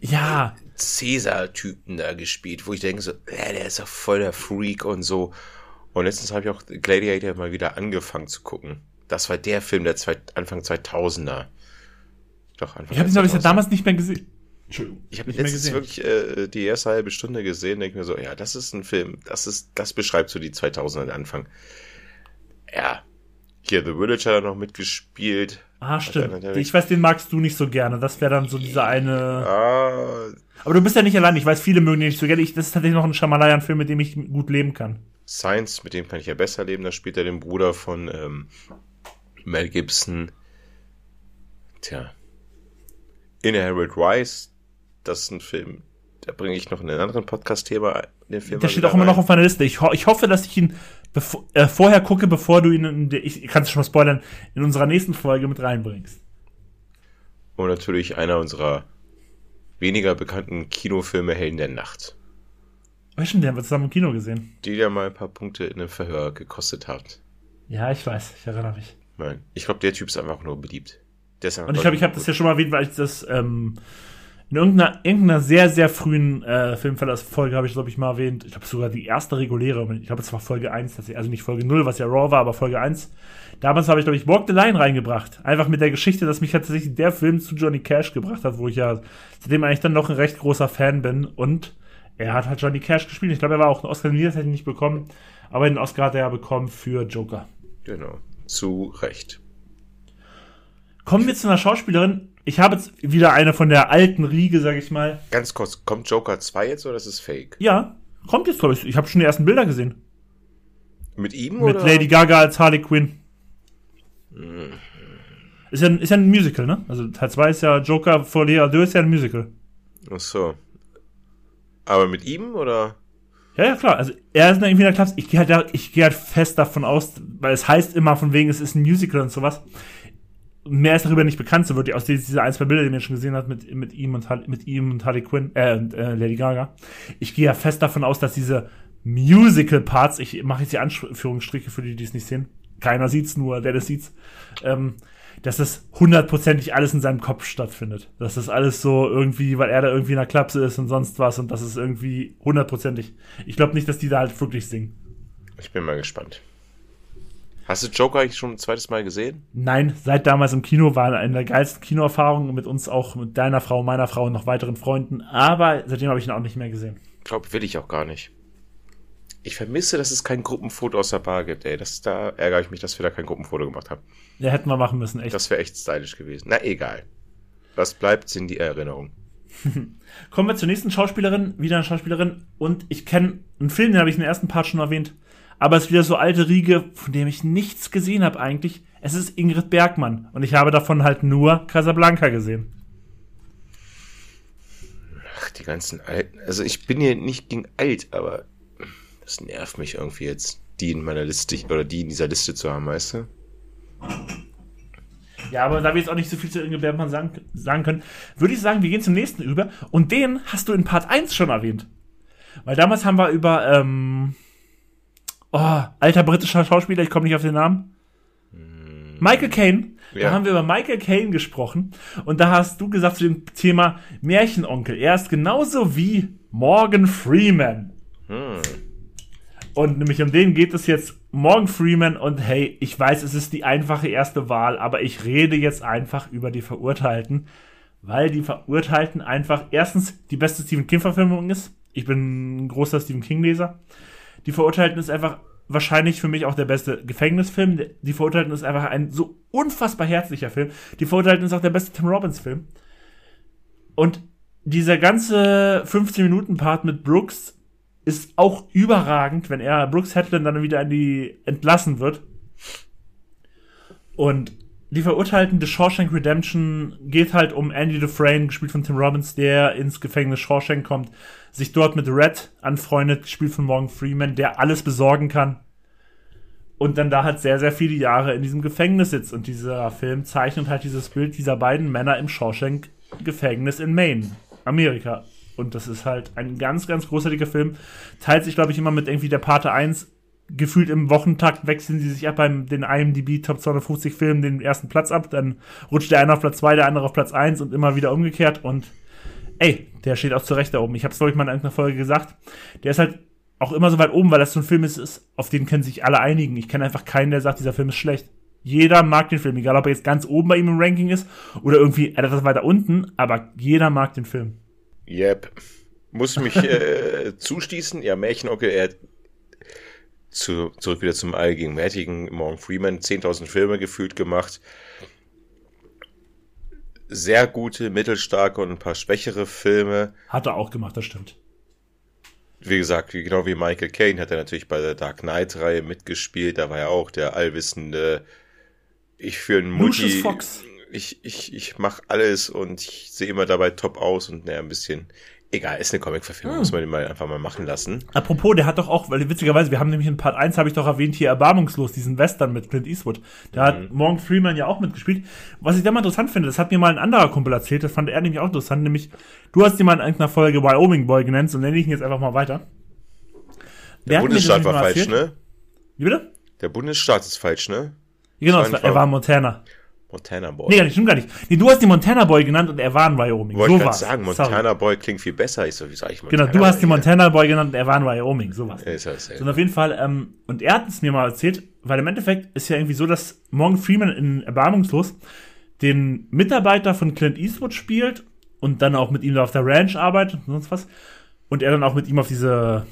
ja. Cäsar-Typen da gespielt, wo ich denke so, ja, der ist doch voll der Freak und so. Und letztens habe ich auch Gladiator mal wieder angefangen zu gucken. Das war der Film der zwei, Anfang 2000er. Doch, Anfang Ich habe ihn, glaube ich, damals nicht mehr gesehen. Entschuldigung. Ich habe letztens wirklich äh, die erste halbe Stunde gesehen, denke mir so, ja, das ist ein Film, das ist, das beschreibt so die 2000er Anfang. Ja, hier The Village hat er noch mitgespielt. Ah, stimmt. Ich weiß, den magst du nicht so gerne. Das wäre dann so dieser eine. Ah. Aber du bist ja nicht allein. Ich weiß, viele mögen den nicht so gerne. Ich, das ist tatsächlich noch ein Shamalayan-Film, mit dem ich gut leben kann. Science, mit dem kann ich ja besser leben. Da spielt er den Bruder von ähm, Mel Gibson. Tja. Inherit Rise, das ist ein Film, da bringe ich noch in einen anderen Podcast-Thema den Film. Der steht auch immer noch auf meiner Liste. Ich, ho ich hoffe, dass ich ihn äh, vorher gucke, bevor du ihn, in der, ich kann es schon mal spoilern, in unserer nächsten Folge mit reinbringst. Und natürlich einer unserer weniger bekannten Kinofilme Helden der Nacht. Oh, stimmt, den haben wir zusammen im Kino gesehen. Die ja mal ein paar Punkte in einem Verhör gekostet hat. Ja, ich weiß, ich erinnere mich. Nein, ich glaube, der Typ ist einfach nur beliebt. Und ich glaube, ich habe das ja schon mal erwähnt, weil ich das ähm, in irgendeiner, irgendeiner sehr, sehr frühen äh, Filmverlass-Folge habe ich, glaube ich, mal erwähnt. Ich glaube, sogar die erste reguläre. Ich glaube, es war Folge 1, also nicht Folge 0, was ja Raw war, aber Folge 1. Damals habe ich, glaube ich, Walk the Line reingebracht. Einfach mit der Geschichte, dass mich tatsächlich der Film zu Johnny Cash gebracht hat, wo ich ja seitdem eigentlich dann noch ein recht großer Fan bin. Und er hat halt Johnny Cash gespielt. Ich glaube, er war auch ein Oscar, das hätte ich nicht bekommen. Aber den Oscar hat er ja bekommen für Joker. Genau. Zu Recht. Kommen wir zu einer Schauspielerin, ich habe jetzt wieder eine von der alten Riege, sag ich mal. Ganz kurz, kommt Joker 2 jetzt oder ist es fake? Ja, kommt jetzt, glaube ich. Ich habe schon die ersten Bilder gesehen. Mit ihm Mit oder? Mit Lady Gaga als Harley Quinn. Mhm. Ist, ja, ist ja ein Musical, ne? Also Teil 2 ist ja Joker vor Lea 2 ist ja ein Musical. Ach so. Aber mit ihm oder? Ja, ja, klar. Also er ist irgendwie in der Klasse. Ich gehe halt, ich gehe halt fest davon aus, weil es heißt immer von wegen, es ist ein Musical und sowas. Mehr ist darüber nicht bekannt, so wirklich aus dieser ein, zwei Bilder, die man schon gesehen hat mit, mit ihm und mit ihm und Harley Quinn, äh, und, äh, Lady Gaga. Ich gehe ja fest davon aus, dass diese Musical-Parts, ich mache jetzt die Anführungsstriche für die, die es nicht sehen. Keiner sieht's, nur der das sieht's. Ähm, dass das hundertprozentig alles in seinem Kopf stattfindet. Dass das alles so irgendwie, weil er da irgendwie in der Klapse ist und sonst was und das ist irgendwie hundertprozentig. Ich glaube nicht, dass die da halt wirklich singen. Ich bin mal gespannt. Hast du Joker eigentlich schon ein zweites Mal gesehen? Nein, seit damals im Kino war eine der geilsten Kinoerfahrungen mit uns auch, mit deiner Frau, meiner Frau und noch weiteren Freunden. Aber seitdem habe ich ihn auch nicht mehr gesehen. Glaub, will ich auch gar nicht. Ich vermisse, dass es kein Gruppenfoto aus der Bar gibt, ey. Das, da ärgere ich mich, dass wir da kein Gruppenfoto gemacht haben. Ja, hätten wir machen müssen, echt. Das wäre echt stylisch gewesen. Na, egal. Was bleibt, sind die Erinnerungen. Kommen wir zur nächsten Schauspielerin, wieder eine Schauspielerin. Und ich kenne einen Film, den habe ich in den ersten Part schon erwähnt. Aber es ist wieder so alte Riege, von dem ich nichts gesehen habe eigentlich. Es ist Ingrid Bergmann. Und ich habe davon halt nur Casablanca gesehen. Ach, die ganzen alten. Also ich bin hier nicht gegen alt, aber das nervt mich irgendwie jetzt, die in meiner Liste oder die in dieser Liste zu haben, weißt du? Ja, aber da wir jetzt auch nicht so viel zu Ingrid Bergmann sagen, sagen können, würde ich sagen, wir gehen zum nächsten über. Und den hast du in Part 1 schon erwähnt. Weil damals haben wir über, ähm, oh, alter britischer Schauspieler, ich komme nicht auf den Namen. Michael Caine. Da Ja. haben wir über Michael Caine gesprochen. Und da hast du gesagt zu dem Thema Märchenonkel. Er ist genauso wie Morgan Freeman. Und nämlich um den geht es jetzt Morgan Freeman und hey, ich weiß, es ist die einfache erste Wahl, aber ich rede jetzt einfach über die Verurteilten, weil die Verurteilten einfach erstens die beste Stephen King-Verfilmung ist. Ich bin ein großer Stephen King-Leser. Die Verurteilten ist einfach wahrscheinlich für mich auch der beste Gefängnisfilm. Die Verurteilten ist einfach ein so unfassbar herzlicher Film. Die Verurteilten ist auch der beste Tim Robbins-Film. Und dieser ganze 15-Minuten-Part mit Brooks ist auch überragend, wenn er Brooks Hedlund dann wieder in die entlassen wird. Und die Verurteilten des Shawshank Redemption geht halt um Andy Dufresne, gespielt von Tim Robbins, der ins Gefängnis Shawshank kommt, sich dort mit Red anfreundet, gespielt von Morgan Freeman, der alles besorgen kann. Und dann da halt sehr, sehr viele Jahre in diesem Gefängnis sitzt. Und dieser Film zeichnet halt dieses Bild dieser beiden Männer im Shawshank Gefängnis in Maine, Amerika. Und das ist halt ein ganz, ganz großartiger Film. Teilt sich, glaube ich, immer mit irgendwie der Pate 1. Gefühlt im Wochentakt wechseln sie sich ab beim den IMDb Top 250 Filmen den ersten Platz ab. Dann rutscht der eine auf Platz 2, der andere auf Platz 1 und immer wieder umgekehrt. Und ey, der steht auch zu Recht da oben. Ich habe es, glaube ich, mal in irgendeiner Folge gesagt. Der ist halt auch immer so weit oben, weil das so ein Film ist, ist auf den können sich alle einigen. Ich kenne einfach keinen, der sagt, dieser Film ist schlecht. Jeder mag den Film, egal ob er jetzt ganz oben bei ihm im Ranking ist oder irgendwie etwas weiter unten, aber jeder mag den Film. Yep. Muss mich äh, zuschließen. Ja, Märchenonkel, er zu, zurück wieder zum allgegenwärtigen Morgan Freeman 10.000 Filme gefühlt gemacht. Sehr gute, mittelstarke und ein paar schwächere Filme. Hat er auch gemacht, das stimmt. Wie gesagt, genau wie Michael Caine hat er natürlich bei der Dark Knight-Reihe mitgespielt. Da war er auch der allwissende, ich für einen Mutti, ich, ich, ich mach alles und ich sehe immer dabei top aus und naja, ein bisschen, egal, ist eine Comic-Verfilmung, muss man den mal einfach mal machen lassen. Apropos, der hat doch auch, weil witzigerweise, wir haben nämlich in Part 1, habe ich doch erwähnt, hier Erbarmungslos, diesen Western mit Clint Eastwood. Da hat Morgan Freeman ja auch mitgespielt. Was ich da mal interessant finde, das hat mir mal ein anderer Kumpel erzählt, das fand er nämlich auch interessant, nämlich, du hast ihn mal in irgendeiner Folge Wyoming Boy genannt, so nenne ich ihn jetzt einfach mal weiter. Der das Bundesstaat war falsch, ne? Wie bitte? Der Bundesstaat ist falsch, ne? Genau, war er war Montana. Montana Boy. Nee, nicht, stimmt gar nicht. Nee, du hast den Montana Boy genannt und er war in Wyoming. Wollte so ich gerade sagen, Sorry. Montana Boy klingt viel besser. Ich so, wie sag ich Genau, Montana du hast den Montana Boy genannt und er war in Wyoming, sowas. Ja, ist dasselbe. So, und auf jeden Fall, ähm, und er hat es mir mal erzählt, weil im Endeffekt ist ja irgendwie so, dass Morgan Freeman in Erbarmungslos den Mitarbeiter von Clint Eastwood spielt und dann auch mit ihm da auf der Ranch arbeitet und sonst was. Und er dann auch mit ihm auf diese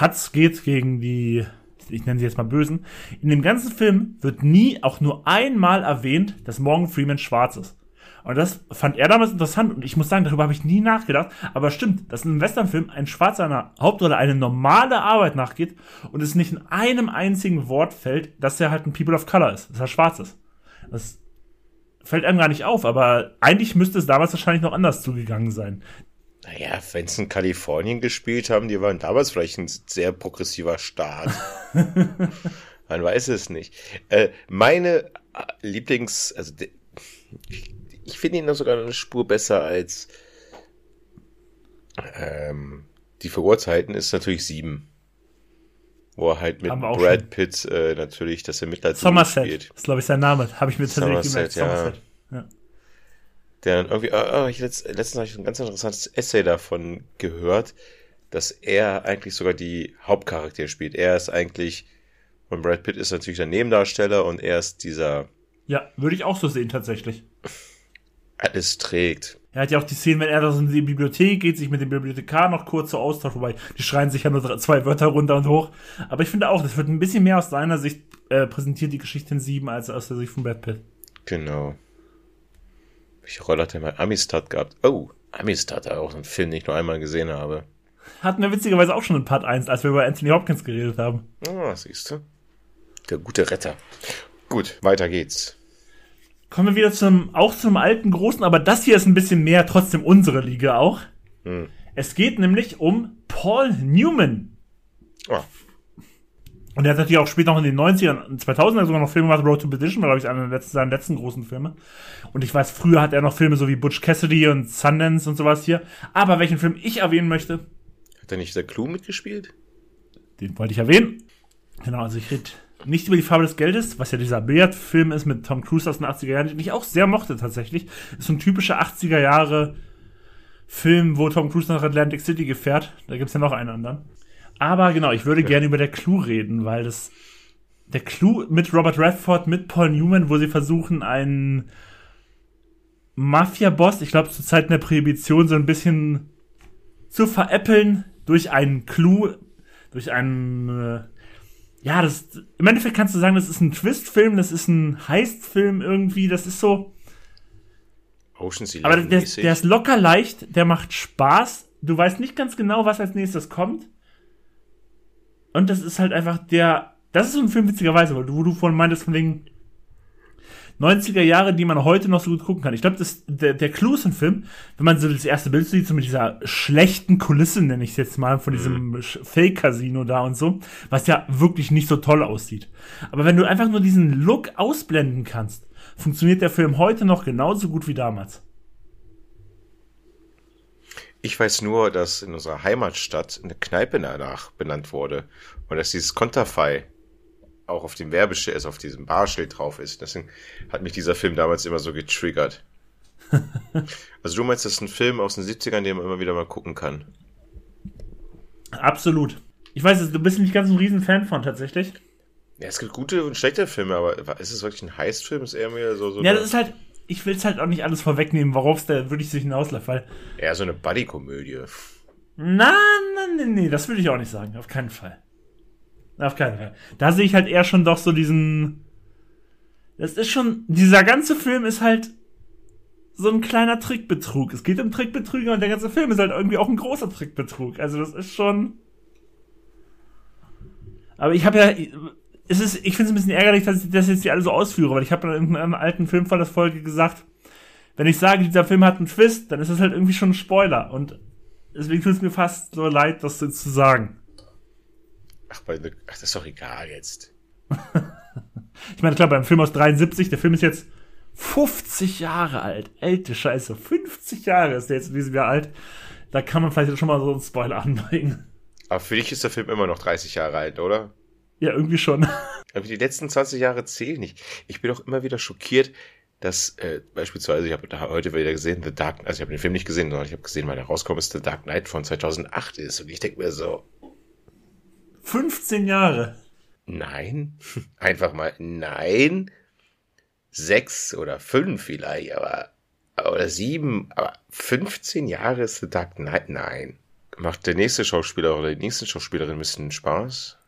Huts geht gegen die, ich nenne sie jetzt mal Bösen. In dem ganzen Film wird nie auch nur einmal erwähnt, dass Morgan Freeman schwarz ist. Und das fand er damals interessant und ich muss sagen, darüber habe ich nie nachgedacht. Aber stimmt, dass in einem Westernfilm ein Schwarzer einer Hauptrolle eine normale Arbeit nachgeht und es nicht in einem einzigen Wort fällt, dass er halt ein People of Color ist, dass er schwarz ist. Das fällt einem gar nicht auf, aber eigentlich müsste es damals wahrscheinlich noch anders zugegangen sein. Naja, wenn sie in Kalifornien gespielt haben, die waren damals vielleicht ein sehr progressiver Staat. Man weiß es nicht. Äh, meine äh, Lieblings, also ich finde ihn sogar eine Spur besser als ähm, die Verurteilten ist natürlich sieben. Wo er halt mit Brad. Pitt äh, natürlich das Ermittler Somerset spielt. ist, glaube ich, sein Name. Habe ich mir tatsächlich gemerkt. Ja. Somerset. Ja. Der dann irgendwie, oh, oh, ich letzt, letztens habe ich ein ganz interessantes Essay davon gehört, dass er eigentlich sogar die Hauptcharaktere spielt. Er ist eigentlich, und Brad Pitt ist natürlich der Nebendarsteller und er ist dieser. Ja, würde ich auch so sehen, tatsächlich. Alles trägt. Er hat ja auch die Szene, wenn er da so in die Bibliothek geht, sich mit dem Bibliothekar noch kurz so austauscht, wobei die schreien sich ja nur zwei Wörter runter und hoch. Aber ich finde auch, das wird ein bisschen mehr aus seiner Sicht äh, präsentiert, die Geschichte in sieben, als aus der Sicht von Brad Pitt. Genau. Welche Rolle hat er mal Amistad gehabt? Oh, Amistad, auch einen Film, den ich nur einmal gesehen habe. Hatten wir witzigerweise auch schon in Part 1, als wir über Anthony Hopkins geredet haben. Ah, siehst du. Der gute Retter. Gut, weiter geht's. Kommen wir wieder zum, auch zum alten Großen, aber das hier ist ein bisschen mehr trotzdem unsere Liga auch. Hm. Es geht nämlich um Paul Newman. Oh. Und er hat natürlich auch später noch in den 90ern, 2000er sogar noch Filme gemacht, Road to Perdition war, glaube ich, einer der letzten, seiner letzten großen Filme. Und ich weiß, früher hat er noch Filme so wie Butch Cassidy und Sundance und sowas hier. Aber welchen Film ich erwähnen möchte. Hat er nicht der Clue mitgespielt? Den wollte ich erwähnen. Genau, also ich rede nicht über die Farbe des Geldes, was ja dieser Billardfilm ist mit Tom Cruise aus den 80er Jahren, den ich auch sehr mochte tatsächlich. Ist so ein typischer 80er Jahre Film, wo Tom Cruise nach Atlantic City gefährt. Da gibt's ja noch einen anderen. Aber genau, ich würde ja. gerne über der Clue reden, weil das der Clue mit Robert Redford, mit Paul Newman, wo sie versuchen, einen Mafia-Boss, ich glaube zur Zeit der Prohibition, so ein bisschen zu veräppeln durch einen Clue, durch einen äh, ja, das, im Endeffekt kannst du sagen, das ist ein Twist-Film, das ist ein Heist-Film irgendwie, das ist so. Ocean's Eleven. Aber der, der ist locker leicht, der macht Spaß. Du weißt nicht ganz genau, was als nächstes kommt. Und das ist halt einfach der, das ist so ein Film witzigerweise, wo du, vorhin meintest, von wegen, 90er Jahre, die man heute noch so gut gucken kann. Ich glaube, der, der Clou ist ein Film, wenn man so das erste Bild sieht, so mit dieser schlechten Kulisse, nenne ich es jetzt mal, von diesem mhm. Fake-Casino da und so, was ja wirklich nicht so toll aussieht. Aber wenn du einfach nur diesen Look ausblenden kannst, funktioniert der Film heute noch genauso gut wie damals. Ich weiß nur, dass in unserer Heimatstadt eine Kneipe danach benannt wurde und dass dieses Konterfei auch auf dem Werbeschild, also auf diesem Barschild drauf ist. Deswegen hat mich dieser Film damals immer so getriggert. also du meinst, das ist ein Film aus den 70ern, den man immer wieder mal gucken kann? Absolut. Ich weiß, du bist nicht ganz ein Riesenfan von tatsächlich. Ja, es gibt gute und schlechte Filme, aber ist es wirklich ein Heistfilm? Ist eher mehr so. so ja, das ist halt. Ich will es halt auch nicht alles vorwegnehmen, worauf es da wirklich sich hinausläuft, weil. Eher so eine Buddy-Komödie. Nein, nein, nein, nee, das würde ich auch nicht sagen, auf keinen Fall. Auf keinen Fall. Da sehe ich halt eher schon doch so diesen. Das ist schon. Dieser ganze Film ist halt so ein kleiner Trickbetrug. Es geht um Trickbetrüger und der ganze Film ist halt irgendwie auch ein großer Trickbetrug. Also das ist schon. Aber ich habe ja. Es ist, ich finde es ein bisschen ärgerlich, dass ich das jetzt hier alle so ausführe, weil ich habe in einem alten Film von der Folge gesagt, wenn ich sage, dieser Film hat einen Twist, dann ist das halt irgendwie schon ein Spoiler. Und deswegen tut es mir fast so leid, das zu sagen. Ach, bei The, ach, das ist doch egal jetzt. ich meine, klar, beim Film aus 73, der Film ist jetzt 50 Jahre alt. Alte Scheiße. 50 Jahre ist der jetzt in diesem Jahr alt. Da kann man vielleicht schon mal so einen Spoiler anbringen. Aber für dich ist der Film immer noch 30 Jahre alt, oder? Ja, irgendwie schon. Aber die letzten 20 Jahre zählen nicht. Ich bin auch immer wieder schockiert, dass äh, beispielsweise, ich habe heute wieder gesehen, The Dark, also ich habe den Film nicht gesehen, sondern ich habe gesehen, weil er rauskommt, ist The Dark Knight von 2008 ist. Und ich denke mir so, 15 Jahre. Nein, einfach mal nein. Sechs oder fünf vielleicht, aber oder sieben, aber 15 Jahre ist The Dark Knight. Nein. Macht der nächste Schauspieler oder die nächste Schauspielerin ein bisschen Spaß?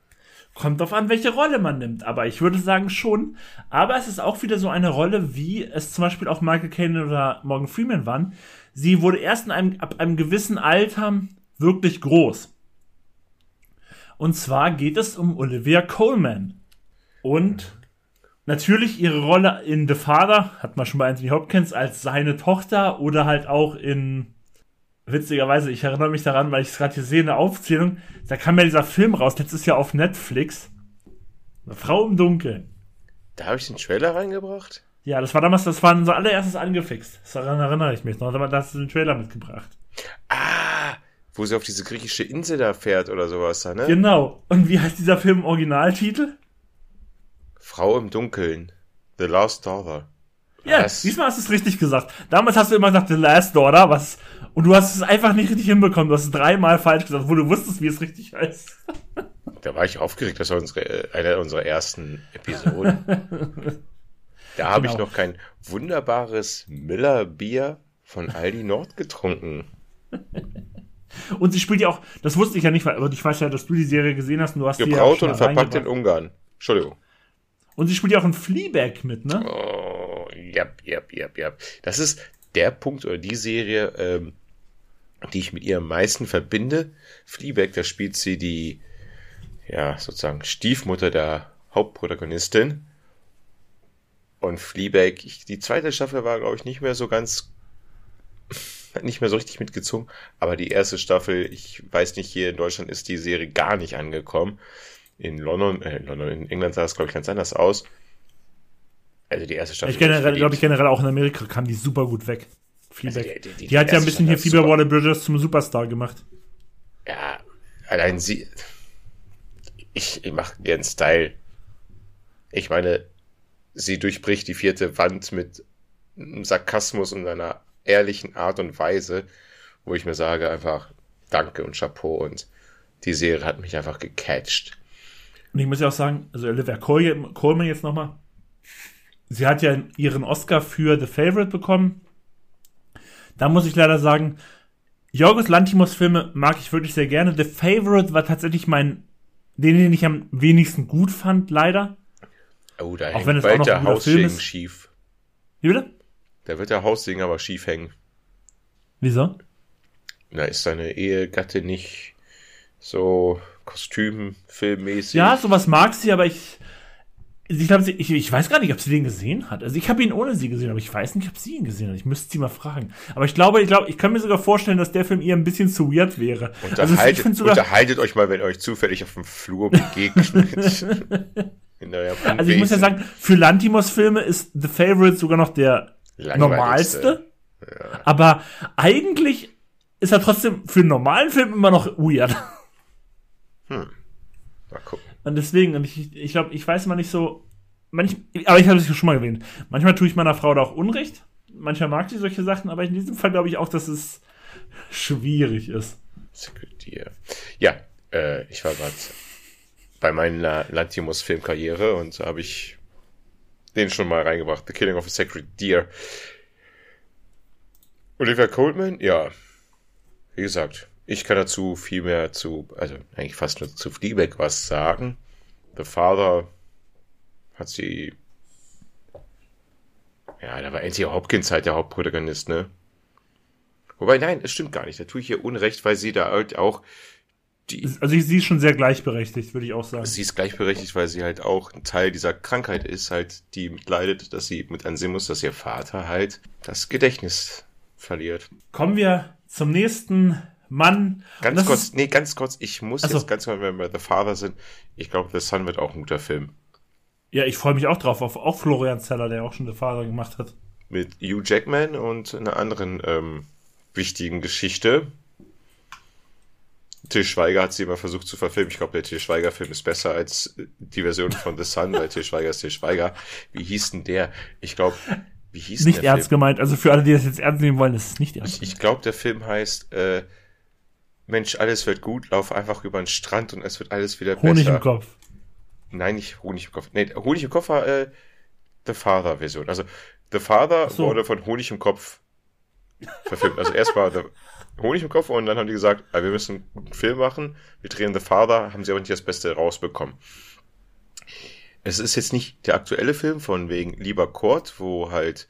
Kommt drauf an, welche Rolle man nimmt, aber ich würde sagen schon. Aber es ist auch wieder so eine Rolle, wie es zum Beispiel auch Michael Caine oder Morgan Freeman waren. Sie wurde erst in einem, ab einem gewissen Alter wirklich groß. Und zwar geht es um Olivia Coleman. Und natürlich ihre Rolle in The Father, hat man schon bei Anthony Hopkins, als seine Tochter oder halt auch in witzigerweise, ich erinnere mich daran, weil ich es gerade hier sehe in der Aufzählung, da kam ja dieser Film raus, letztes Jahr auf Netflix. Eine Frau im Dunkeln. Da habe ich den Trailer reingebracht? Ja, das war damals, das war unser allererstes angefixt. Daran erinnere ich mich noch. Da hast du den Trailer mitgebracht. Ah, wo sie auf diese griechische Insel da fährt oder sowas da, ne? Genau. Und wie heißt dieser Film im Originaltitel? Frau im Dunkeln. The Last Daughter. Ja, was? diesmal hast du es richtig gesagt. Damals hast du immer gesagt The Last Daughter, was und du hast es einfach nicht richtig hinbekommen. Du hast es dreimal falsch gesagt, wo du wusstest, wie es richtig heißt. Da war ich aufgeregt, das war unsere, eine unserer ersten Episoden. da habe genau. ich noch kein wunderbares Miller-Bier von Aldi Nord getrunken. Und sie spielt ja auch, das wusste ich ja nicht, aber ich weiß ja, dass du die Serie gesehen hast und du hast Gebraut die ja und verpackt in Ungarn. Entschuldigung. Und sie spielt ja auch in Fleabag mit, ne? Oh, ja, ja, ja, ja. Das ist der Punkt oder die Serie, ähm, die ich mit ihr am meisten verbinde. Fleabag, da spielt sie die, ja, sozusagen Stiefmutter der Hauptprotagonistin. Und Fleabag, ich, die zweite Staffel war, glaube ich, nicht mehr so ganz, nicht mehr so richtig mitgezogen. Aber die erste Staffel, ich weiß nicht, hier in Deutschland ist die Serie gar nicht angekommen. In London, äh, in London, in England sah es, glaube ich, ganz anders aus. Also die erste Staffel. Ich generell, glaube ich, generell auch in Amerika kam die super gut weg. Fleabag. Also die, die, die, die hat ja ein bisschen hier Phoebe Waller Bridges zum Superstar gemacht. Ja, allein sie. Ich, ich mache ihren Style. Ich meine, sie durchbricht die vierte Wand mit Sarkasmus und einer ehrlichen Art und Weise, wo ich mir sage einfach Danke und Chapeau und die Serie hat mich einfach gecatcht. Und ich muss ja auch sagen, also Olivia Colman jetzt nochmal, sie hat ja ihren Oscar für The Favorite bekommen. Da muss ich leider sagen, Jorgos Lantimos Filme mag ich wirklich sehr gerne. The Favorite war tatsächlich mein, den, den ich am wenigsten gut fand, leider. Oh, da auch hängt wenn es auch noch der Haussegen schief. Wie bitte? Da wird der Haussegen aber schief hängen. Wieso? Da ist seine Ehegatte nicht so kostümfilmmäßig. Ja, sowas mag sie, aber ich, ich glaube, ich, ich weiß gar nicht, ob sie den gesehen hat. Also ich habe ihn ohne sie gesehen, aber ich weiß nicht, ob sie ihn gesehen hat. Ich müsste sie mal fragen. Aber ich glaube, ich glaube, ich kann mir sogar vorstellen, dass der Film ihr ein bisschen zu weird wäre. Unterhaltet, also sogar, unterhaltet euch mal, wenn euch zufällig auf dem Flur begegnet. also ich muss ja sagen, für Lantimos-Filme ist The Favorite sogar noch der normalste. Ja. Aber eigentlich ist er trotzdem für einen normalen Film immer noch weird. Hm. Mal gucken. Und deswegen, und ich, ich glaube, ich weiß mal nicht so, manch, aber ich habe es schon mal erwähnt. Manchmal tue ich meiner Frau da auch Unrecht. Manchmal mag sie solche Sachen, aber in diesem Fall glaube ich auch, dass es schwierig ist. Secret Ja, äh, ich war gerade bei meiner Lantimos-Filmkarriere und habe ich den schon mal reingebracht. The Killing of a Sacred Deer. Olivia Colman, ja. Wie gesagt, ich kann dazu viel mehr zu, also eigentlich fast nur zu Fleabag was sagen. The Father hat sie, ja, da war Anthony Hopkins halt der Hauptprotagonist, ne? Wobei, nein, es stimmt gar nicht. Da tue ich ihr Unrecht, weil sie da halt auch die. Also sie ist schon sehr gleichberechtigt, würde ich auch sagen. Sie ist gleichberechtigt, weil sie halt auch ein Teil dieser Krankheit ist, halt, die mitleidet, dass sie mit ansehen muss, dass ihr Vater halt das Gedächtnis verliert. Kommen wir zum nächsten Mann. Ganz kurz, ist, nee, ganz kurz, ich muss also, jetzt ganz kurz, wenn wir The Father sind, ich glaube, The Sun wird auch ein guter Film. Ja, ich freue mich auch drauf, auf auch Florian Zeller, der auch schon The Father gemacht hat. Mit Hugh Jackman und einer anderen ähm, wichtigen Geschichte. Til Schweiger hat sie immer versucht zu verfilmen. Ich glaube, der Til Schweiger-Film ist besser als die Version von The Sun, weil Til Schweiger ist Til Schweiger. Wie hieß denn der? Ich glaube, wie hieß Nicht der ernst Film? gemeint. Also für alle, die das jetzt ernst nehmen wollen, ist es nicht ernst. Ich, ich glaube, der Film heißt äh, Mensch, alles wird gut, lauf einfach über den Strand und es wird alles wieder besser. Honig im Kopf. Nein, nicht Honig im Kopf. Nee, Honig im Kopf war äh, The Father-Version. Also The Father so. wurde von Honig im Kopf verfilmt. Also erst war The Honig im Kopf und dann haben die gesagt, ah, wir müssen einen guten Film machen, wir drehen The Father, haben sie aber nicht das Beste rausbekommen. Es ist jetzt nicht der aktuelle Film von wegen Lieber Kurt, wo halt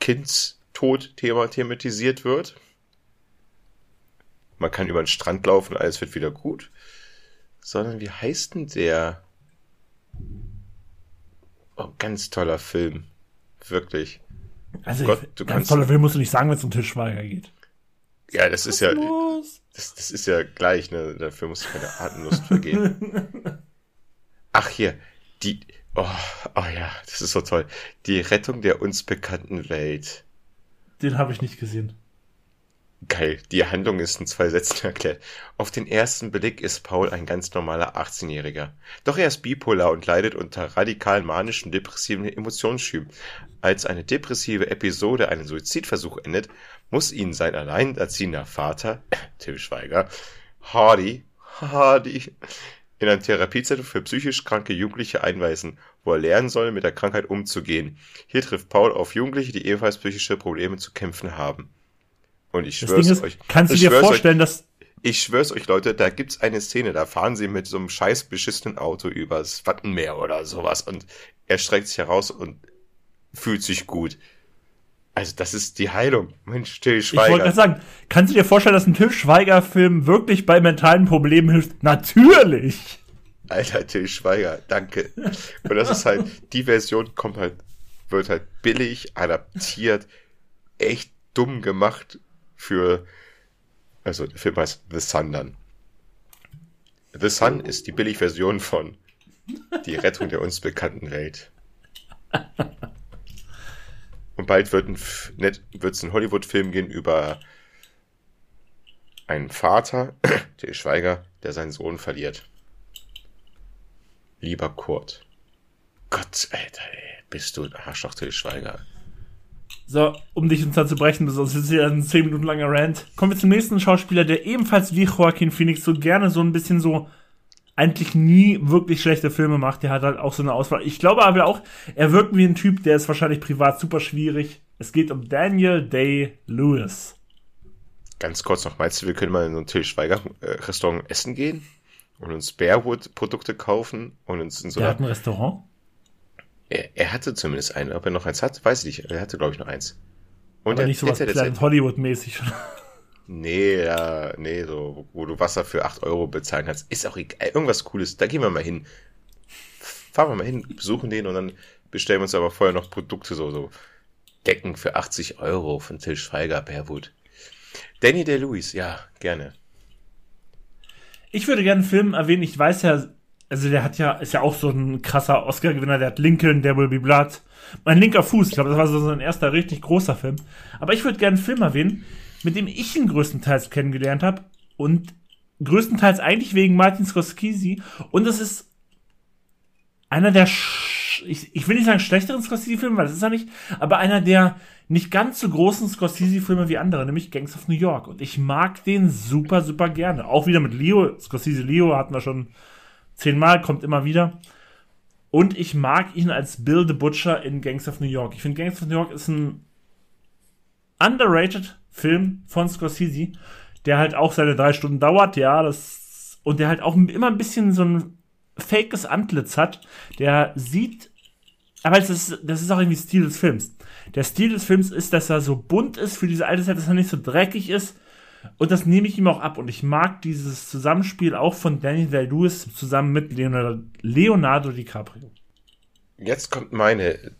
Kindstod-Thema thematisiert wird man kann über den Strand laufen, alles wird wieder gut. Sondern wie heißt denn der? Oh, ganz toller Film. Wirklich. Also, Gott, du ganz kannst, toller Film musst du nicht sagen, wenn es um Tischweiger geht. Ja, das ist ja, das, das ist ja gleich, ne? Dafür muss keine Atemlust vergehen. Ach hier, die, oh, oh ja, das ist so toll. Die Rettung der uns bekannten Welt. Den habe ich nicht gesehen. Geil, die Handlung ist in zwei Sätzen erklärt. Auf den ersten Blick ist Paul ein ganz normaler 18-Jähriger. Doch er ist bipolar und leidet unter radikalen manischen depressiven Emotionsschüben. Als eine depressive Episode einen Suizidversuch endet, muss ihn sein alleinerziehender Vater, Tim Schweiger, Hardy, Hardy, in ein Therapiezentrum für psychisch kranke Jugendliche einweisen, wo er lernen soll, mit der Krankheit umzugehen. Hier trifft Paul auf Jugendliche, die ebenfalls psychische Probleme zu kämpfen haben. Und ich schwör's ist, euch. Kannst du dir vorstellen, euch, dass. Ich schwör's euch, Leute, da gibt's eine Szene, da fahren sie mit so einem scheiß beschissenen Auto übers Wattenmeer oder sowas und er streckt sich heraus und fühlt sich gut. Also, das ist die Heilung. Mensch, Till Schweiger. Ich wollte gerade sagen, kannst du dir vorstellen, dass ein Till Schweiger-Film wirklich bei mentalen Problemen hilft? Natürlich! Alter, Till Schweiger, danke. Und das ist halt, die Version kommt halt, wird halt billig adaptiert, echt dumm gemacht für, also der Film heißt The Sun dann. The Sun ist die Billigversion von Die Rettung der uns bekannten Welt. Und bald wird es einen Hollywood-Film gehen über einen Vater, der Schweiger, der seinen Sohn verliert. Lieber Kurt. Gott, Alter, ey, bist du ein Arschloch, Till Schweiger. So, um dich uns zu brechen, sonst ist ja ein 10 Minuten langer Rant. Kommen wir zum nächsten Schauspieler, der ebenfalls wie Joaquin Phoenix so gerne so ein bisschen so eigentlich nie wirklich schlechte Filme macht. Der hat halt auch so eine Auswahl. Ich glaube aber auch, er wirkt wie ein Typ, der ist wahrscheinlich privat super schwierig. Es geht um Daniel Day-Lewis. Ganz kurz noch, meinst du, wir können mal in so ein Till Schweiger äh, Restaurant essen gehen und uns Bearwood-Produkte kaufen und uns in so Der hat ein Restaurant? Er, er, hatte zumindest einen. Ob er noch eins hat, weiß ich nicht. Er hatte, glaube ich, noch eins. Und Aber nicht so was Hollywood-mäßig. Nee, ja, nee, so, wo du Wasser für 8 Euro bezahlen kannst. Ist auch egal. Irgendwas Cooles. Da gehen wir mal hin. Fahren wir mal hin, besuchen den und dann bestellen wir uns aber vorher noch Produkte, so, so Decken für 80 Euro von Till Schweiger, Bearwood. Danny DeLuis, ja, gerne. Ich würde gerne einen Film erwähnen. Ich weiß ja, also der hat ja, ist ja auch so ein krasser Oscar-Gewinner, der hat Lincoln, There Will Be Blood. Mein linker Fuß, ich glaube, das war so sein erster richtig großer Film. Aber ich würde gerne einen Film erwähnen, mit dem ich ihn größtenteils kennengelernt habe und größtenteils eigentlich wegen Martin Scorsese und das ist einer der ich, ich will nicht sagen schlechteren Scorsese-Filme, weil das ist er nicht, aber einer der nicht ganz so großen Scorsese-Filme wie andere, nämlich Gangs of New York. Und ich mag den super, super gerne. Auch wieder mit Leo. Scorsese Leo hatten wir schon zehnmal, kommt immer wieder. Und ich mag ihn als Bill the Butcher in Gangs of New York. Ich finde, Gangs of New York ist ein underrated Film von Scorsese, der halt auch seine drei Stunden dauert, ja, das, und der halt auch immer ein bisschen so ein fakes Antlitz hat, der sieht, aber das ist, das ist auch irgendwie Stil des Films. Der Stil des Films ist, dass er so bunt ist für diese alte Zeit, dass er nicht so dreckig ist, und das nehme ich ihm auch ab. Und ich mag dieses Zusammenspiel auch von Daniel Day-Lewis zusammen mit Leonardo, Leonardo DiCaprio. Jetzt kommt meine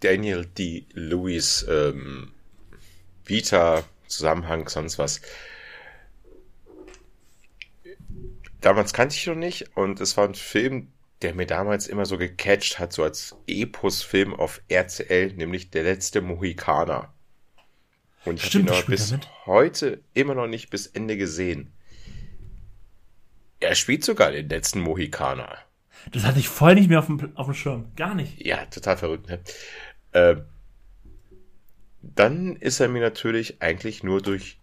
Daniel D. Lewis ähm, Vita Zusammenhang, sonst was. Damals kannte ich noch nicht und es war ein Film, der mir damals immer so gecatcht hat, so als Epos-Film auf RCL, nämlich Der letzte Mohikaner. Und ich habe ihn aber bis damit. heute immer noch nicht bis Ende gesehen. Er spielt sogar den letzten Mohikaner. Das hatte ich voll nicht mehr auf dem, auf dem Schirm. Gar nicht. Ja, total verrückt, ne? Äh, dann ist er mir natürlich eigentlich nur durch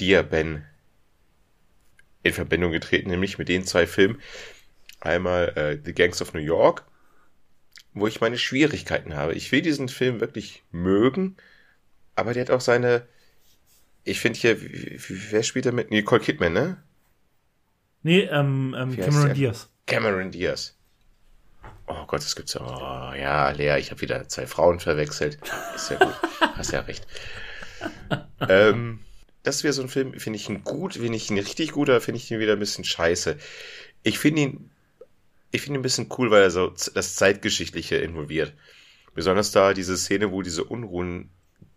Dia Ben in Verbindung getreten, nämlich mit den zwei Filmen. Einmal äh, The Gangs of New York, wo ich meine Schwierigkeiten habe. Ich will diesen Film wirklich mögen, aber der hat auch seine. Ich finde hier, wer spielt da mit? Nicole Kidman, ne? Nee, ähm, ähm Cameron Diaz. Cameron Diaz. Oh Gott, es gibt so, oh, ja, Lea, ich habe wieder zwei Frauen verwechselt. Ist ja gut, hast ja recht. ähm, das wäre so ein Film, finde ich ihn gut, finde ich ihn richtig gut, oder finde ich ihn wieder ein bisschen scheiße. Ich finde ihn, ich finde ihn ein bisschen cool, weil er so das Zeitgeschichtliche involviert. Besonders da diese Szene, wo diese Unruhen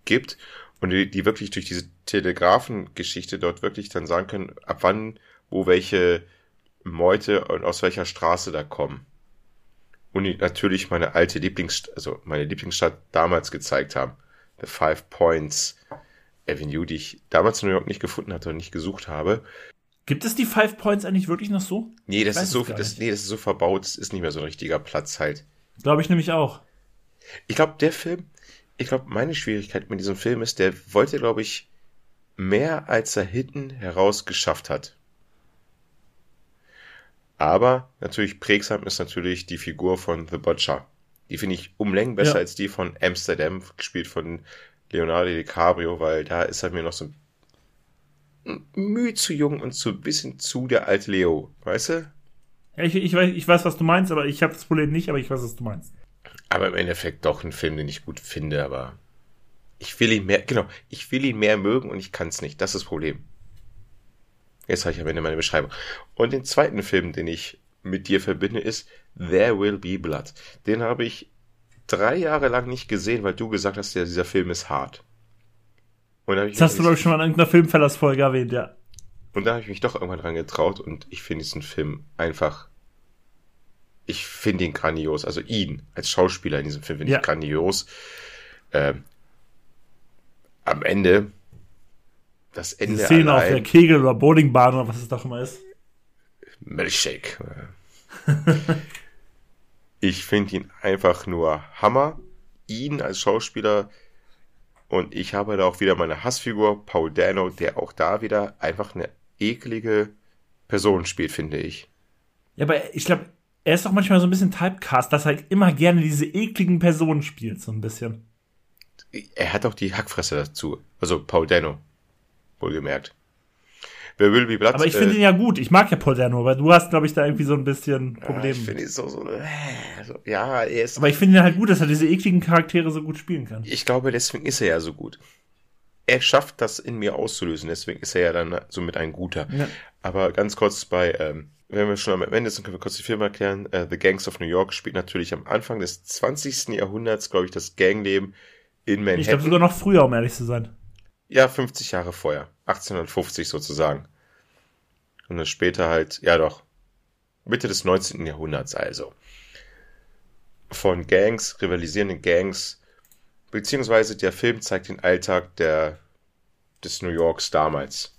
gibt Und die, die wirklich durch diese Telegrafengeschichte dort wirklich dann sagen können, ab wann, wo welche Meute und aus welcher Straße da kommen. Und natürlich meine alte Lieblings, also meine Lieblingsstadt damals gezeigt haben. The Five Points Avenue, die ich damals in New York nicht gefunden hatte und nicht gesucht habe. Gibt es die Five Points eigentlich wirklich noch so? Nee, das ist so, das, nee, das ist so verbaut, es ist nicht mehr so ein richtiger Platz halt. Glaube ich nämlich auch. Ich glaube, der Film, ich glaube, meine Schwierigkeit mit diesem Film ist, der wollte, glaube ich, mehr als er hinten heraus geschafft hat. Aber natürlich prägsam ist natürlich die Figur von The Butcher. Die finde ich um Längen besser ja. als die von Amsterdam, gespielt von Leonardo DiCaprio, weil da ist er mir noch so Mühe zu jung und so ein bisschen zu der alte Leo, weißt du? Ja, ich, ich, weiß, ich weiß, was du meinst, aber ich habe das Problem nicht, aber ich weiß, was du meinst. Aber im Endeffekt doch ein Film, den ich gut finde, aber ich will ihn mehr, genau, ich will ihn mehr mögen und ich kann es nicht. Das ist das Problem. Jetzt habe ich am Ende meine Beschreibung. Und den zweiten Film, den ich mit dir verbinde, ist There Will Be Blood. Den habe ich drei Jahre lang nicht gesehen, weil du gesagt hast, ja, dieser Film ist hart. das hast du, glaube ich, schon mal in irgendeiner Filmfellers-Folge erwähnt, ja. Und da habe ich mich doch irgendwann dran getraut und ich finde diesen Film einfach. Ich finde ihn grandios. Also ihn als Schauspieler in diesem Film finde ja. ich grandios. Ähm, am Ende das Ende. Die Szene allein, auf der Kegel- oder Bowlingbahn oder was es doch immer ist. Milchshake. ich finde ihn einfach nur Hammer. Ihn als Schauspieler. Und ich habe da auch wieder meine Hassfigur, Paul Dano, der auch da wieder einfach eine eklige Person spielt, finde ich. Ja, aber ich glaube, er ist doch manchmal so ein bisschen Typecast, dass er halt immer gerne diese ekligen Personen spielt, so ein bisschen. Er hat auch die Hackfresse dazu. Also Paul Dano wohlgemerkt. Wer will wie Platz. Aber ich finde äh, ihn ja gut. Ich mag ja Paul Dano, aber du hast, glaube ich, da irgendwie so ein bisschen Probleme. ich finde ihn so, so, äh, so, ja, er ist. Aber ich finde ihn halt gut, dass er diese ekligen Charaktere so gut spielen kann. Ich glaube, deswegen ist er ja so gut. Er schafft das in mir auszulösen, deswegen ist er ja dann somit ein guter. Ja. Aber ganz kurz bei, ähm, wenn wir schon am Ende sind, können wir kurz die Filme erklären. Uh, The Gangs of New York spielt natürlich am Anfang des 20. Jahrhunderts, glaube ich, das Gangleben in Manhattan. Ich glaube sogar noch früher, um ehrlich zu sein. Ja, 50 Jahre vorher. 1850 sozusagen. Und dann später halt, ja doch, Mitte des 19. Jahrhunderts also. Von Gangs, rivalisierenden Gangs, beziehungsweise der Film zeigt den Alltag der, des New Yorks damals.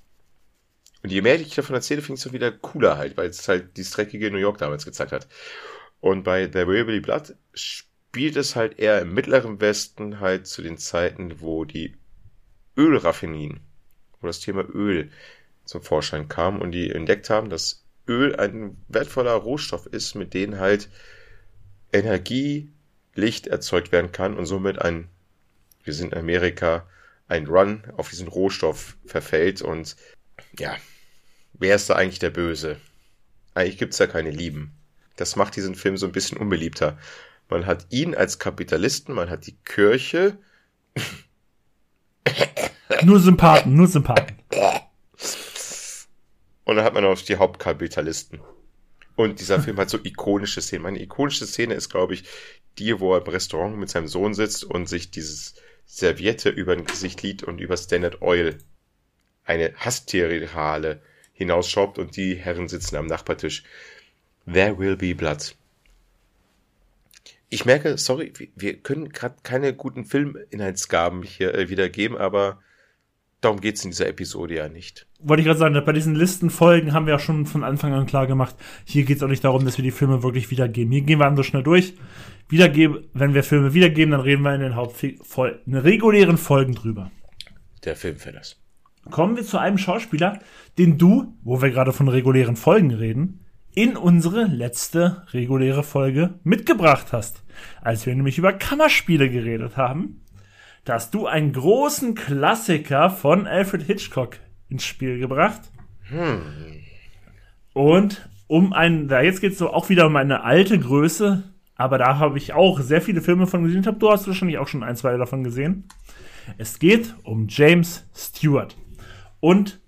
Und je mehr ich davon erzähle, finde ich es auch wieder cooler halt, weil es halt dieses dreckige New York damals gezeigt hat. Und bei The Will Blood spielt es halt eher im mittleren Westen halt zu den Zeiten, wo die Ölraffinien, wo das Thema Öl zum Vorschein kam und die entdeckt haben, dass Öl ein wertvoller Rohstoff ist, mit dem halt Energie, Licht erzeugt werden kann und somit ein, wir sind in Amerika, ein Run auf diesen Rohstoff verfällt und ja, wer ist da eigentlich der Böse? Eigentlich gibt's da keine Lieben. Das macht diesen Film so ein bisschen unbeliebter. Man hat ihn als Kapitalisten, man hat die Kirche, nur Sympathen, nur Sympathen. Und dann hat man noch die Hauptkapitalisten. Und dieser Film hat so ikonische Szenen. Meine ikonische Szene ist, glaube ich, die, wo er im Restaurant mit seinem Sohn sitzt und sich dieses Serviette über ein Gesicht liegt und über Standard Oil eine Hasstirale hinausschraubt und die Herren sitzen am Nachbartisch. There will be blood. Ich merke, sorry, wir können gerade keine guten Filminhaltsgaben hier äh, wiedergeben, aber darum geht's in dieser Episode ja nicht. Wollte ich gerade sagen, bei diesen Listenfolgen haben wir ja schon von Anfang an klar gemacht, hier geht's auch nicht darum, dass wir die Filme wirklich wiedergeben. Hier gehen wir so schnell durch. Wiedergeben, wenn wir Filme wiedergeben, dann reden wir in den Hauptfolgen, in regulären Folgen drüber. Der Filmfellers. Kommen wir zu einem Schauspieler, den du, wo wir gerade von regulären Folgen reden, in unsere letzte reguläre Folge mitgebracht hast. Als wir nämlich über Kammerspiele geredet haben, da hast du einen großen Klassiker von Alfred Hitchcock ins Spiel gebracht. Hm. Und um einen, da jetzt geht es so auch wieder um eine alte Größe, aber da habe ich auch sehr viele Filme von gesehen. Ich glaube, du hast wahrscheinlich auch schon ein, zwei davon gesehen. Es geht um James Stewart. Und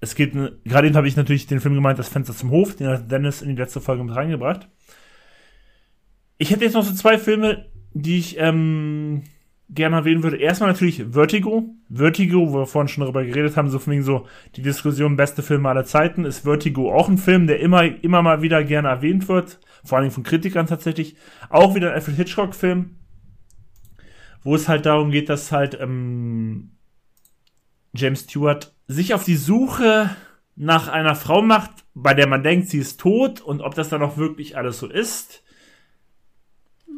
es geht, gerade eben habe ich natürlich den Film gemeint, Das Fenster zum Hof, den hat Dennis in die letzte Folge mit reingebracht. Ich hätte jetzt noch so zwei Filme, die ich, ähm, gerne erwähnen würde. Erstmal natürlich Vertigo. Vertigo, wo wir vorhin schon darüber geredet haben, so von wegen so die Diskussion beste Filme aller Zeiten, ist Vertigo auch ein Film, der immer, immer mal wieder gerne erwähnt wird. Vor allem von Kritikern tatsächlich. Auch wieder ein Alfred Hitchcock-Film, wo es halt darum geht, dass halt ähm, James Stewart sich auf die Suche nach einer Frau macht, bei der man denkt, sie ist tot und ob das dann auch wirklich alles so ist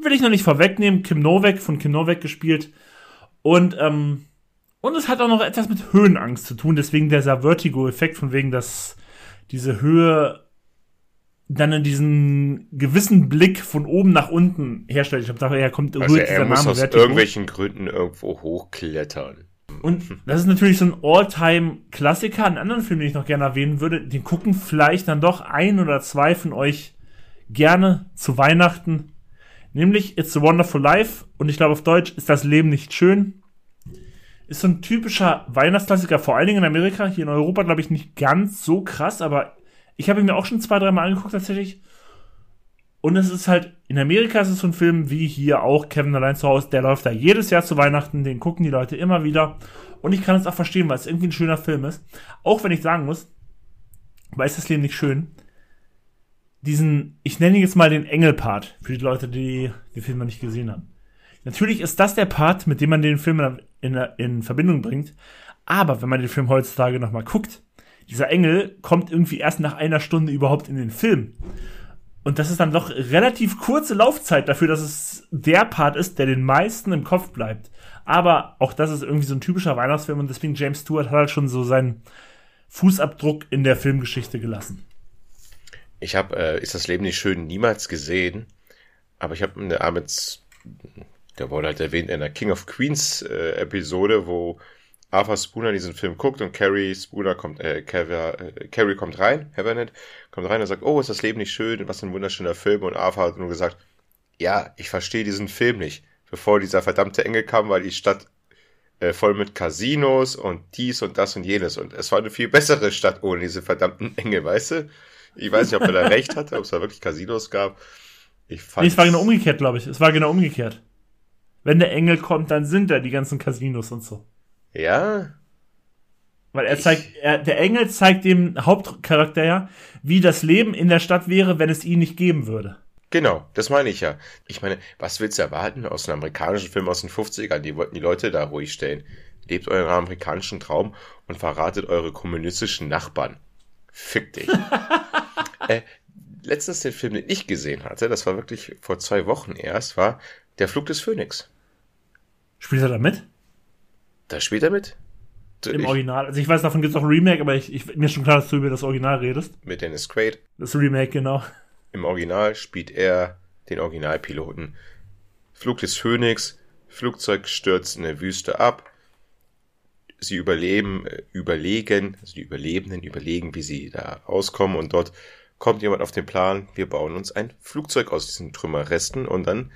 will ich noch nicht vorwegnehmen. Kim Novak von Kim Novak gespielt. Und, ähm, und es hat auch noch etwas mit Höhenangst zu tun, deswegen dieser Vertigo-Effekt, von wegen, dass diese Höhe dann in diesen gewissen Blick von oben nach unten herstellt. Ich glaube, daher kommt also er muss Name aus Vertigo. irgendwelchen Gründen irgendwo hochklettern. Und das ist natürlich so ein All-Time-Klassiker. Einen anderen Film, den ich noch gerne erwähnen würde, den gucken vielleicht dann doch ein oder zwei von euch gerne zu Weihnachten. Nämlich It's a Wonderful Life und ich glaube auf Deutsch ist das Leben nicht schön. Ist so ein typischer Weihnachtsklassiker, vor allen Dingen in Amerika. Hier in Europa glaube ich nicht ganz so krass, aber ich habe ihn mir auch schon zwei, dreimal angeguckt tatsächlich. Und es ist halt, in Amerika ist es so ein Film wie hier auch Kevin allein zu Hause, der läuft da jedes Jahr zu Weihnachten, den gucken die Leute immer wieder. Und ich kann es auch verstehen, weil es irgendwie ein schöner Film ist. Auch wenn ich sagen muss, weil ist das Leben nicht schön diesen, ich nenne ihn jetzt mal den Engel-Part, für die Leute, die den Film noch nicht gesehen haben. Natürlich ist das der Part, mit dem man den Film in, in Verbindung bringt, aber wenn man den Film heutzutage nochmal guckt, dieser Engel kommt irgendwie erst nach einer Stunde überhaupt in den Film. Und das ist dann doch relativ kurze Laufzeit dafür, dass es der Part ist, der den meisten im Kopf bleibt. Aber auch das ist irgendwie so ein typischer Weihnachtsfilm und deswegen James Stewart hat halt schon so seinen Fußabdruck in der Filmgeschichte gelassen. Ich habe äh, Ist das Leben nicht schön niemals gesehen, aber ich habe eine Abends, der wurde halt erwähnt in der King of Queens äh, Episode, wo Arthur Spooner diesen Film guckt und Carrie Spooner kommt, äh, Carrie, äh, Carrie kommt rein, Havernet, kommt rein und sagt, oh, ist das Leben nicht schön, was ein wunderschöner Film und Arthur hat nur gesagt, ja, ich verstehe diesen Film nicht. Bevor dieser verdammte Engel kam, war die Stadt äh, voll mit Casinos und dies und das und jenes und es war eine viel bessere Stadt ohne diese verdammten Engel, weißt du? Ich weiß nicht, ob er da recht hatte, ob es da wirklich Casinos gab. Ich fand nee, es war genau umgekehrt, glaube ich. Es war genau umgekehrt. Wenn der Engel kommt, dann sind da die ganzen Casinos und so. Ja. Weil er zeigt, er, der Engel zeigt dem Hauptcharakter ja, wie das Leben in der Stadt wäre, wenn es ihn nicht geben würde. Genau, das meine ich ja. Ich meine, was willst du erwarten aus einem amerikanischen Film aus den 50ern? Die wollten die Leute da ruhig stellen. Lebt euren amerikanischen Traum und verratet eure kommunistischen Nachbarn. Fick dich. äh, letztens den Film, den ich gesehen hatte, das war wirklich vor zwei Wochen erst, war Der Flug des Phönix. Spielt er da mit? Da spielt er mit. Im ich, Original. Also ich weiß, davon gibt es auch ein Remake, aber ich, ich, mir ist schon klar, dass du über das Original redest. Mit Dennis Quaid. Das Remake, genau. Im Original spielt er den Originalpiloten. Flug des Phönix, Flugzeug stürzt in der Wüste ab sie überleben, äh, überlegen, also die Überlebenden überlegen, wie sie da auskommen und dort kommt jemand auf den Plan, wir bauen uns ein Flugzeug aus diesen Trümmerresten und dann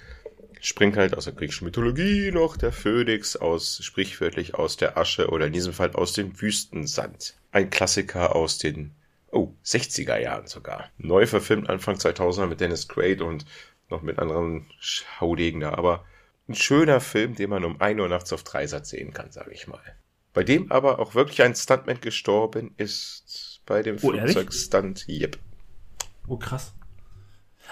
springt halt aus der griechischen Mythologie noch der Phönix aus, sprichwörtlich aus der Asche oder in diesem Fall aus dem Wüstensand. Ein Klassiker aus den, oh, 60er Jahren sogar. Neu verfilmt Anfang 2000er mit Dennis Quaid und noch mit anderen Schaudegen da, aber ein schöner Film, den man um 1 Uhr nachts auf Dreisatz sehen kann, sage ich mal. Bei dem aber auch wirklich ein Stuntman gestorben ist bei dem oh, Flugzeugstunt. Yep. Oh, krass.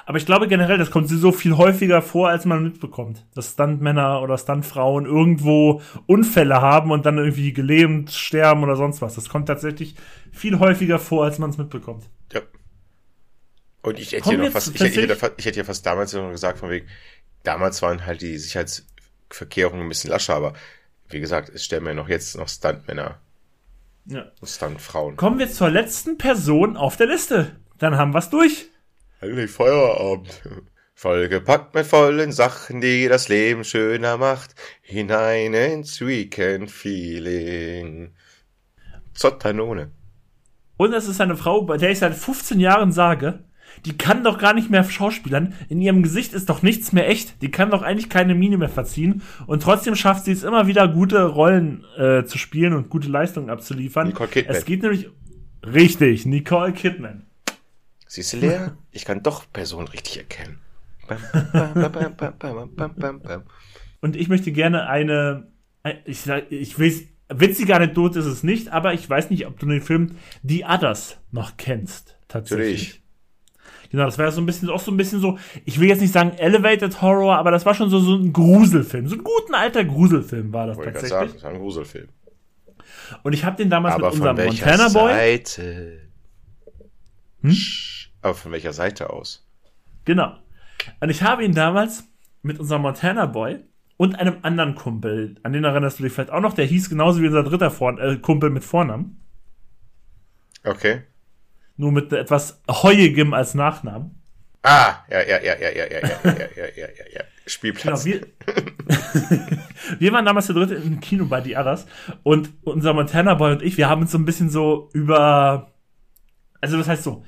Aber ich glaube generell, das kommt so viel häufiger vor, als man mitbekommt. Dass Stuntmänner oder Stuntfrauen irgendwo Unfälle haben und dann irgendwie gelähmt sterben oder sonst was. Das kommt tatsächlich viel häufiger vor, als man es mitbekommt. Ja. Und ich hätte, noch fast, ich, hätte, ich hätte ja fast damals noch gesagt, von wegen, damals waren halt die Sicherheitsverkehrungen ein bisschen lascher, aber wie gesagt, es stellen mir noch jetzt noch Stuntmänner. Ja. Stuntfrauen. Kommen wir zur letzten Person auf der Liste. Dann haben wir's durch. Endlich Feierabend. Vollgepackt mit vollen Sachen, die das Leben schöner macht. Hinein ins Weekend-Feeling. Zottanone. Und es ist eine Frau, bei der ich seit 15 Jahren sage, die kann doch gar nicht mehr schauspielern. In ihrem Gesicht ist doch nichts mehr echt. Die kann doch eigentlich keine Miene mehr verziehen. Und trotzdem schafft sie es immer wieder, gute Rollen äh, zu spielen und gute Leistungen abzuliefern. Nicole Kidman. Es geht nämlich richtig, Nicole Kidman. Siehst du, Lea? Ich kann doch Personen richtig erkennen. Bam, bam, bam, und ich möchte gerne eine, ich, ich will witzige Anekdote ist es nicht, aber ich weiß nicht, ob du den Film The Others noch kennst. Tatsächlich. Natürlich. Genau, das war so ein bisschen, auch so ein bisschen so, ich will jetzt nicht sagen Elevated Horror, aber das war schon so, so ein Gruselfilm. So ein guten alter Gruselfilm war das Wollte tatsächlich. Sagen, das war ein Gruselfilm. Und ich habe den damals aber mit unserem Montana Boy. Seite? Hm? Aber von welcher Seite aus? Genau. Und ich habe ihn damals mit unserem Montana Boy und einem anderen Kumpel, an den erinnerst du dich vielleicht auch noch, der hieß genauso wie unser dritter Vor äh, Kumpel mit Vornamen. Okay nur mit etwas Heuigem als Nachnamen. Ah, ja, ja, ja, ja, ja, ja, ja, ja, ja, ja, ja, ja. Spielplatz. Genau, wir, wir waren damals der dritte im Kino bei Die Others und unser Montana Boy und ich, wir haben uns so ein bisschen so über, also das heißt so,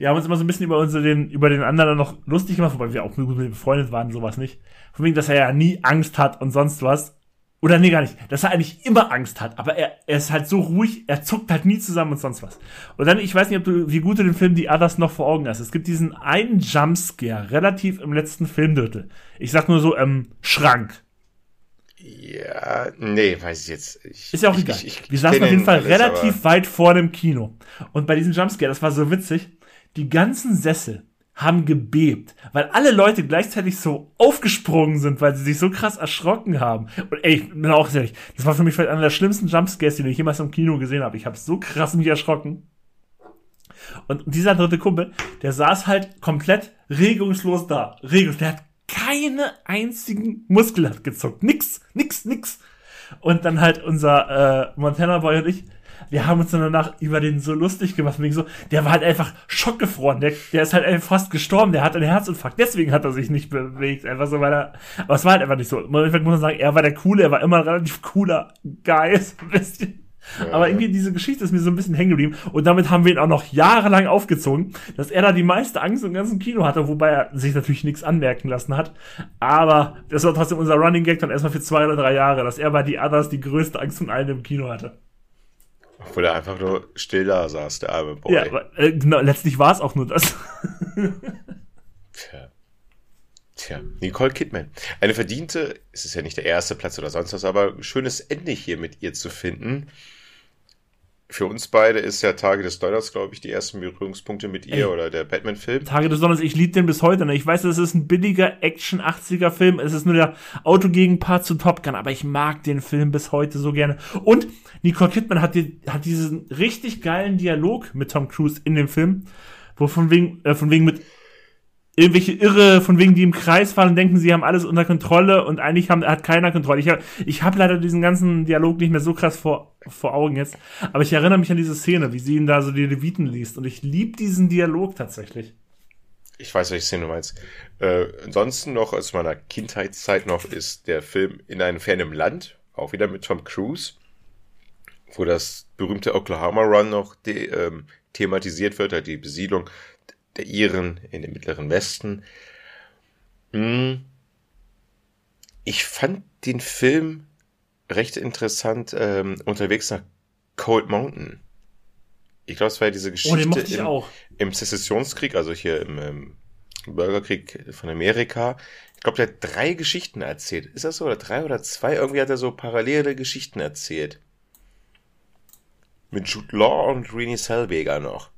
wir haben uns immer so ein bisschen über unsere, den, über den anderen noch lustig gemacht, wobei wir auch gut mit befreundet waren, sowas nicht. Von wegen, dass er ja nie Angst hat und sonst was. Oder nee, gar nicht. Dass er eigentlich immer Angst hat. Aber er, er ist halt so ruhig, er zuckt halt nie zusammen und sonst was. Und dann, ich weiß nicht, ob du, wie gut du den Film Die Others noch vor Augen hast. Es gibt diesen einen Jumpscare, relativ im letzten Filmdrittel. Ich sag nur so, ähm, Schrank. Ja, nee, weiß ich jetzt. Ich, ist ja auch egal. Ich, ich, Wir saßen auf jeden Fall alles, relativ weit vor dem Kino. Und bei diesem Jumpscare, das war so witzig, die ganzen Sessel haben gebebt, weil alle Leute gleichzeitig so aufgesprungen sind, weil sie sich so krass erschrocken haben. Und ey, ich bin auch ehrlich, das war für mich vielleicht einer der schlimmsten Jumpscares, die ich jemals im Kino gesehen habe. Ich habe so krass mich erschrocken. Und dieser dritte Kumpel, der saß halt komplett regungslos da. Regungslos. Der hat keine einzigen Muskel hat gezuckt. Nix, nix, nix. Und dann halt unser äh, Montana Boy und ich, wir haben uns dann danach über den so lustig gemacht. Wegen so, der war halt einfach schockgefroren. Der, der ist halt einfach fast gestorben. Der hat einen Herzinfarkt. Deswegen hat er sich nicht bewegt. Einfach so, weil er, aber es war halt einfach nicht so. Im Endeffekt muss man sagen, er war der Coole. Er war immer ein relativ cooler Guy. So ein bisschen. Ja, aber irgendwie diese Geschichte ist mir so ein bisschen hängen geblieben und damit haben wir ihn auch noch jahrelang aufgezogen, dass er da die meiste Angst im ganzen Kino hatte, wobei er sich natürlich nichts anmerken lassen hat. Aber das war trotzdem unser Running Gag dann erstmal für zwei oder drei Jahre, dass er bei die Others die größte Angst von allen im Kino hatte. Obwohl er einfach nur still da saß, der arme Boy. Ja, aber, äh, genau, letztlich war es auch nur das. Tja. Tja, Nicole Kidman. Eine verdiente, es ist ja nicht der erste Platz oder sonst was, aber ein schönes Ende hier mit ihr zu finden für uns beide ist ja Tage des Donners, glaube ich, die ersten Berührungspunkte mit ihr Ey, oder der Batman-Film. Tage des Donners, ich liebe den bis heute. Ne? Ich weiß, es ist ein billiger Action-80er-Film. Es ist nur der Autogegenpart zu Top Gun, aber ich mag den Film bis heute so gerne. Und Nicole Kidman hat, die, hat diesen richtig geilen Dialog mit Tom Cruise in dem Film, wo von wegen, äh, von wegen mit irgendwelche Irre, von wegen die im Kreis fahren und denken, sie haben alles unter Kontrolle und eigentlich haben, hat keiner Kontrolle. Ich habe ich hab leider diesen ganzen Dialog nicht mehr so krass vor, vor Augen jetzt, aber ich erinnere mich an diese Szene, wie sie ihn da so die Leviten liest und ich liebe diesen Dialog tatsächlich. Ich weiß, welche Szene du meinst. Äh, ansonsten noch aus meiner Kindheitszeit noch ist der Film In einem fernen Land, auch wieder mit Tom Cruise, wo das berühmte Oklahoma Run noch ähm, thematisiert wird, halt die Besiedlung der Iren in dem Mittleren Westen. Hm. Ich fand den Film recht interessant ähm, unterwegs nach Cold Mountain. Ich glaube, es war ja diese Geschichte oh, im, im Sezessionskrieg, also hier im, im Bürgerkrieg von Amerika. Ich glaube, der hat drei Geschichten erzählt. Ist das so? Oder drei oder zwei? Irgendwie hat er so parallele Geschichten erzählt. Mit Jude Law und Renee Selweger noch.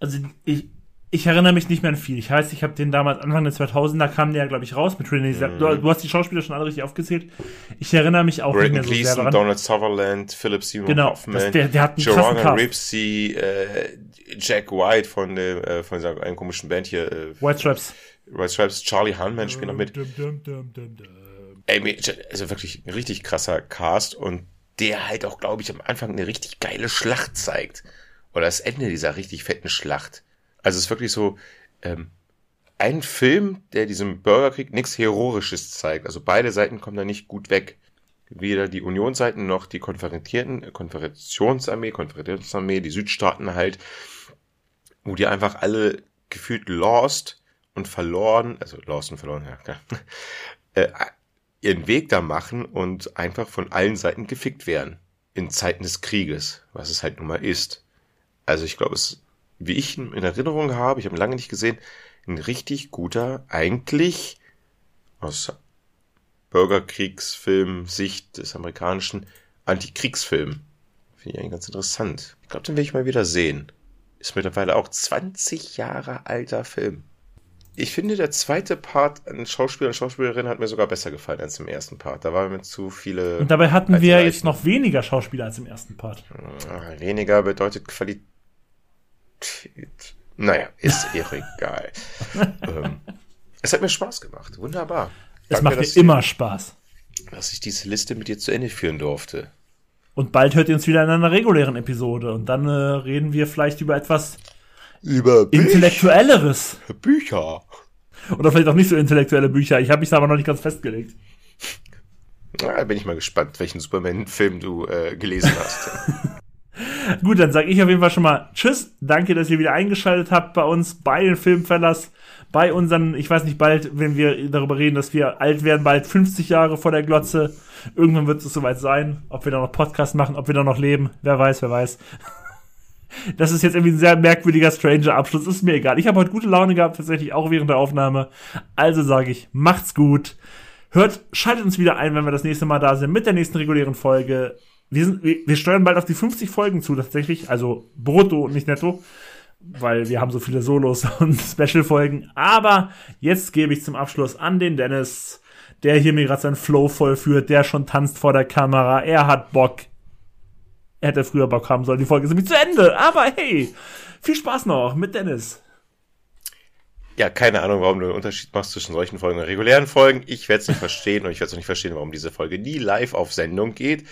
Also ich, ich erinnere mich nicht mehr an viel. Ich heißt, ich habe den damals Anfang der 2000er kam der, glaube ich, raus mit Renee mhm. du, du, hast die Schauspieler schon alle richtig aufgezählt. Ich erinnere mich auch Braden nicht mehr so Gleason, sehr daran. Donald Sutherland, Philip Seymour genau, Hoffman, das, der, der hat einen Joanna Ripsey, äh, Jack White von der äh, von dieser einen komischen Band hier. Äh, White Stripes. White Stripes, Charlie Hunman spielt noch mit. Dum, dum, dum, Ey, also wirklich ein richtig krasser Cast und der halt auch, glaube ich, am Anfang eine richtig geile Schlacht zeigt. Oder das Ende dieser richtig fetten Schlacht. Also es ist wirklich so ähm, ein Film, der diesem Bürgerkrieg nichts Heroisches zeigt. Also beide Seiten kommen da nicht gut weg. Weder die Unionsseiten noch die konferentierten äh, Konferentionsarmee, Konferentionsarmee, die Südstaaten halt, wo die einfach alle gefühlt lost und verloren, also lost und verloren, ja klar, äh, ihren Weg da machen und einfach von allen Seiten gefickt werden. In Zeiten des Krieges, was es halt nun mal ist. Also ich glaube, es wie ich ihn in Erinnerung habe, ich habe ihn lange nicht gesehen, ein richtig guter, eigentlich aus Bürgerkriegsfilm-Sicht des amerikanischen Antikriegsfilm. Finde ich eigentlich ganz interessant. Ich glaube, den will ich mal wieder sehen. Ist mittlerweile auch 20 Jahre alter Film. Ich finde, der zweite Part an Schauspieler und Schauspielerinnen hat mir sogar besser gefallen als im ersten Part. Da waren mir zu viele. Und dabei hatten wir jetzt noch weniger Schauspieler als im ersten Part. Ah, weniger bedeutet Qualität. Naja, ist eh egal. ähm, es hat mir Spaß gemacht. Wunderbar. Es Danke, macht mir immer Spaß. Dass ich diese Liste mit dir zu Ende führen durfte. Und bald hört ihr uns wieder in einer regulären Episode. Und dann äh, reden wir vielleicht über etwas über Büch Intellektuelleres. Bücher. Oder vielleicht auch nicht so intellektuelle Bücher. Ich habe mich da aber noch nicht ganz festgelegt. Na, bin ich mal gespannt, welchen Superman-Film du äh, gelesen hast. Gut, dann sage ich auf jeden Fall schon mal Tschüss. Danke, dass ihr wieder eingeschaltet habt bei uns, bei den Filmfellers, bei unseren, ich weiß nicht bald, wenn wir darüber reden, dass wir alt werden, bald 50 Jahre vor der Glotze. Irgendwann wird es soweit sein. Ob wir da noch Podcast machen, ob wir da noch leben, wer weiß, wer weiß. Das ist jetzt irgendwie ein sehr merkwürdiger, stranger Abschluss. Ist mir egal. Ich habe heute gute Laune gehabt, tatsächlich auch während der Aufnahme. Also sage ich, macht's gut. Hört, schaltet uns wieder ein, wenn wir das nächste Mal da sind mit der nächsten regulären Folge. Wir, sind, wir, wir steuern bald auf die 50 Folgen zu, tatsächlich. Also brutto und nicht netto. Weil wir haben so viele Solos und Special-Folgen. Aber jetzt gebe ich zum Abschluss an den Dennis, der hier mir gerade seinen Flow vollführt, der schon tanzt vor der Kamera. Er hat Bock er hätte früher Bock haben sollen. Die Folge ist nämlich zu Ende. Aber hey, viel Spaß noch mit Dennis. Ja, keine Ahnung, warum du einen Unterschied machst zwischen solchen Folgen und regulären Folgen. Ich werde es nicht verstehen und ich werde es auch nicht verstehen, warum diese Folge nie live auf Sendung geht.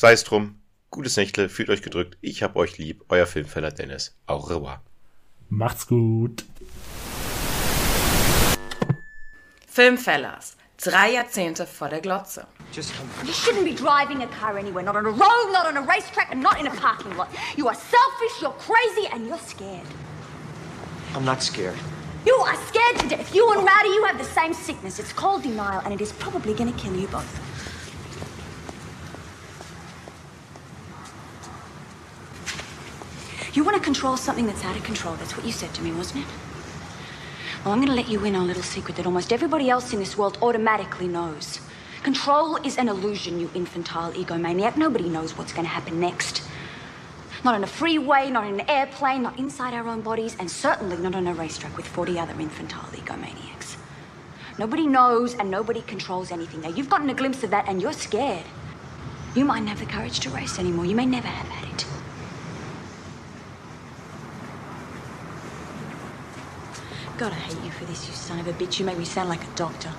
Sei es drum. Gutes Nächtle, fühlt euch gedrückt. Ich hab euch lieb. Euer Filmfeller Dennis. Au revoir. Macht's gut. Filmfellers. Drei Jahrzehnte vor der Glotze. Just come You shouldn't be driving a car anywhere, not on a road, not on a racetrack, and not in a parking lot. You are selfish, you're crazy, and you're scared. I'm not scared. You are scared to death. You and Rowdy, you have the same sickness. It's called denial, and it is probably going to kill you both. You want to control something that's out of control. That's what you said to me, wasn't it? Well, I'm going to let you in on a little secret that almost everybody else in this world automatically knows. Control is an illusion, you infantile egomaniac. Nobody knows what's going to happen next. Not on a freeway, not in an airplane, not inside our own bodies, and certainly not on a racetrack with 40 other infantile egomaniacs. Nobody knows and nobody controls anything. Now, you've gotten a glimpse of that and you're scared. You might not have the courage to race anymore. You may never have had it. God, I hate you for this, you son of a bitch. You make me sound like a doctor.